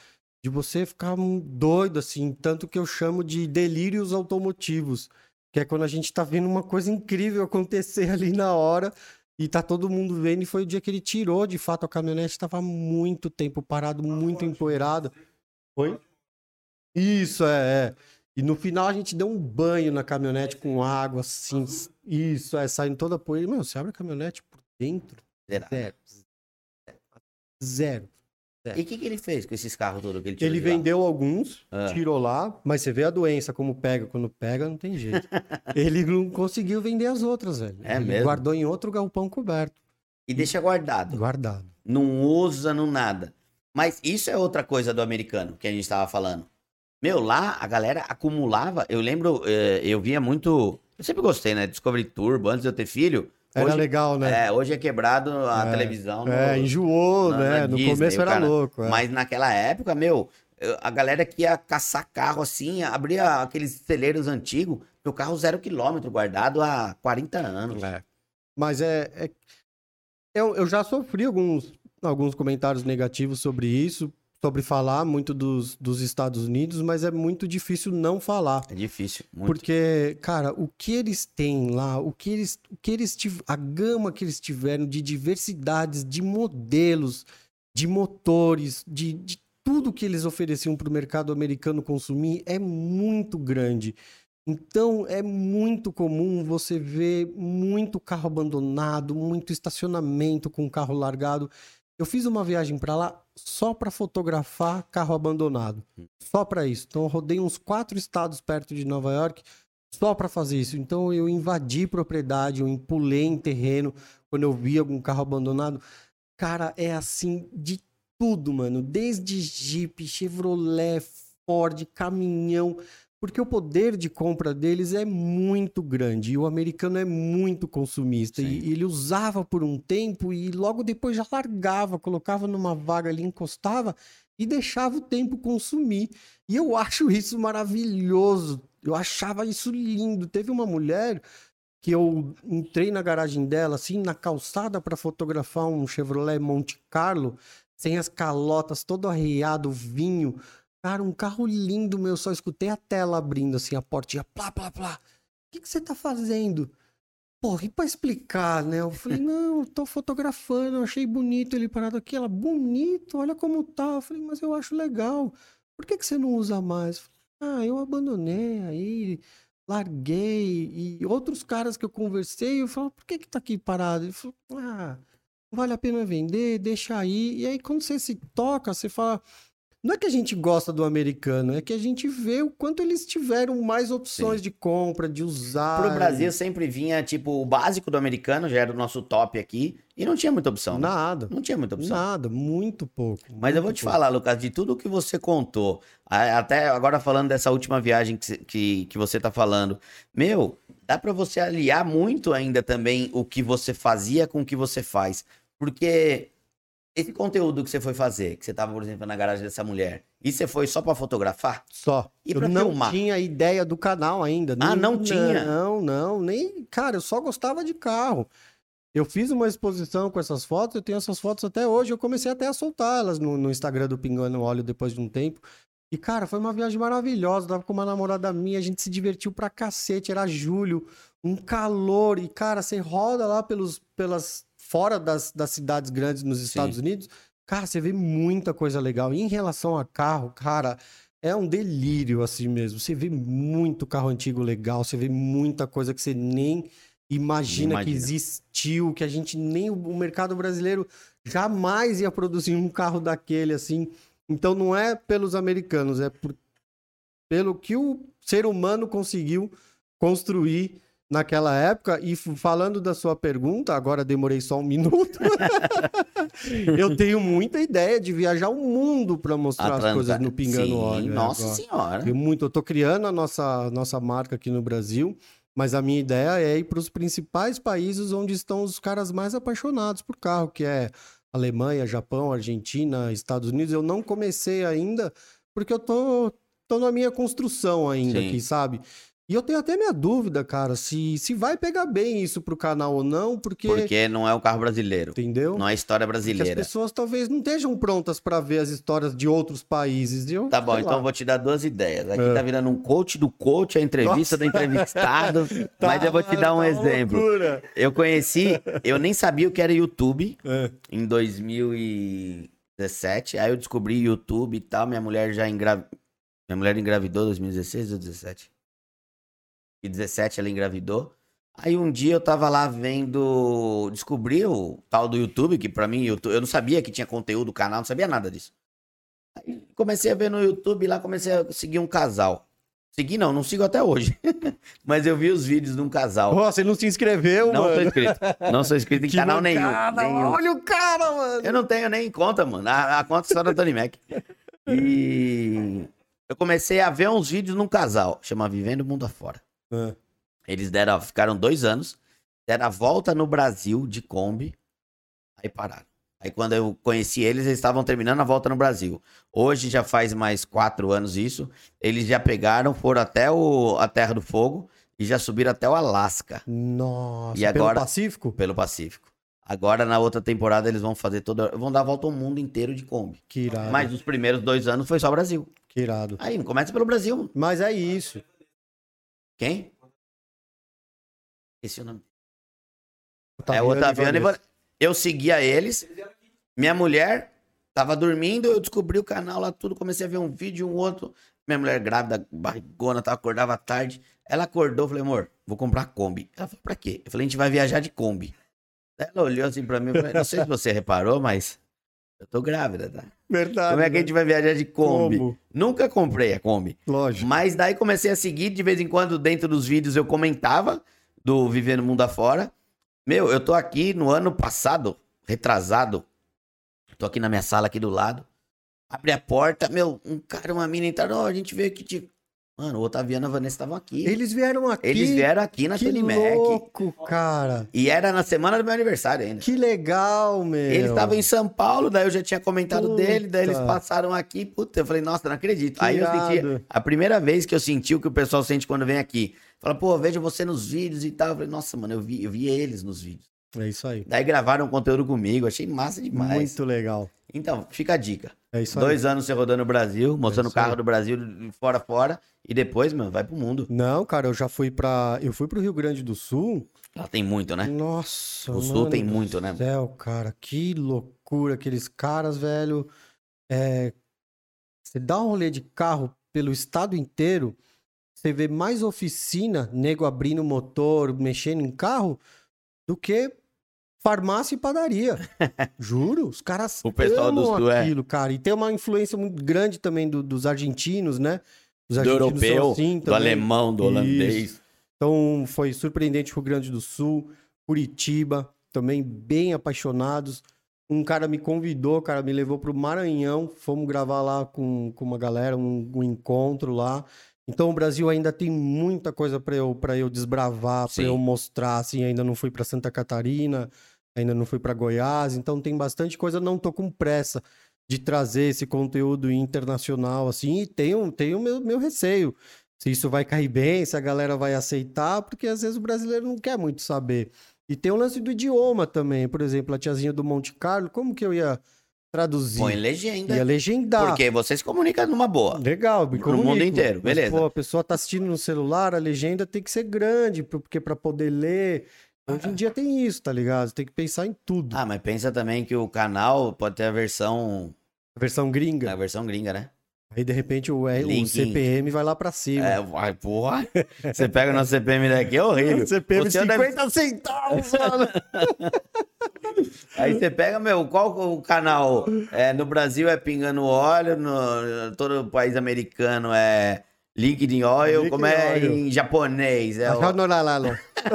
de você ficar doido, assim, tanto que eu chamo de delírios automotivos, que é quando a gente tá vendo uma coisa incrível acontecer ali na hora e tá todo mundo vendo, e foi o dia que ele tirou, de fato, a caminhonete tava muito tempo parado, muito empoeirado. Oi? Isso, é, é. E no final a gente deu um banho na caminhonete com água, assim. Isso, é, saindo toda a poeira. Meu, você abre a caminhonete dentro? Será? Zero. Zero. E o que, que ele fez com esses carros todos que ele tirou Ele de lá? vendeu alguns, Ah. tirou lá, mas você vê a doença, como pega. Quando pega, não tem jeito. Ele não conseguiu vender as outras, velho. É Ele mesmo? guardou em outro galpão coberto. E deixa guardado. Guardado. Não usa, não nada. Mas isso é outra coisa do americano que a gente tava falando. Meu, lá a galera acumulava. Eu lembro, eh, eu via muito. Eu sempre gostei, né? Discovery Turbo, antes de eu ter filho. Era hoje, legal, né? É, hoje é quebrado a É. televisão. no- É, enjoou, na- né? no Disney, começo era cara. louco. é. Mas naquela época, meu, eu- a galera que ia caçar carro assim, abria aqueles celeiros antigos, o carro zero quilômetro guardado há 40 anos. É. Mas é. é- Eu, eu já sofri alguns, alguns comentários negativos sobre isso, sobre falar muito dos, dos Estados Unidos, mas é muito difícil não falar. É difícil, muito. Porque, cara, o que eles têm lá, o que eles, o que eles tiv- a gama que eles tiveram de diversidades, de modelos, de motores, de, de tudo que eles ofereciam para o mercado americano consumir é muito grande. Então é muito comum você ver muito carro abandonado, muito estacionamento com carro largado. Eu fiz uma viagem para lá só para fotografar carro abandonado. Só para isso. Então eu rodei uns quatro estados perto de Nova York só para fazer isso. Então eu invadi propriedade, eu empulei em terreno quando eu vi algum carro abandonado. Cara, é assim de tudo, mano. Desde Jeep, Chevrolet, Ford, caminhão. Porque o poder de compra deles é muito grande. E o americano é muito consumista. Sim. E ele usava por um tempo e logo depois já largava, colocava numa vaga ali, encostava e deixava o tempo consumir. E eu acho isso maravilhoso. Eu achava isso lindo. Teve uma mulher que eu entrei na garagem dela, assim, na calçada para fotografar um Chevrolet Monte Carlo, sem as calotas, todo arreado, vinho. Cara, um carro lindo, meu. Só escutei a tela abrindo, assim, a portinha, plá, plá, plá. O que, que você tá fazendo? Porra, e pra explicar, né? Eu falei, não, eu tô fotografando, eu achei bonito ele parado aqui. Ela, bonito, olha como tá. Eu falei, mas eu acho legal. por que, que você não usa mais? Ah, eu abandonei aí, larguei. E outros caras que eu conversei, eu falo, por que que tá aqui parado? Ele falou, ah, não vale a pena vender, deixa aí. E aí, quando você se toca, você fala. Não é que a gente gosta do americano, é que a gente vê o quanto eles tiveram mais opções Sim. de compra, de usar. Pro Brasil sempre vinha, tipo, o básico do americano, já era o nosso top aqui, e não tinha muita opção. né? Nada. Não tinha muita opção. Nada, muito pouco. Mas eu vou muito te pouco. falar, Lucas, de tudo que você contou, até agora falando dessa última viagem que, que, que você tá falando, meu, dá pra você aliar muito ainda também o que você fazia com o que você faz. Porque esse conteúdo que você foi fazer, que você tava, por exemplo, na garagem dessa mulher, e você foi só pra fotografar? Só. E eu pra não filmar? tinha ideia do canal ainda. Ah, não tinha? Não, não. Nem. Cara, eu só gostava de carro. Eu fiz uma exposição com essas fotos, eu tenho essas fotos até hoje. Eu comecei até a soltá-las no, no Instagram do Pingando Óleo depois de um tempo. E, cara, foi uma viagem maravilhosa. Tava com uma namorada minha, a gente se divertiu pra cacete. Era julho, um calor. E, cara, você roda lá pelos, pelas. Fora das, das cidades grandes nos Estados Unidos. Cara, você vê muita coisa legal. E em relação a carro, cara, é um delírio assim mesmo. Você vê muito carro antigo legal, você vê muita coisa que você nem imagina, que Imagina. existiu, que a gente nem o mercado brasileiro jamais ia produzir um carro daquele assim. Então não é pelos americanos, é por, pelo que o ser humano conseguiu construir naquela época. E falando da sua pergunta, agora demorei só um minuto. eu tenho muita ideia de viajar o mundo para mostrar as Atlanta. coisas no Pingando Sim, Óleo. né, Nossa agora. senhora. Eu muito, eu tô criando a nossa, nossa marca aqui no Brasil, mas a minha ideia é ir para os principais países onde estão os caras mais apaixonados por carro, que é Alemanha, Japão, Argentina, Estados Unidos. Eu não comecei ainda porque eu tô, tô na minha construção ainda Sim. aqui, sabe? E eu tenho até minha dúvida, cara, se, se vai pegar bem isso pro canal ou não, porque, Porque não é um carro brasileiro. entendeu? Não é história Porque as brasileira. pessoas talvez não estejam prontas para ver as histórias de outros países. Eu, Tá bom, então vou te dar duas ideias. Aqui É. tá virando um coach do coach, a entrevista do entrevistado. Tá, mas eu vou te dar um tá exemplo. loucura. Eu conheci, eu nem sabia o que era YouTube É. em 2017. Aí eu descobri YouTube e tal. Minha mulher já engravidou. Minha mulher engravidou em 2016 ou 2017? E 17 ela engravidou. Aí um dia eu tava lá vendo. Descobri o tal do YouTube, que pra mim, YouTube- eu não sabia que tinha conteúdo do canal, não sabia nada disso. Aí comecei a ver no YouTube lá, comecei a seguir um casal. Segui não, não sigo até hoje. Mas eu vi os vídeos de um casal. Ó, você não se inscreveu, Não sou mano? inscrito. Não sou inscrito em Que canal nenhum. nenhum. Olha o cara, mano. Eu não tenho nem conta, mano. A, a conta só da Tony Mac. E eu comecei a ver uns vídeos num casal, chama Vivendo o Mundo Afora. É. Eles deram, ficaram dois anos, deram a volta no Brasil de Kombi, aí pararam. Aí quando eu conheci eles, eles estavam terminando a volta no Brasil. Hoje já faz mais quatro anos isso. Eles já pegaram, foram até o, a Terra do Fogo e já subiram até o Alasca, Nossa, E pelo agora- Pacífico? pelo Pacífico. Agora, na outra temporada, eles vão fazer toda. Vão dar a volta ao mundo inteiro de Kombi. Que irado. Mas os primeiros dois anos foi só Brasil. Que irado. Aí, começa pelo Brasil. Mas é isso. Quem? Esqueci o nome. Otaviano é o Otaviano e Vanessa. Eu seguia eles. Minha mulher tava dormindo, eu descobri o canal lá, tudo. Comecei a ver um vídeo, um outro. Minha mulher grávida, barrigona, tá, acordava tarde. Ela acordou, falei, amor, vou comprar Kombi. Ela falou, pra quê? Eu falei, a gente vai viajar de Kombi. Ela olhou assim pra mim, falei, não sei se você reparou, mas eu tô grávida, tá? Verdade. Como é que a né? gente vai viajar de Kombi? Como? Nunca comprei a Kombi. Lógico. Mas daí comecei a seguir, de vez em quando, dentro dos vídeos eu comentava do Viver no Mundo Afora. Meu, eu tô aqui no ano passado, retrasado. Tô aqui na minha sala aqui do lado. Abre a porta, meu, um cara, uma mina entraram, ó, a gente veio aqui te... Mano, o Otaviano e a Vanessa estavam aqui. Eles vieram aqui. Eles vieram aqui na que Tony Mac. louco, cara. E era na semana do meu aniversário ainda. Que legal, meu. Eles estavam em São Paulo, daí eu já tinha comentado Puta. dele, daí eles passaram aqui, puta, eu falei, nossa, não acredito. Que Aí eu senti, irado. a primeira vez que eu senti o que o pessoal sente quando vem aqui. Fala, pô, vejo você nos vídeos e tal. Eu falei, nossa, mano, eu vi, eu vi eles nos vídeos. É isso aí. Daí gravaram conteúdo comigo, achei massa demais. Muito legal. Então, fica a dica. É isso aí. Dois anos você rodando o Brasil, mostrando o isso carro aí. do Brasil fora fora, e depois, mano, vai pro mundo. Não, cara, eu já fui pra. Eu fui pro Rio Grande do Sul. Lá tem muito, né? Nossa. O Sul tem muito, né? Céu, cara, que loucura aqueles caras, velho. É, Você dá um rolê de carro pelo estado inteiro, você vê mais oficina, nego abrindo motor, mexendo em carro, do que farmácia e padaria. Juro, os caras O pessoal do amam Sul é- aquilo, cara. E tem uma influência muito grande também do- dos argentinos, né? Os Do argentinos são europeu, assim do alemão, do Isso. holandês. Então foi surpreendente Rio Grande do Sul, Curitiba, também bem apaixonados. Um cara me convidou, cara, me levou para o Maranhão, fomos gravar lá com, com uma galera, um, um encontro lá. Então o Brasil ainda tem muita coisa para eu, pra eu desbravar, para eu mostrar, assim, ainda não fui para Santa Catarina, ainda não fui para Goiás, então tem bastante coisa, não tô com pressa de trazer esse conteúdo internacional, assim, e tenho, tenho meu, meu receio se isso vai cair bem, se a galera vai aceitar, porque às vezes o brasileiro não quer muito saber. E tem o lance do idioma também, por exemplo, a tiazinha do Monte Carlo, como que eu ia traduzir? Põe legenda. Ia legendar. Porque vocês comunicam numa boa. Legal, me Pro mundo comunico. inteiro, Mas, beleza. pô, a pessoa tá assistindo no celular, a legenda tem que ser grande, porque para poder ler. Hoje em dia tem isso, tá ligado? Tem que pensar em tudo. Ah, mas pensa também que o canal pode ter a versão. A versão gringa. A versão gringa, né? Aí de repente o, R- o Link. CPM vai lá pra cima. É, vai, porra. Você pega o nosso CPM daqui, é horrível. O CPM O de seu 50 deve- centavos, mano. Aí você pega, meu, qual o canal? É, no Brasil é Pingando Óleo, no todo o país americano é Liquid Oil, como é Oil. em japonês? É o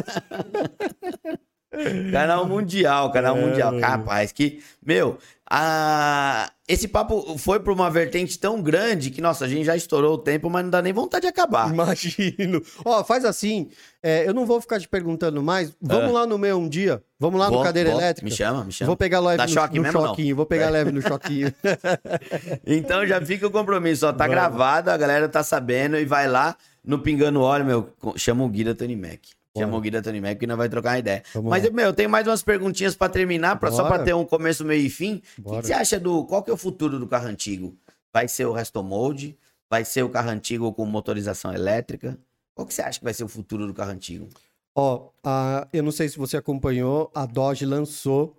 canal mundial, canal É, mundial. Capaz que, meu, a... esse papo foi pra uma vertente tão grande que, nossa, a gente já estourou o tempo, mas não dá nem vontade de acabar. Imagino. Ó, faz assim. é, eu não vou ficar te perguntando mais. Vamos Ah. lá no meu um dia. Vamos lá no Vou- cadeira vou. elétrica. Me chama, me chama. Vou pegar leve no, choque no mesmo ou não? choquinho. Vou pegar É. leve no choquinho. Então já fica o compromisso, ó. Tá Vamos. gravado, a galera tá sabendo e vai lá no Pingando Óleo, meu. Chama o Guida Tony Mac. Chama o Guida Tony Mac que nós vai trocar uma ideia. Vamos Mas, lá. meu, eu tenho mais umas perguntinhas pra terminar, pra, só pra Bora. ter um começo, meio e fim. O que, você acha do. Qual que é o futuro do carro antigo? Vai ser o resto molde? Vai ser o carro antigo com motorização elétrica? Qual que você acha que vai ser o futuro do carro antigo? Ó, a- eu não sei se você acompanhou, a Dodge lançou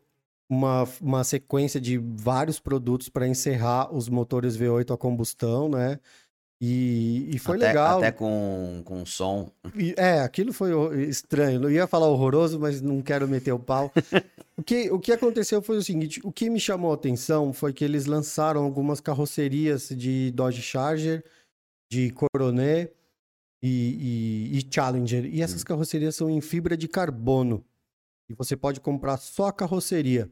uma, uma sequência de vários produtos para encerrar os motores V8 a combustão, né? E, e foi até, legal. Até com, com som. E, É, aquilo foi ho- estranho. Não ia falar horroroso, mas não quero meter o pau. o, que, o que aconteceu foi o seguinte: o que me chamou a atenção foi que eles lançaram algumas carrocerias de Dodge Charger, de Coronet e, e- e Challenger. E essas carrocerias são em fibra de carbono. E você pode comprar só a carroceria.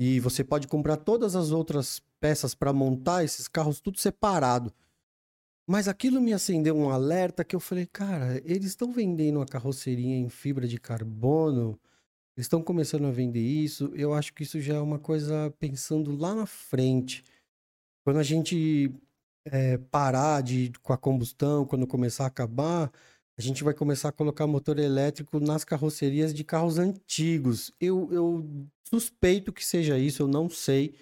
E você pode comprar todas as outras peças para montar esses carros tudo separado. Mas aquilo me acendeu um alerta que eu falei, cara, eles estão vendendo a carroceria em fibra de carbono, eles estão começando a vender isso. Eu acho que isso já é uma coisa pensando lá na frente. Quando a gente eh, parar de, com a combustão, quando começar a acabar, a gente vai começar a colocar motor elétrico nas carrocerias de carros antigos. Eu, eu suspeito que seja isso, eu não sei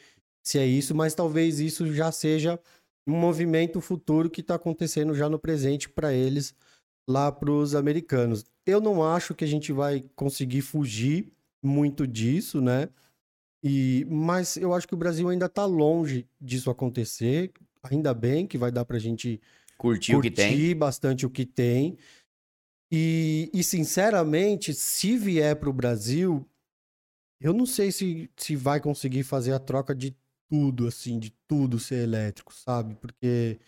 se é isso, mas talvez isso já seja um movimento futuro que está acontecendo já no presente para eles lá para os americanos. Eu não acho que a gente vai conseguir fugir muito disso, né? E, mas eu acho que o Brasil ainda está longe disso acontecer. Ainda bem que vai dar para a gente Curtiu o que tem? curtir bastante o que tem. E, e, sinceramente, se vier para o Brasil, eu não sei se, se vai conseguir fazer a troca de tudo, assim, de tudo ser elétrico, sabe? Porque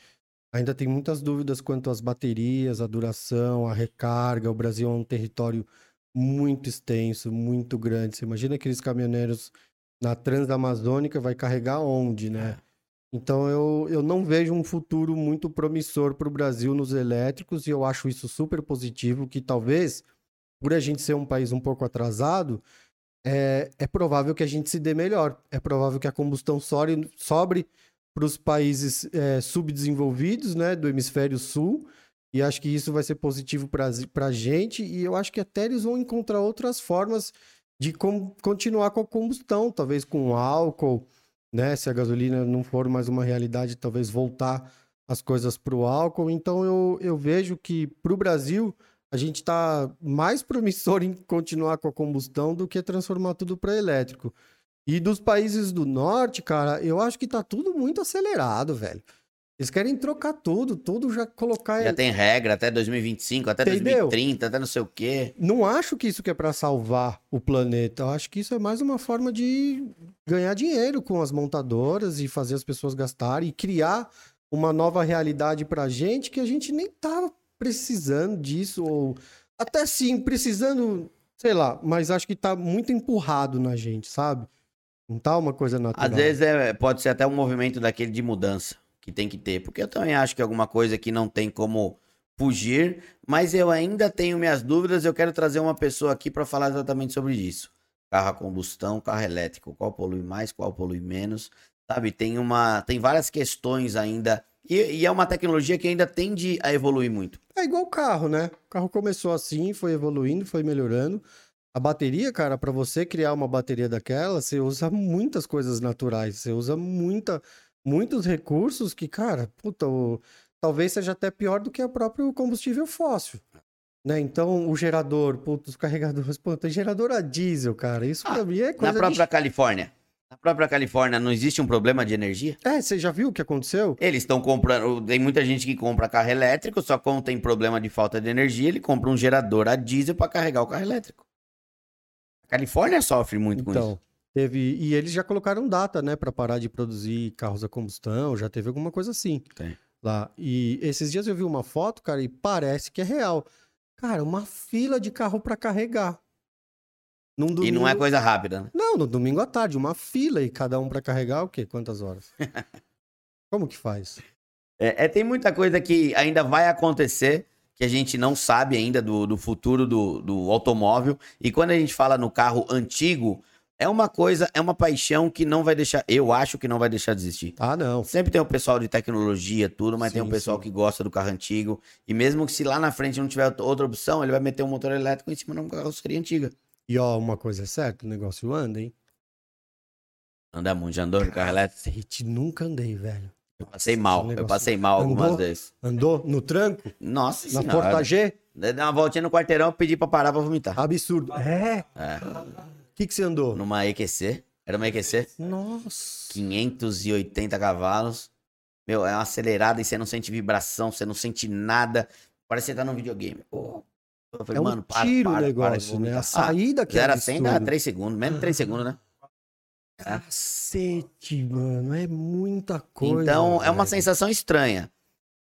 ainda tem muitas dúvidas quanto às baterias, a duração, a recarga. O Brasil é um território muito extenso, muito grande. Você imagina aqueles caminhoneiros na Transamazônica, vai carregar onde, né? Então eu, eu não vejo um futuro muito promissor para o Brasil nos elétricos e eu acho isso super positivo, que talvez, por a gente ser um país um pouco atrasado, é, é provável que a gente se dê melhor. É provável que a combustão sobre, sobre para os países é, subdesenvolvidos, né, do hemisfério sul, e acho que isso vai ser positivo para a gente, e eu acho que até eles vão encontrar outras formas de com, continuar com a combustão, talvez com álcool, né? Se a gasolina não for mais uma realidade, talvez voltar as coisas para o álcool. Então eu, eu vejo que para o Brasil a gente está mais promissor em continuar com a combustão do que transformar tudo para elétrico. E dos países do norte, cara, eu acho que tá tudo muito acelerado, velho. Eles querem trocar tudo, tudo já colocar. Já tem regra até 2025, até Entendeu? 2030, até não sei o quê. Não acho que isso que é pra salvar o planeta. Eu acho que isso é mais uma forma de ganhar dinheiro com as montadoras e fazer as pessoas gastarem e criar uma nova realidade pra gente que a gente nem tava precisando disso ou até sim precisando, sei lá, mas acho que tá muito empurrado na gente, sabe? Não tá uma coisa natural. Às vezes é, pode ser até um movimento daquele de mudança que tem que ter. Porque eu também acho que é alguma coisa que não tem como fugir, mas eu ainda tenho minhas dúvidas. Eu quero trazer uma pessoa aqui para falar exatamente sobre isso. Carro a combustão, carro elétrico, qual polui mais, qual polui menos. Sabe, tem uma. Tem várias questões ainda. E, e é uma tecnologia que ainda tende a evoluir muito. É igual o carro, né? O carro começou assim, foi evoluindo, foi melhorando. A bateria, cara, para você criar uma bateria daquela, você usa muitas coisas naturais, você usa muita, muitos recursos que, cara, puta, o- talvez seja até pior do que o próprio combustível fóssil. Né? Então, o gerador, puta, os carregadores, pô, tem gerador a diesel, cara. Isso Ah, pra mim é Na coisa de... própria Califórnia. Na própria Califórnia não existe um problema de energia? É, você já viu o que aconteceu? Eles estão comprando. Tem muita gente que compra carro elétrico, só quando tem problema de falta de energia, ele compra um gerador a diesel para carregar o carro elétrico. A Califórnia sofre muito com isso. Então, teve... E eles já colocaram data, né, pra parar de produzir carros a combustão, já teve alguma coisa assim. Tem. lá. E esses dias eu vi uma foto, cara, e parece que é real. Cara, uma fila de carro pra carregar. Num E domingo... não é coisa rápida, né? Não, no domingo à tarde, uma fila e cada um pra carregar o quê? Quantas horas? Como que faz? É, é, tem muita coisa que ainda vai acontecer que a gente não sabe ainda do, do futuro do, do automóvel. E quando a gente fala no carro antigo, é uma coisa, é uma paixão que não vai deixar. Eu acho que não vai deixar de existir. Ah, não. Sempre tem o pessoal de tecnologia, tudo, mas tem Sim, o pessoal sim. que gosta do carro antigo. E mesmo que se lá na frente não tiver outra opção, ele vai meter um motor elétrico em cima de uma carroceria antiga. E ó, uma coisa é certa, o negócio anda, hein? Anda muito, já andou de carro elétrico? Nunca andei, velho. Eu passei Nossa, mal, eu passei mal algumas Andou? vezes. Andou no tranco? Nossa Na senhora. Porta G? Dei uma voltinha no quarteirão, pedi pra parar pra vomitar. Absurdo. É? É. O que que você andou? Numa EQC. Era uma EQC. Nossa. 580 cavalos. Meu, é uma acelerada e você não sente vibração, você não sente nada. Parece que você tá num videogame. Pô. Eu falei, É um mano, para, tiro o para, para de negócio, né? vomitar. A saída que Ah, é zero a 100 dá absurdo. 3 segundos, menos 3 segundos, né? Cacete, mano. É muita coisa. então, é uma velho. sensação estranha.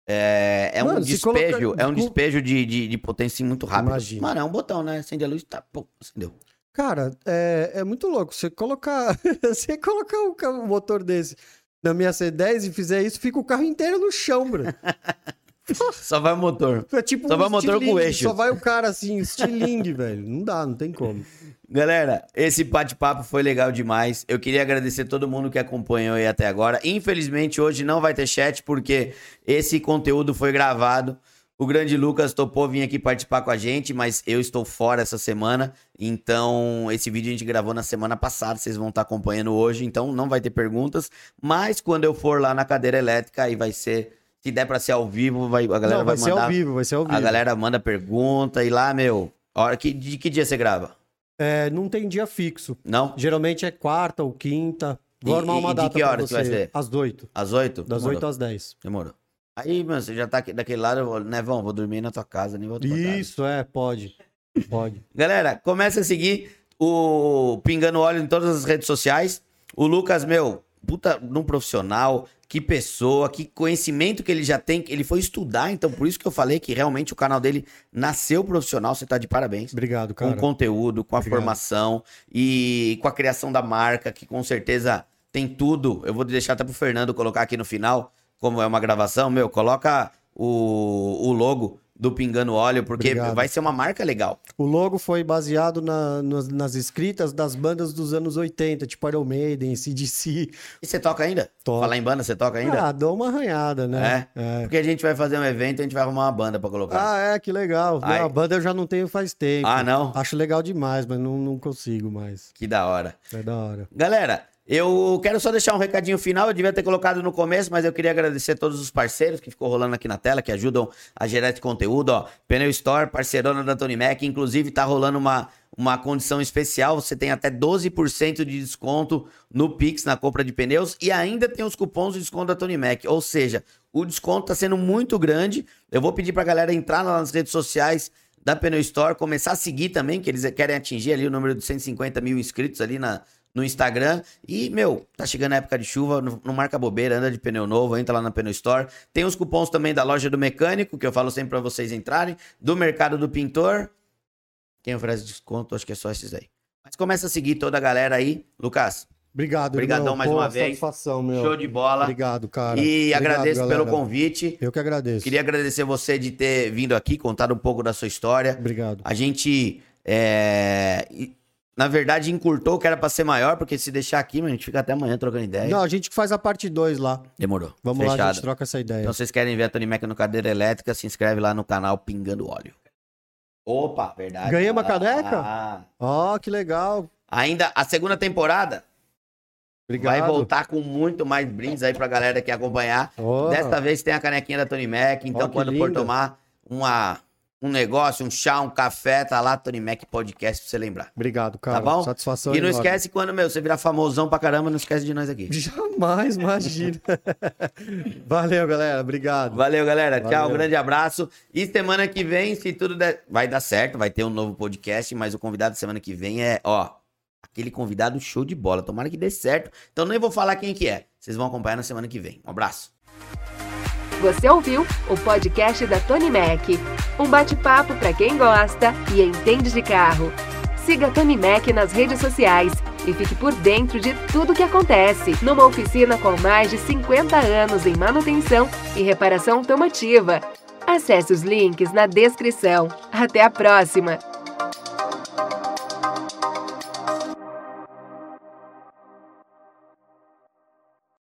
É, é um Mano, se despejo, colocar- é um despejo de, de, de potência muito rápido. Imagina. Mano, é um botão, né? Acende a luz, tá, pô, acendeu. Cara, é, é muito louco. Você colocar, você colocar um, ca- um motor desse na minha C10 e fizer isso, fica o carro inteiro no chão, bro. Só vai o motor. É tipo Só vai o motor com estilingue, eixo. Só vai o cara assim, estilingue, velho. Não dá, não tem como. Galera, esse bate-papo foi legal demais. Eu queria agradecer todo mundo que acompanhou aí até agora. Infelizmente, hoje não vai ter chat, porque esse conteúdo foi gravado. O grande Lucas topou vir aqui participar com a gente, mas eu estou fora essa semana. Então, esse vídeo a gente gravou na semana passada, vocês vão estar acompanhando hoje, então não vai ter perguntas. Mas quando eu for lá na cadeira elétrica, aí vai ser. Se der pra ser ao vivo, vai, a galera não, vai, vai, ser mandar. ao vivo, vai ser ao vivo. A galera manda pergunta e lá, meu. Hora que, de que dia você grava? É, não tem dia fixo. Não? Geralmente é quarta ou quinta. Vou E- armar uma e de data que pra horas que vai você. ser? Às oito. Às oito? Das oito às dez. Demorou. Aí, mano, você já tá daquele lado, eu vou, Nevão, vou dormir na tua casa, nem pra casa. Isso, é, pode. Pode. Galera, começa a seguir o Pingando Óleo em todas as redes sociais. O Lucas, meu, puta, num profissional, que pessoa, que conhecimento que ele já tem. Ele foi estudar, então por isso que eu falei que realmente o canal dele nasceu profissional. Você tá de parabéns. Obrigado, com o cara. conteúdo, com a Obrigado. formação e com a criação da marca, que com certeza tem tudo. Eu vou deixar até pro Fernando colocar aqui no final, como é uma gravação, meu, coloca o, o logo do Pingando Óleo, porque Obrigado. vai ser uma marca legal. O logo foi baseado na- nas, nas escritas das bandas dos anos 80, tipo Iron Maiden, CDC. E você toca ainda? Toco. Falar em banda, você toca ainda? Ah, dou uma arranhada, né? É. Porque a gente vai fazer um evento e a gente vai arrumar uma banda pra colocar. Ah, é, que legal. Não, a banda eu já não tenho faz tempo. Ah, não? Acho legal demais, mas não, não consigo mais. Que da hora. É da hora. Galera, Eu quero só deixar um recadinho final, eu devia ter colocado no começo, mas eu queria agradecer a todos os parceiros que ficou rolando aqui na tela, que ajudam a gerar esse conteúdo, ó. Pneu Store, parceirona da Tony Mac, inclusive tá rolando uma, uma condição especial, você tem até 12% de desconto no Pix na compra de pneus. E ainda tem os cupons de desconto da Tony Mac, ou seja, o desconto tá sendo muito grande. Eu vou pedir pra galera entrar nas redes sociais da Pneu Store, começar a seguir também, que eles querem atingir ali o número de 150 mil inscritos ali na, no Instagram. E, meu, tá chegando a época de chuva, não, não, marca bobeira, anda de pneu novo, entra lá na Pneu Store. Tem os cupons também da loja do mecânico, que eu falo sempre para vocês entrarem, do mercado do pintor. Quem oferece desconto, acho que é só esses aí. Mas começa a seguir toda a galera aí. Lucas. Obrigado, Obrigadão mais Pô, uma vez. Satisfação, meu. Show de bola. Obrigado, cara. E Obrigado, agradeço galera. pelo convite. Eu que agradeço. Queria agradecer você de ter vindo aqui, contado um pouco da sua história. Obrigado. A gente, é, na verdade, encurtou que era pra ser maior, porque se deixar aqui, mano, a gente fica até amanhã trocando ideia. Não, a gente faz a parte 2 lá. Demorou. Vamos lá, a Fechado. gente troca essa ideia. Então, vocês querem ver a Tony Mac no cadeira elétrica, se inscreve lá no canal Pingando Óleo. Opa, verdade. Ganhei uma caneca? Ah, Ó, que legal. ainda a segunda temporada Obrigado. vai voltar com muito mais brindes aí pra galera que acompanhar. Ó, Desta vez tem a canequinha da Tony Mac, então que quando for tomar uma, um negócio, um chá, um café, tá lá Tony Mac Podcast pra você lembrar. Obrigado, cara. Tá bom? Satisfação E não enorme. esquece quando, meu, você virar famosão pra caramba, não esquece de nós aqui. Jamais, imagina. Valeu, galera. Obrigado. Valeu, galera. Tchau, Valeu. um grande abraço. E semana que vem, se tudo der, vai dar certo, vai ter um novo podcast, mas o convidado semana que vem é, ó, aquele convidado show de bola. Tomara que dê certo. Então nem vou falar quem que é. Vocês vão acompanhar na semana que vem. Um abraço. Você ouviu o podcast da Tony Mac. Um bate-papo para quem gosta e entende de carro. Siga a Tony Mac nas redes sociais e fique por dentro de tudo que acontece numa oficina com mais de 50 anos em manutenção e reparação automotiva. Acesse os links na descrição. Até a próxima!